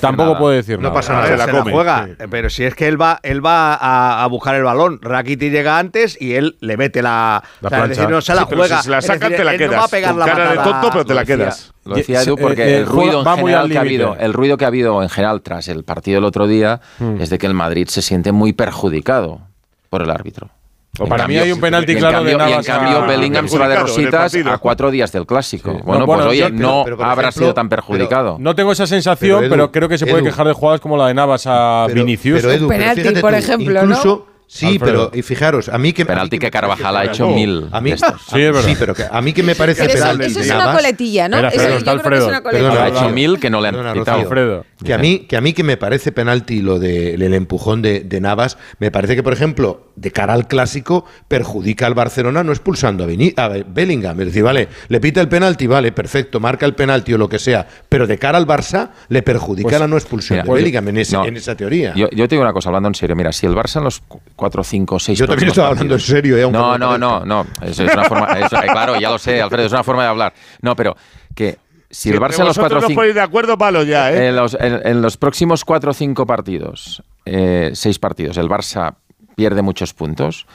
S3: tampoco puede decir.
S11: No pasa nada,
S32: se la
S11: juega. Pero si es que él va a buscar el balón, Rakiti llega antes y él le mete la.
S3: La
S11: o sea, plancha. Decir, no se la
S32: sí,
S11: juega.
S32: Si se la sacan, te la
S11: quedas. No va a pegar la
S32: cara matada.
S11: de
S32: tonto, pero te la quedas.
S22: Lo decía Edu eh, porque
S3: eh, eh,
S22: el ruido en general que ha habido, el ruido que ha habido en general tras el partido el otro día
S3: mm.
S22: es de que el Madrid se siente muy perjudicado por el árbitro.
S3: O para
S22: cambio,
S3: mí hay un penalti claro
S22: cambio,
S3: de Navas.
S22: Y en cambio,
S3: a,
S22: Bellingham se va de rositas a cuatro días del clásico.
S3: Sí.
S22: Bueno,
S3: no, bueno,
S22: pues
S3: oye,
S21: pero,
S22: no
S21: pero,
S22: habrá
S21: ejemplo,
S22: sido tan perjudicado.
S3: Pero, no tengo esa sensación,
S21: pero, Edu,
S3: creo que se puede
S21: Edu,
S3: quejar de jugadas como la de Navas a Vinicius.
S21: Pero, Edu,
S2: penalti, por
S21: tú,
S2: ejemplo,
S21: incluso, ¿no?
S3: Sí,
S21: pero y fijaros, a mí que.
S22: Penalti que,
S21: que
S22: Carvajal ha hecho mil.
S21: A mí.
S3: Sí,
S21: pero que, a mí que me parece penalti.
S2: Eso, es una coletilla, ¿no? Eso, que es una coletilla.
S22: Ha hecho mil que no le han
S21: perdona, quitado.
S3: Alfredo.
S21: Que a, mí, que a mí que me parece penalti lo del de, empujón de, Navas, me parece que, por ejemplo, de cara al clásico, perjudica al Barcelona no expulsando a, Vini, a Bellingham. Es decir, vale, le pita el penalti, vale, perfecto, marca el penalti o lo que sea, pero de cara al Barça le perjudica
S3: pues,
S21: la no expulsión en, esa teoría.
S22: Yo, yo te digo una cosa, hablando en serio, mira, si el Barça los cuatro, cinco, seis.
S21: Yo también estaba hablando en serio, ¿eh?
S22: No, no, no, no. Es, una forma, eh, claro, ya lo sé, Alfredo, es una forma de hablar. No, pero que si el Barça en los cuatro,
S32: cinco, de acuerdo, palo ya, eh, ¿eh?
S22: en, los, en, en, los, próximos cuatro o cinco partidos, eh, seis partidos, el Barça pierde muchos puntos.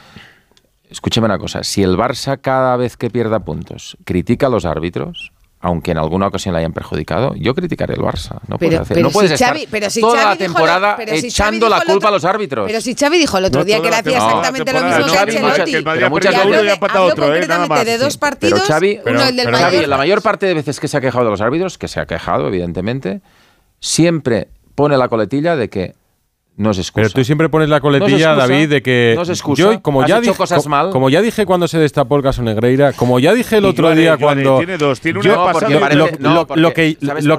S22: Escúcheme una cosa, si el Barça cada vez que pierda puntos critica a los árbitros, aunque en alguna ocasión la hayan perjudicado, yo criticaré el Barça. No puedes,
S2: pero,
S22: estar toda la temporada echando la culpa a los árbitros.
S2: Pero si Xavi dijo el otro día que le hacía exactamente lo mismo que Ancelotti.
S22: Muchas veces
S2: de dos partidos, pero
S22: Xavi,
S2: uno el del
S22: Xavi, la mayor parte de veces que se ha quejado de los árbitros, que se ha quejado evidentemente, siempre pone la coletilla de que no es excusa.
S3: Pero tú siempre pones la coletilla,
S22: no
S3: David, de que.
S22: No es excusa.
S3: Yo, como, ya dije,
S22: cosas mal?
S3: como ya dije cuando se destapó el caso Negreira, como ya dije el otro día cuando.
S32: Tiene dos, tiene una
S3: lo, que,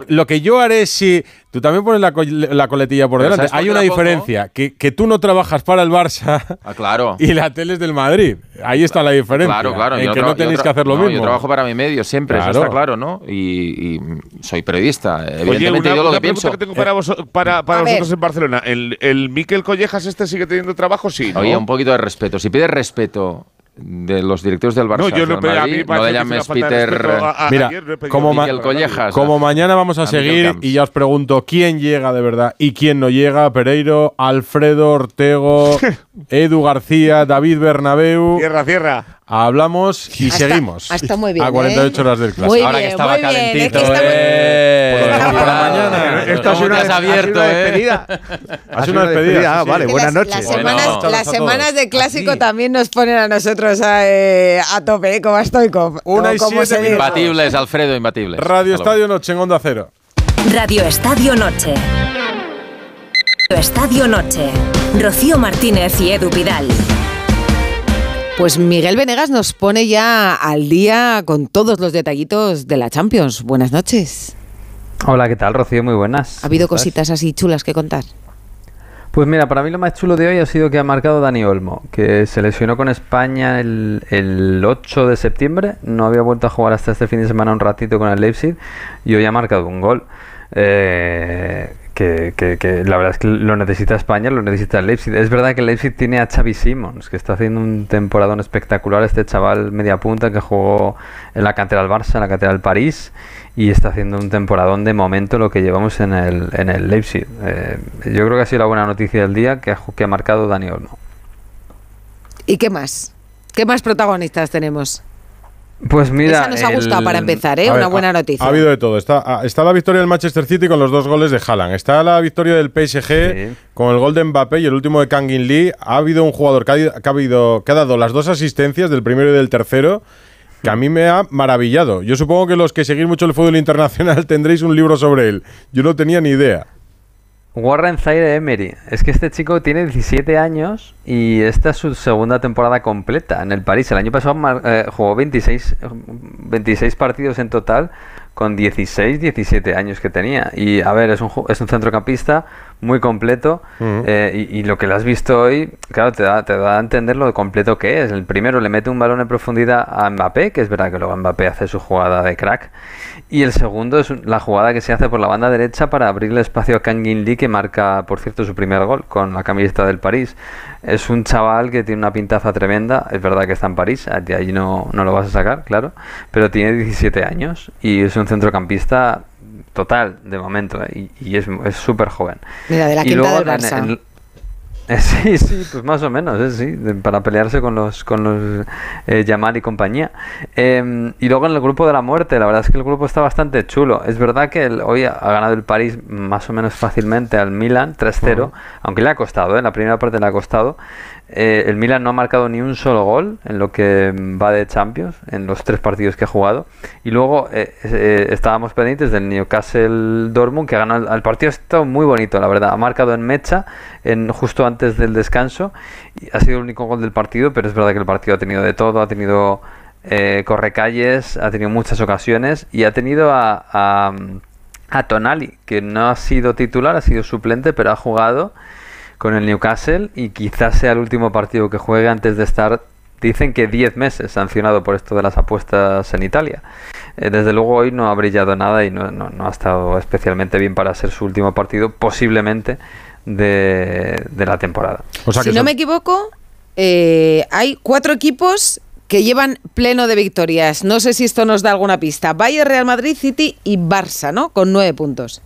S3: lo, que, yo haré si. Tú también pones la, la coletilla por delante. Hay una diferencia: que, que, tú no trabajas para el Barça.
S22: Ah, claro.
S3: Y la tele es del Madrid. Ahí está la diferencia.
S22: Claro, claro.
S3: En que no tenéis que hacer lo mismo.
S22: Yo trabajo para mi medio siempre, claro. eso está claro, ¿no? Y, soy periodista. Evidentemente, yo lo que pienso.
S32: que tengo para,
S22: eh,
S32: vosotros en Barcelona. ¿El Miquel Collejas este sigue teniendo trabajo? Sí, ¿no?
S22: Oye, un poquito de respeto. Si pides respeto de los directivos del Barça,
S32: No, yo no a mí
S22: no le llames Peter.
S32: respeto a- a-
S3: Mira, como, ma-
S22: Collejas.
S3: como mañana vamos a, seguir y ya os pregunto quién llega de verdad y quién no llega. Pereiro, Alfredo, Ortego, Edu García, David Bernabeu.
S32: Cierra, cierra.
S3: Hablamos y
S2: Hasta-
S3: seguimos.
S2: hasta muy bien,
S3: A 48
S2: ¿eh?
S3: horas del clásico.
S2: Muy Ahora que estaba muy bien, calentito, es que
S22: Eh,
S3: Por dejamos para mañana.
S11: Esto ha sido una,
S22: has
S11: ha sido
S22: abierto,
S11: una
S22: eh?
S11: despedida.
S3: Ha sido una despedida,
S11: Ah,
S3: sí.
S11: vale, buenas
S2: las,
S11: noches.
S2: Las semanas,
S3: Bueno.
S2: las semanas de clásico
S3: Así.
S2: también nos ponen a nosotros a, eh, a tope, ¿eh? como estoy con
S3: Una y siete
S2: dice.
S3: minutos.
S22: Imbatibles, Alfredo, imbatibles.
S3: Radio. Estadio Noche en Onda Cero.
S30: Radio Estadio Noche. Radio Estadio Noche. Rocío Martínez y Edu Pidal.
S2: Pues Miguel Venegas nos pone ya al día con todos los detallitos de la Champions. Buenas noches.
S34: Hola, ¿qué tal, Rocío? Muy buenas.
S2: ¿Ha habido cositas así chulas que contar?
S34: Pues mira, para mí lo más chulo de hoy ha sido que ha marcado Dani Olmo, que se lesionó con España el, el 8 de septiembre, no había vuelto a jugar hasta este fin de semana un ratito con el Leipzig y hoy ha marcado un gol. Eh, que, que- que la verdad es que lo necesita España, lo necesita el Leipzig. Es verdad que Leipzig tiene a Xavi Simons, que está haciendo un temporadón espectacular, este chaval media punta que jugó en la cantera del Barça, en la cantera del París, y está haciendo un temporadón de momento lo que llevamos en el, en el Leipzig. Eh, yo creo que ha sido la buena noticia del día que ha, que ha marcado Dani Olmo.
S2: ¿Y qué más? ¿Qué más protagonistas tenemos?
S34: Pues mira,
S2: Esa nos ha gustado
S34: el-
S2: para empezar, ¿eh? Una buena
S3: ha-
S2: noticia.
S3: Ha habido de todo. Está, ah, está la victoria del Manchester City con los dos goles de Haaland. Está la victoria del PSG con el gol de Mbappé y el último de Kangin Lee. Ha habido un jugador que ha, que ha habido- que ha dado las dos asistencias del primero y del tercero que a mí me ha maravillado. Yo supongo que los que seguís mucho el fútbol internacional tendréis un libro sobre él. Yo no tenía ni idea.
S34: Warren Zaire Emery. Es que este chico tiene 17 años y esta es su segunda temporada completa en el París. El año pasado eh, jugó 26, eh, 26 partidos en total con 16, 17 años que tenía. Y a ver, es un, es un centrocampista muy completo eh, y, y lo que le has visto hoy, claro, te da, te da a entender lo completo que es. El primero le mete un balón en profundidad a Mbappé, que es verdad que luego Mbappé hace su jugada de crack. Y el segundo es la jugada que se hace por la banda derecha para abrirle espacio a Kangin Lee, que marca, por cierto, su primer gol con la camiseta del París. Es un chaval que tiene una pintaza tremenda. Es verdad que está en París, de ahí no, no lo vas a sacar, claro. Pero tiene 17 años y es un centrocampista total de momento ¿eh? y, y es es súper joven.
S2: Mira, de la
S34: Y
S2: quinta
S34: luego
S2: del
S34: en-
S2: Barça.
S34: en- Sí, sí, pues más o menos, eh, sí, de- para pelearse con los con los eh, Yamal y compañía. Eh, y luego en el grupo de la muerte, la verdad es que el grupo está bastante chulo. Es verdad que el- hoy ha ha ganado el París más o menos fácilmente al Milan 3-0, aunque le ha costado, ¿eh? la primera parte le ha costado. Eh, el Milan no ha marcado ni un solo gol en lo que va de Champions, en los tres partidos que ha jugado. Y luego eh, eh, estábamos pendientes del Newcastle Dortmund, que ha ganado el, el partido. Ha estado muy bonito, la verdad. Ha marcado en Mecha, en, justo antes del descanso. Y ha sido el único gol del partido, pero es verdad que el partido ha tenido de todo. Ha tenido eh, correcalles, ha tenido muchas ocasiones y ha tenido a, a, a Tonali, que no ha sido titular, ha sido suplente, pero ha jugado con el Newcastle y quizás sea el último partido que juegue antes de estar, dicen que 10 meses sancionado por esto de las apuestas en Italia. Eh, desde luego hoy no ha brillado nada y no, no- no ha estado especialmente bien para ser su último partido, posiblemente de, de la temporada.
S2: si no me equivoco, eh, hay cuatro equipos que llevan pleno de victorias. No sé si esto nos da alguna pista. Bayern, Real Madrid, City y Barça, ¿no? Con nueve puntos.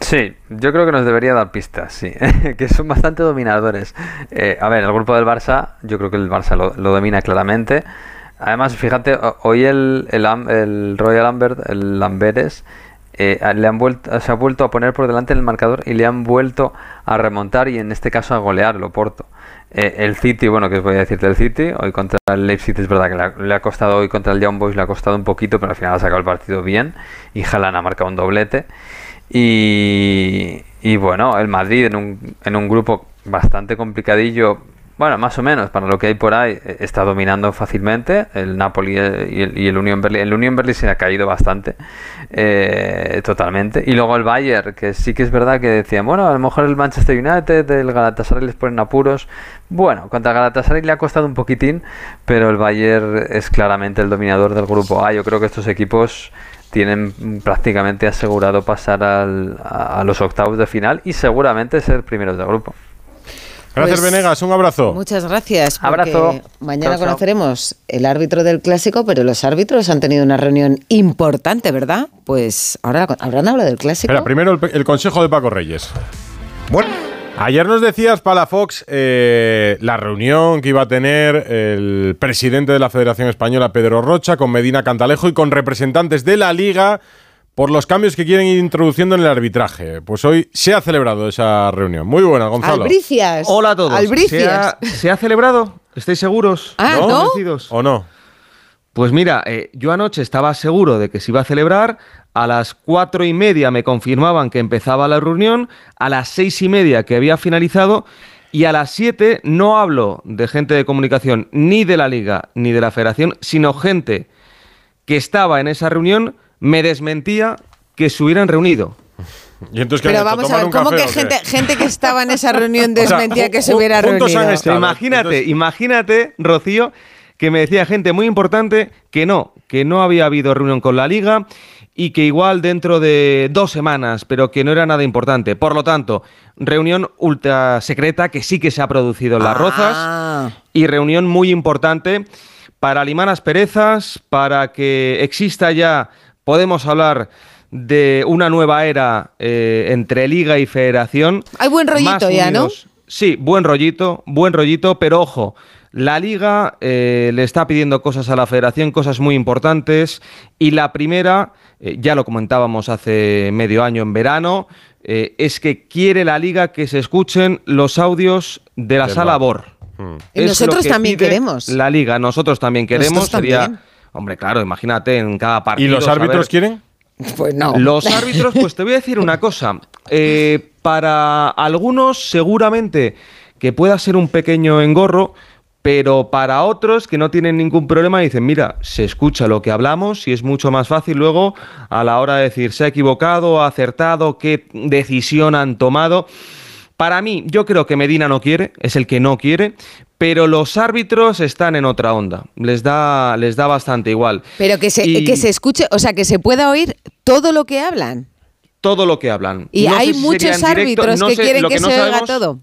S34: Sí, yo creo que nos debería dar pistas, sí, que son bastante dominadores. Eh, a ver, el grupo del Barça, yo creo que el Barça lo, domina claramente. Además, fíjate, ho- hoy el, el, el Royal Lambert, el Lamberes, eh, le han vuelto, se ha vuelto a poner por delante el marcador y le han vuelto a remontar y en este caso a golear el Oporto. Eh, el City, bueno, que os voy a decir del City, hoy contra el Leipzig es verdad que le ha, le ha costado hoy contra el Young Boys, le ha costado un poquito, pero al final ha sacado el partido bien y Haaland ha marcado un doblete. Y, y bueno, el Madrid en un, en un grupo bastante complicadillo, bueno, más o menos, para lo que hay por ahí, eh, está dominando fácilmente. El Napoli eh, y el, y el Union Berlin. El Union Berlin se ha caído bastante, eh, totalmente. Y luego el Bayern, que sí que es verdad que decían, bueno, a lo mejor el Manchester United, el Galatasaray les ponen apuros. Bueno, contra Galatasaray le ha costado un poquitín, pero el Bayern es claramente el dominador del grupo A. Yo creo que estos equipos tienen prácticamente asegurado pasar al- a, a los octavos de final y seguramente ser primeros de grupo.
S3: Gracias,
S2: Pues,
S3: Venegas. Un abrazo.
S2: Muchas gracias.
S34: Abrazo.
S2: Mañana
S34: Chao, chao.
S2: conoceremos el árbitro del clásico, pero los árbitros han tenido una reunión importante, ¿verdad? Pues ahora habrán hablado del clásico.
S3: Primero el consejo de Paco Reyes.
S21: Bueno,
S3: Ayer nos decías, Palafox, eh, la reunión que iba a tener el presidente de la Federación Española, Pedro Rocha, con Medina Cantalejo y con representantes de la Liga por los cambios que quieren ir introduciendo en el arbitraje. Pues hoy se ha celebrado esa reunión. Muy buena, Gonzalo.
S2: Albricias.
S11: Hola a todos.
S2: Albricias.
S11: ¿Se ha, se ha celebrado? ¿Estáis seguros?
S2: Ah, ¿no?
S11: ¿Convencidos?
S3: ¿O no?
S11: Pues mira, eh, yo anoche estaba seguro de que se iba a celebrar. A las cuatro y media me confirmaban que empezaba la reunión. A las seis y media que había finalizado. Y a las siete no hablo de gente de comunicación ni de la liga ni de la federación, sino gente que estaba en esa reunión me desmentía que se hubieran reunido.
S3: Y entonces, ¿qué
S2: Pero vamos a
S3: ¿Tomar
S2: ver,
S3: un
S2: ¿cómo
S3: café
S2: que gente, gente que estaba en esa reunión
S3: O sea,
S2: desmentía que se hubiera reunido?
S11: imagínate, imagínate, Rocío, que me decía gente muy importante que no, que no había habido reunión con la liga y que igual dentro de dos semanas, pero que no era nada importante. Por lo tanto, reunión ultra secreta que sí que se ha producido en Las
S2: Ah.
S11: Rozas y reunión muy importante para limar asperezas, para que exista ya, podemos hablar de una nueva era eh, entre liga y federación.
S2: Hay buen rollito ya, ¿no?
S11: Sí, buen rollito, buen rollito, pero ojo, la liga eh, le está pidiendo cosas a la federación, cosas muy importantes, y la primera, eh, ya lo comentábamos hace medio año en verano, eh, es que quiere la liga que se escuchen los audios de la sala. BOR.
S2: Y
S11: Es
S2: nosotros
S11: lo que
S2: también
S11: pide
S2: queremos.
S11: La liga, nosotros también queremos.
S2: Nosotros
S11: sería,
S2: también.
S11: hombre, claro, imagínate en cada partido.
S3: ¿Y los árbitros
S11: saber-
S3: quieren?
S2: Pues no.
S11: los árbitros, pues te voy a decir una cosa. Eh, para algunos, seguramente que pueda ser un pequeño engorro, pero para otros que no tienen ningún problema dicen, mira, se escucha lo que hablamos y es mucho más fácil luego a la hora de decir, se ha equivocado, ha acertado, qué decisión han tomado. Para mí, yo creo que Medina no quiere, es el que no quiere, pero los árbitros están en otra onda. Les da, les da bastante igual.
S2: Pero que se,
S11: Y-
S2: que se escuche, o sea, que se pueda oír todo lo que hablan.
S11: todo lo que hablan.
S2: Y
S11: No
S2: hay muchos
S11: directo,
S2: árbitros
S11: no
S2: que
S11: sé,
S2: quieren que,
S11: no
S2: se oiga todo.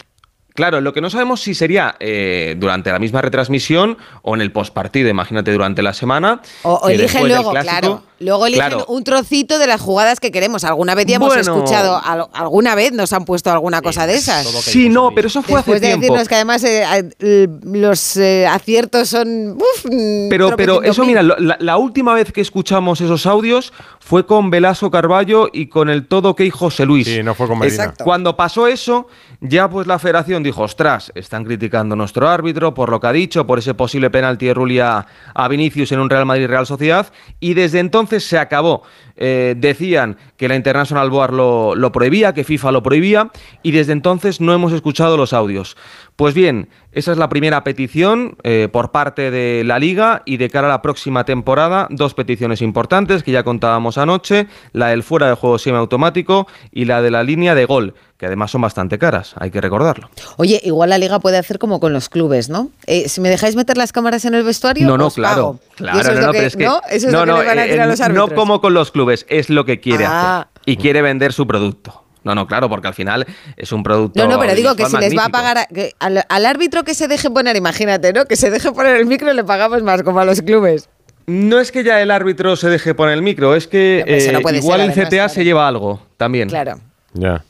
S11: Claro, lo que no sabemos si sería eh, durante la misma retransmisión o en el postpartido, imagínate durante la semana.
S2: O, o luego,
S11: clásico-
S2: claro. Luego eligen
S11: Claro.
S2: un trocito de las jugadas que queremos. Alguna vez ya hemos
S11: Bueno.
S2: escuchado, al- alguna vez nos han puesto alguna cosa de esas.
S11: Sí, no, pero eso fue
S2: Después
S11: hace
S2: de
S11: tiempo.
S2: decirnos que además eh, los eh, aciertos son... uf, mm,
S11: Pero, pero eso,
S2: mil.
S11: mira, la, la última vez que escuchamos esos audios fue con Velasco Carballo y con el todo que José Luis.
S3: Sí, no fue con Medina.
S2: Exacto.
S11: Cuando pasó eso, ya pues la federación dijo, ostras, están criticando a nuestro árbitro por lo que ha dicho, por ese posible penalti de Rulli a, a Vinicius en un Real Madrid-Real Sociedad, y desde entonces se acabó. Eh, decían que la International Board lo prohibía, que FIFA lo prohibía, y desde entonces no hemos escuchado los audios. Pues bien, esa es la primera petición eh, por parte de la liga y de cara a la próxima temporada, dos peticiones importantes que ya contábamos anoche, la del fuera de juego semiautomático y la de la línea de gol, que además son bastante caras, hay que recordarlo.
S2: Oye, igual la liga puede hacer como con los clubes, ¿no? Eh, si me dejáis meter las cámaras en el vestuario,
S11: No, no,
S2: os
S11: claro.
S2: pago.
S11: Claro,
S2: eso es
S11: no,
S2: lo
S11: no,
S2: que-
S11: pero es que.
S2: ¿no? Eso es
S11: no,
S2: lo que
S11: no,
S2: le van a
S11: eh,
S2: a los
S11: no
S2: árbitros.
S11: como con los clubes, es lo que quiere
S2: Ah.
S11: hacer. Y quiere vender su producto. No, no, claro, porque al final es un producto.
S2: No, no, pero digo que si les va a pagar a- que al, al árbitro que se deje poner, imagínate, ¿no? Que se deje poner el micro le pagamos más, como a los clubes.
S11: No es que ya el árbitro se deje poner el micro, es que
S2: No, no
S11: eh, igual
S2: ser,
S11: el
S2: además,
S11: CTA
S2: claro.
S11: se lleva algo también.
S2: Claro.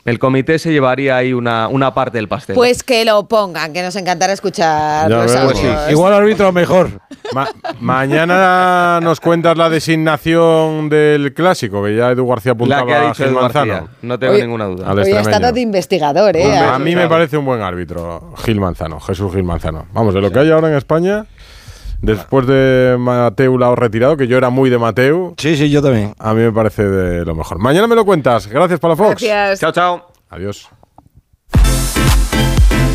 S11: El comité se llevaría ahí una, una parte del pastel.
S2: Pues que lo pongan, que nos encantará escuchar
S3: Ya
S2: los.
S3: Pues sí.
S35: Igual árbitro mejor.
S3: Ma- mañana nos cuentas la designación del clásico, que ya Edu García apuntaba
S11: La que ha dicho
S3: a Gil
S11: Edu
S3: Manzano.
S11: García, no tengo ninguna duda.
S2: Hoy ha estado de investigador, ¿eh?
S3: A mí me parece un buen árbitro, Gil Manzano, Jesús Gil Manzano. Vamos, de lo que hay ahora en España, después de Mateu Lao retirado, que yo era muy de Mateu.
S35: Sí, sí, yo también.
S3: A mí me parece de lo mejor. Mañana me lo cuentas. Gracias, Palafox.
S2: Gracias.
S11: Chao, chao.
S3: Adiós.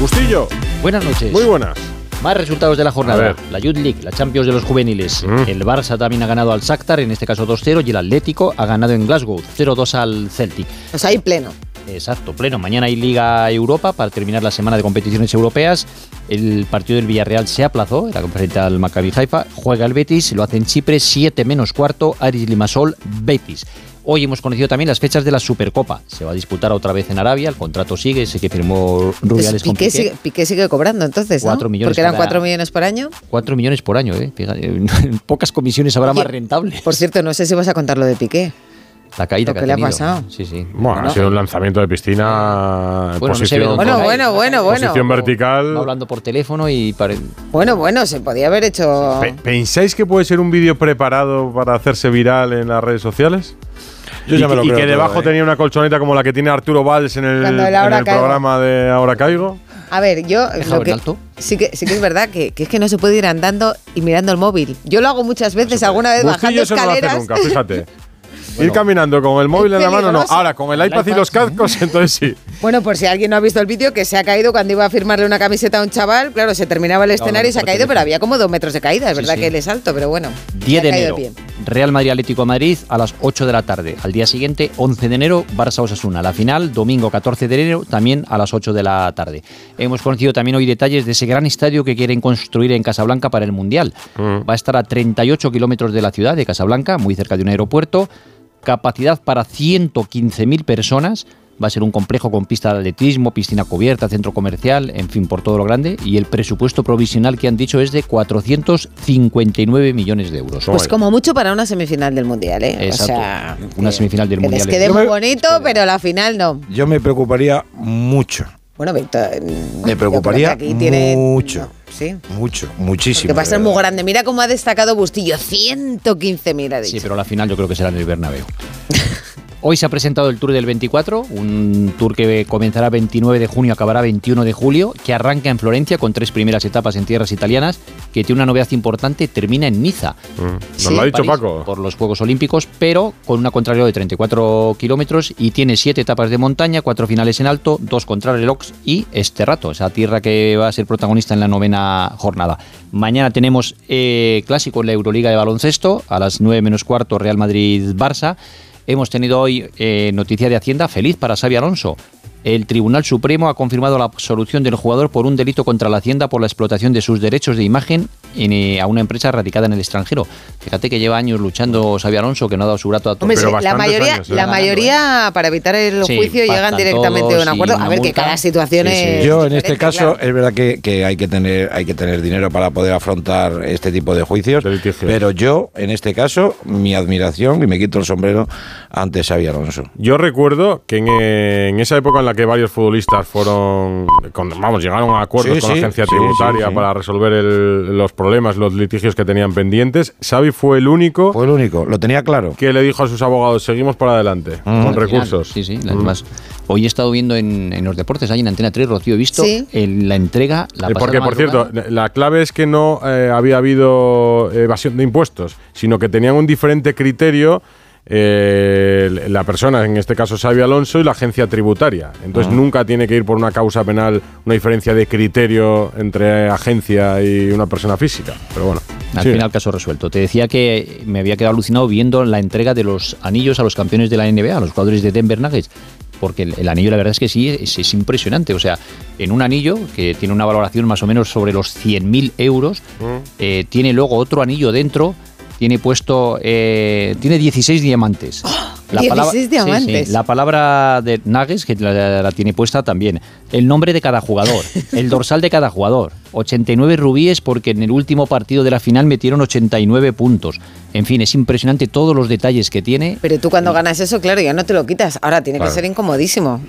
S3: Bustillo.
S36: Buenas noches.
S3: Muy buenas.
S36: Más resultados de la jornada. La Youth League, la Champions de los juveniles.
S3: Mm.
S36: El Barça también ha ganado al Shakhtar, en este caso 2-0, y el Atlético ha ganado en Glasgow 0-2 al Celtic.
S2: O sea, ahí pleno.
S36: Exacto, pleno. Mañana hay Liga Europa para terminar la semana de competiciones europeas. El partido del Villarreal se aplazó, era frente al Maccabi Haifa. Juega el Betis, lo hace en Chipre, 7 menos cuarto, Aris Limasol, Betis. Hoy hemos conocido también las fechas de la Supercopa. Se va a disputar otra vez en Arabia, el contrato sigue, ese que firmó Rubiales con
S2: Piqué, sigue, Piqué sigue cobrando entonces, ¿no?
S36: Cuatro millones
S2: Porque eran
S36: cada-
S2: 4 millones por año.
S36: 4 millones por año, ¿eh? Pocas comisiones habrá
S2: Oye,
S36: más rentable.
S2: Por cierto, no sé si vas a contar lo de Piqué.
S36: La caída
S2: ¿Lo
S36: que,
S2: que
S36: ha
S2: le ha
S36: tenido.
S2: pasado?
S36: Sí, sí.
S3: Bueno, ha sido un lanzamiento de piscina. en
S36: Bueno, no se ve
S3: posición,
S36: dónde
S2: Bueno, bueno, bueno, bueno.
S3: posición vertical.
S36: Hablando por teléfono y pare-
S2: Bueno, bueno, se podía haber hecho.
S3: Pe- ¿Pensáis que puede ser un vídeo preparado para hacerse viral en las redes sociales?
S6: Yo
S3: y,
S6: ya me lo
S3: y
S6: creo
S3: que
S6: todo,
S3: debajo
S6: ¿eh?
S3: tenía una colchoneta como la que tiene Arturo Valls en el, en programa de Ahora Caigo.
S2: A ver, yo lo que,
S36: en alto.
S2: sí que sí que es verdad que, que es que no se puede ir andando y mirando el móvil. Yo lo hago muchas veces, alguna vez bajando
S3: Bustillo eso no lo hace
S2: escaleras.
S3: nunca, fíjate. Ir caminando con el móvil en la mano, no. Ahora, con el iPad y los cascos, entonces sí.
S2: Bueno, por si alguien no ha visto el vídeo, que se ha caído cuando iba a firmarle una camiseta a un chaval. Claro, se terminaba el escenario y se ha caído, pero había como dos metros de caída. Es
S36: Sí,
S2: verdad
S36: sí.
S2: que él es alto, pero bueno.
S36: 10 de enero,
S2: bien.
S36: Real Madrid Atlético Madrid a las 8 de la tarde. Al día siguiente, 11 de enero, Barça Osasuna. La final, domingo 14 de enero, también a las 8 de la tarde. Hemos conocido también hoy detalles de ese gran estadio que quieren construir en Casablanca para el Mundial. Va a estar a 38 kilómetros de la ciudad de Casablanca, muy cerca de un aeropuerto. Capacidad para 115.000 personas. Va a ser un complejo con pista de atletismo, piscina cubierta, centro comercial, en fin, por todo lo grande. Y el presupuesto provisional que han dicho es de 459 millones de euros.
S2: Pues como mucho para una semifinal del Mundial, ¿eh?
S36: Exacto.
S2: O sea,
S36: una semifinal del
S2: que les
S36: Mundial.
S2: quede muy bonito, pero la final no.
S6: Yo me preocuparía mucho.
S2: Bueno, Víctor.
S6: Me preocuparía
S2: aquí tiene-
S6: mucho.
S2: Sí.
S6: Mucho, muchísimo.
S2: Que va a ser muy grande. Mira cómo ha destacado Bustillo. 115.000 ha dicho.
S36: Sí, pero la final yo creo que será en el Bernabéu. Hoy se ha presentado el Tour del 24, un tour que comenzará 29 de junio, acabará 21 de julio, que arranca en Florencia con tres primeras etapas en tierras italianas, que tiene una novedad importante, termina en Niza.
S3: Nos lo ha dicho
S36: París,
S3: Paco.
S36: Por los Juegos Olímpicos, pero con una contrarreloj de 34 kilómetros y tiene siete etapas de montaña, cuatro finales en alto, dos contrarrelojes y este rato, esa tierra que va a ser protagonista en la novena jornada. Mañana tenemos eh, clásico en la Euroliga de baloncesto, a las 9 menos cuarto Real Madrid-Barça. Hemos tenido hoy eh, noticia de Hacienda feliz para Xavi Alonso. El Tribunal Supremo ha confirmado la absolución del jugador por un delito contra la Hacienda por la explotación de sus derechos de imagen en, eh, a una empresa radicada en el extranjero. Fíjate que lleva años luchando Xavi Alonso, que no ha dado su grato a todos.
S2: Hombre, sí, la mayoría, la mayoría para evitar el
S36: Sí,
S2: juicio llegan directamente de
S36: todos
S2: un acuerdo. A ver, que
S36: multa.
S2: cada situación es.
S6: Yo en este caso
S2: claro.
S6: es verdad que, que hay que tener hay que tener dinero para poder afrontar este tipo de juicios, pero yo en este caso mi admiración y me quito el sombrero ante Xavi Alonso.
S3: Yo recuerdo que en, eh, en esa época en la que varios futbolistas fueron, con- vamos, llegaron a acuerdos
S6: Sí,
S3: con la agencia
S6: sí,
S3: tributaria
S6: sí, sí.
S3: para resolver el- los problemas, los litigios que tenían pendientes. Xavi fue el único.
S6: Fue el único, lo tenía claro.
S3: Que le dijo a sus abogados, seguimos para adelante, con
S36: Al final,
S3: recursos.
S36: Sí, sí.
S3: Mm.
S36: Además, hoy he estado viendo en, en los deportes, ahí en Antena 3, Rocío, he visto
S2: Sí.
S36: el- la entrega, la
S3: Eh, Porque, por cierto, la clave es que no eh, había habido evasión de impuestos, sino que tenían un diferente criterio eh, la persona, en este caso Xavi Alonso, y la agencia tributaria. Entonces nunca tiene que ir por una causa penal una diferencia de criterio entre agencia y una persona física. Pero bueno.
S36: Al
S3: sí.
S36: final, caso resuelto. Te decía que me había quedado alucinado viendo la entrega de los anillos a los campeones de la NBA, a los jugadores de Denver Nuggets. Porque el, el anillo, la verdad es que sí, es, es impresionante. O sea, en un anillo que tiene una valoración más o menos sobre los 100.000 euros, eh, tiene luego otro anillo dentro, tiene puesto, eh, tiene 16 diamantes. La
S2: 16
S36: sí, sí,
S2: diamantes.
S36: la palabra de Nuggets, que la, la tiene puesta también. El nombre de cada jugador, el dorsal de cada jugador. 89 rubíes porque en el último partido de la final metieron 89 puntos. En fin, es impresionante todos los detalles que tiene.
S2: Pero tú cuando ganas eso, claro, ya no te lo quitas. Ahora tiene
S36: Claro.
S2: que ser incomodísimo.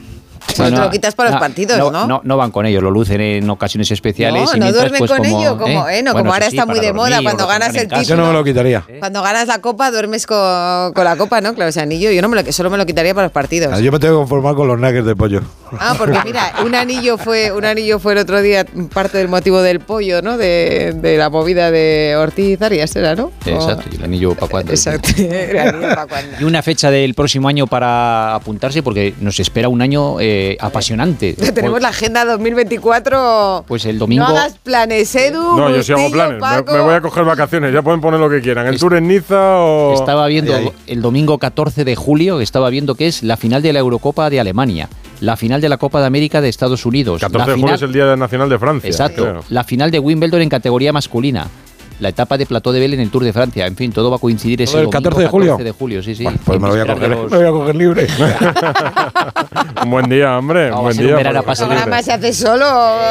S36: Bueno,
S2: no te lo quitas para los
S36: no,
S2: partidos, ¿no?
S36: No, no van con ellos, lo lucen en ocasiones especiales.
S2: No,
S36: y
S2: no
S36: mientras,
S2: duermen
S36: pues,
S2: con
S36: como,
S2: ello, como, eh, no,
S36: Bueno,
S2: como ahora
S36: eso sí,
S2: está muy
S36: para
S2: de moda, cuando ganas el título.
S6: Yo no me lo quitaría.
S2: Cuando ganas la copa, duermes con, con la copa, ¿no? Claro, ese anillo, yo no me lo, solo me lo quitaría para los partidos.
S6: Ah, Yo me tengo que conformar con los nuggets de pollo.
S2: Ah, porque mira, un anillo fue un anillo fue el otro día parte del motivo del pollo, ¿no? De, de la movida de Ortiz Arias, ¿era, no?
S36: Exacto, y el anillo para cuando.
S2: Exacto, el anillo pa' cuándo.
S36: Y una fecha del próximo año para apuntarse, porque nos espera un año eh, apasionante.
S2: Tenemos la agenda 2024.
S36: Pues el domingo.
S2: No hagas planes, Edu.
S3: No, yo sí hago planes. Me, voy a coger vacaciones. Ya pueden poner lo que quieran. El tour en Niza o.
S36: Estaba viendo el domingo 14 de julio, estaba viendo que es la final de la Eurocopa de Alemania, la final de la Copa de América de Estados Unidos.
S3: 14
S36: la
S3: de julio es el Día Nacional de Francia.
S36: Exacto.
S3: creo.
S36: La final de Wimbledon en categoría masculina. La etapa de Plató de Bel en el Tour de Francia. En fin, todo va a coincidir ese
S6: ¿El
S36: domingo
S6: 14 de julio?
S36: 14 de julio, sí, sí.
S6: Pues me lo voy a coger,
S36: los-
S6: me voy a coger libre.
S3: Un buen día, hombre.
S36: No,
S3: un buen
S36: ser un
S3: día.
S36: verano apasionante.
S2: se hace solo.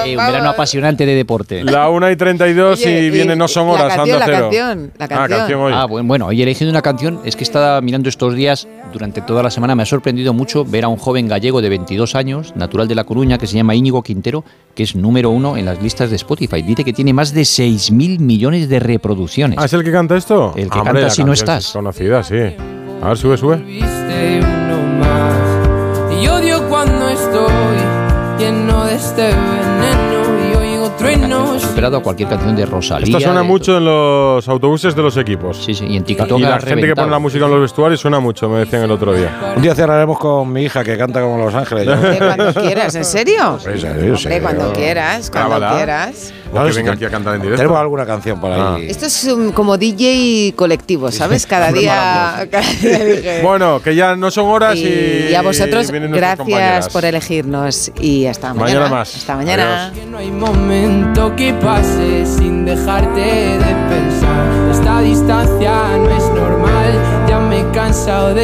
S36: Eh, un verano apasionante de deporte.
S3: La 1 y 32
S2: Oye,
S3: y viene No Son
S2: la
S3: Horas,
S2: canción,
S3: Ando
S2: la
S3: Cero.
S2: canción, la
S3: Ah,
S2: canción.
S3: canción hoy.
S36: Ah, bueno, bueno, hoy he elegido una canción, es que estaba mirando estos días, durante toda la semana me ha sorprendido mucho ver a un joven gallego de 22 años, natural de La Coruña, que se llama Íñigo Quintero, que es número uno en las listas de Spotify. Dice que tiene más de 6.000 millones de reproducciones.
S3: Ah, ¿es el que canta esto?
S36: El que
S3: Hombre,
S36: canta
S3: la
S36: Si no estás.
S3: Es conocida, sí. A ver, sube, sube.
S37: Viste uno más. Y odio cuando estoy lleno de este veneno y truenos.
S36: Superado a cualquier canción de Rosalía.
S3: Esto suena mucho en los autobuses de los equipos.
S36: Sí, sí, y en TikTok
S3: Y la gente que
S36: reventado.
S3: pone la música en los vestuarios suena mucho, me decían el otro día.
S6: Un día cerraremos con mi hija que canta como Los Ángeles.
S2: Cuando quieras, ¿en serio?
S6: Sí.
S2: Hombre, cuando quieras, cuando
S3: Grábala.
S2: quieras.
S3: O que venga aquí a cantar en directo.
S6: Tenemos alguna canción por ahí.
S2: Esto es um, como DJ colectivo, ¿sabes? Cada día, cada día.
S3: Bueno, que ya no son horas y,
S2: Y a vosotros,
S3: nuestras
S2: gracias por elegirnos y hasta mañana.
S3: Mañana más.
S2: Hasta mañana.
S3: Adiós.
S37: Que pase sin dejarte de pensar. Esta distancia no es normal, ya me he cansado de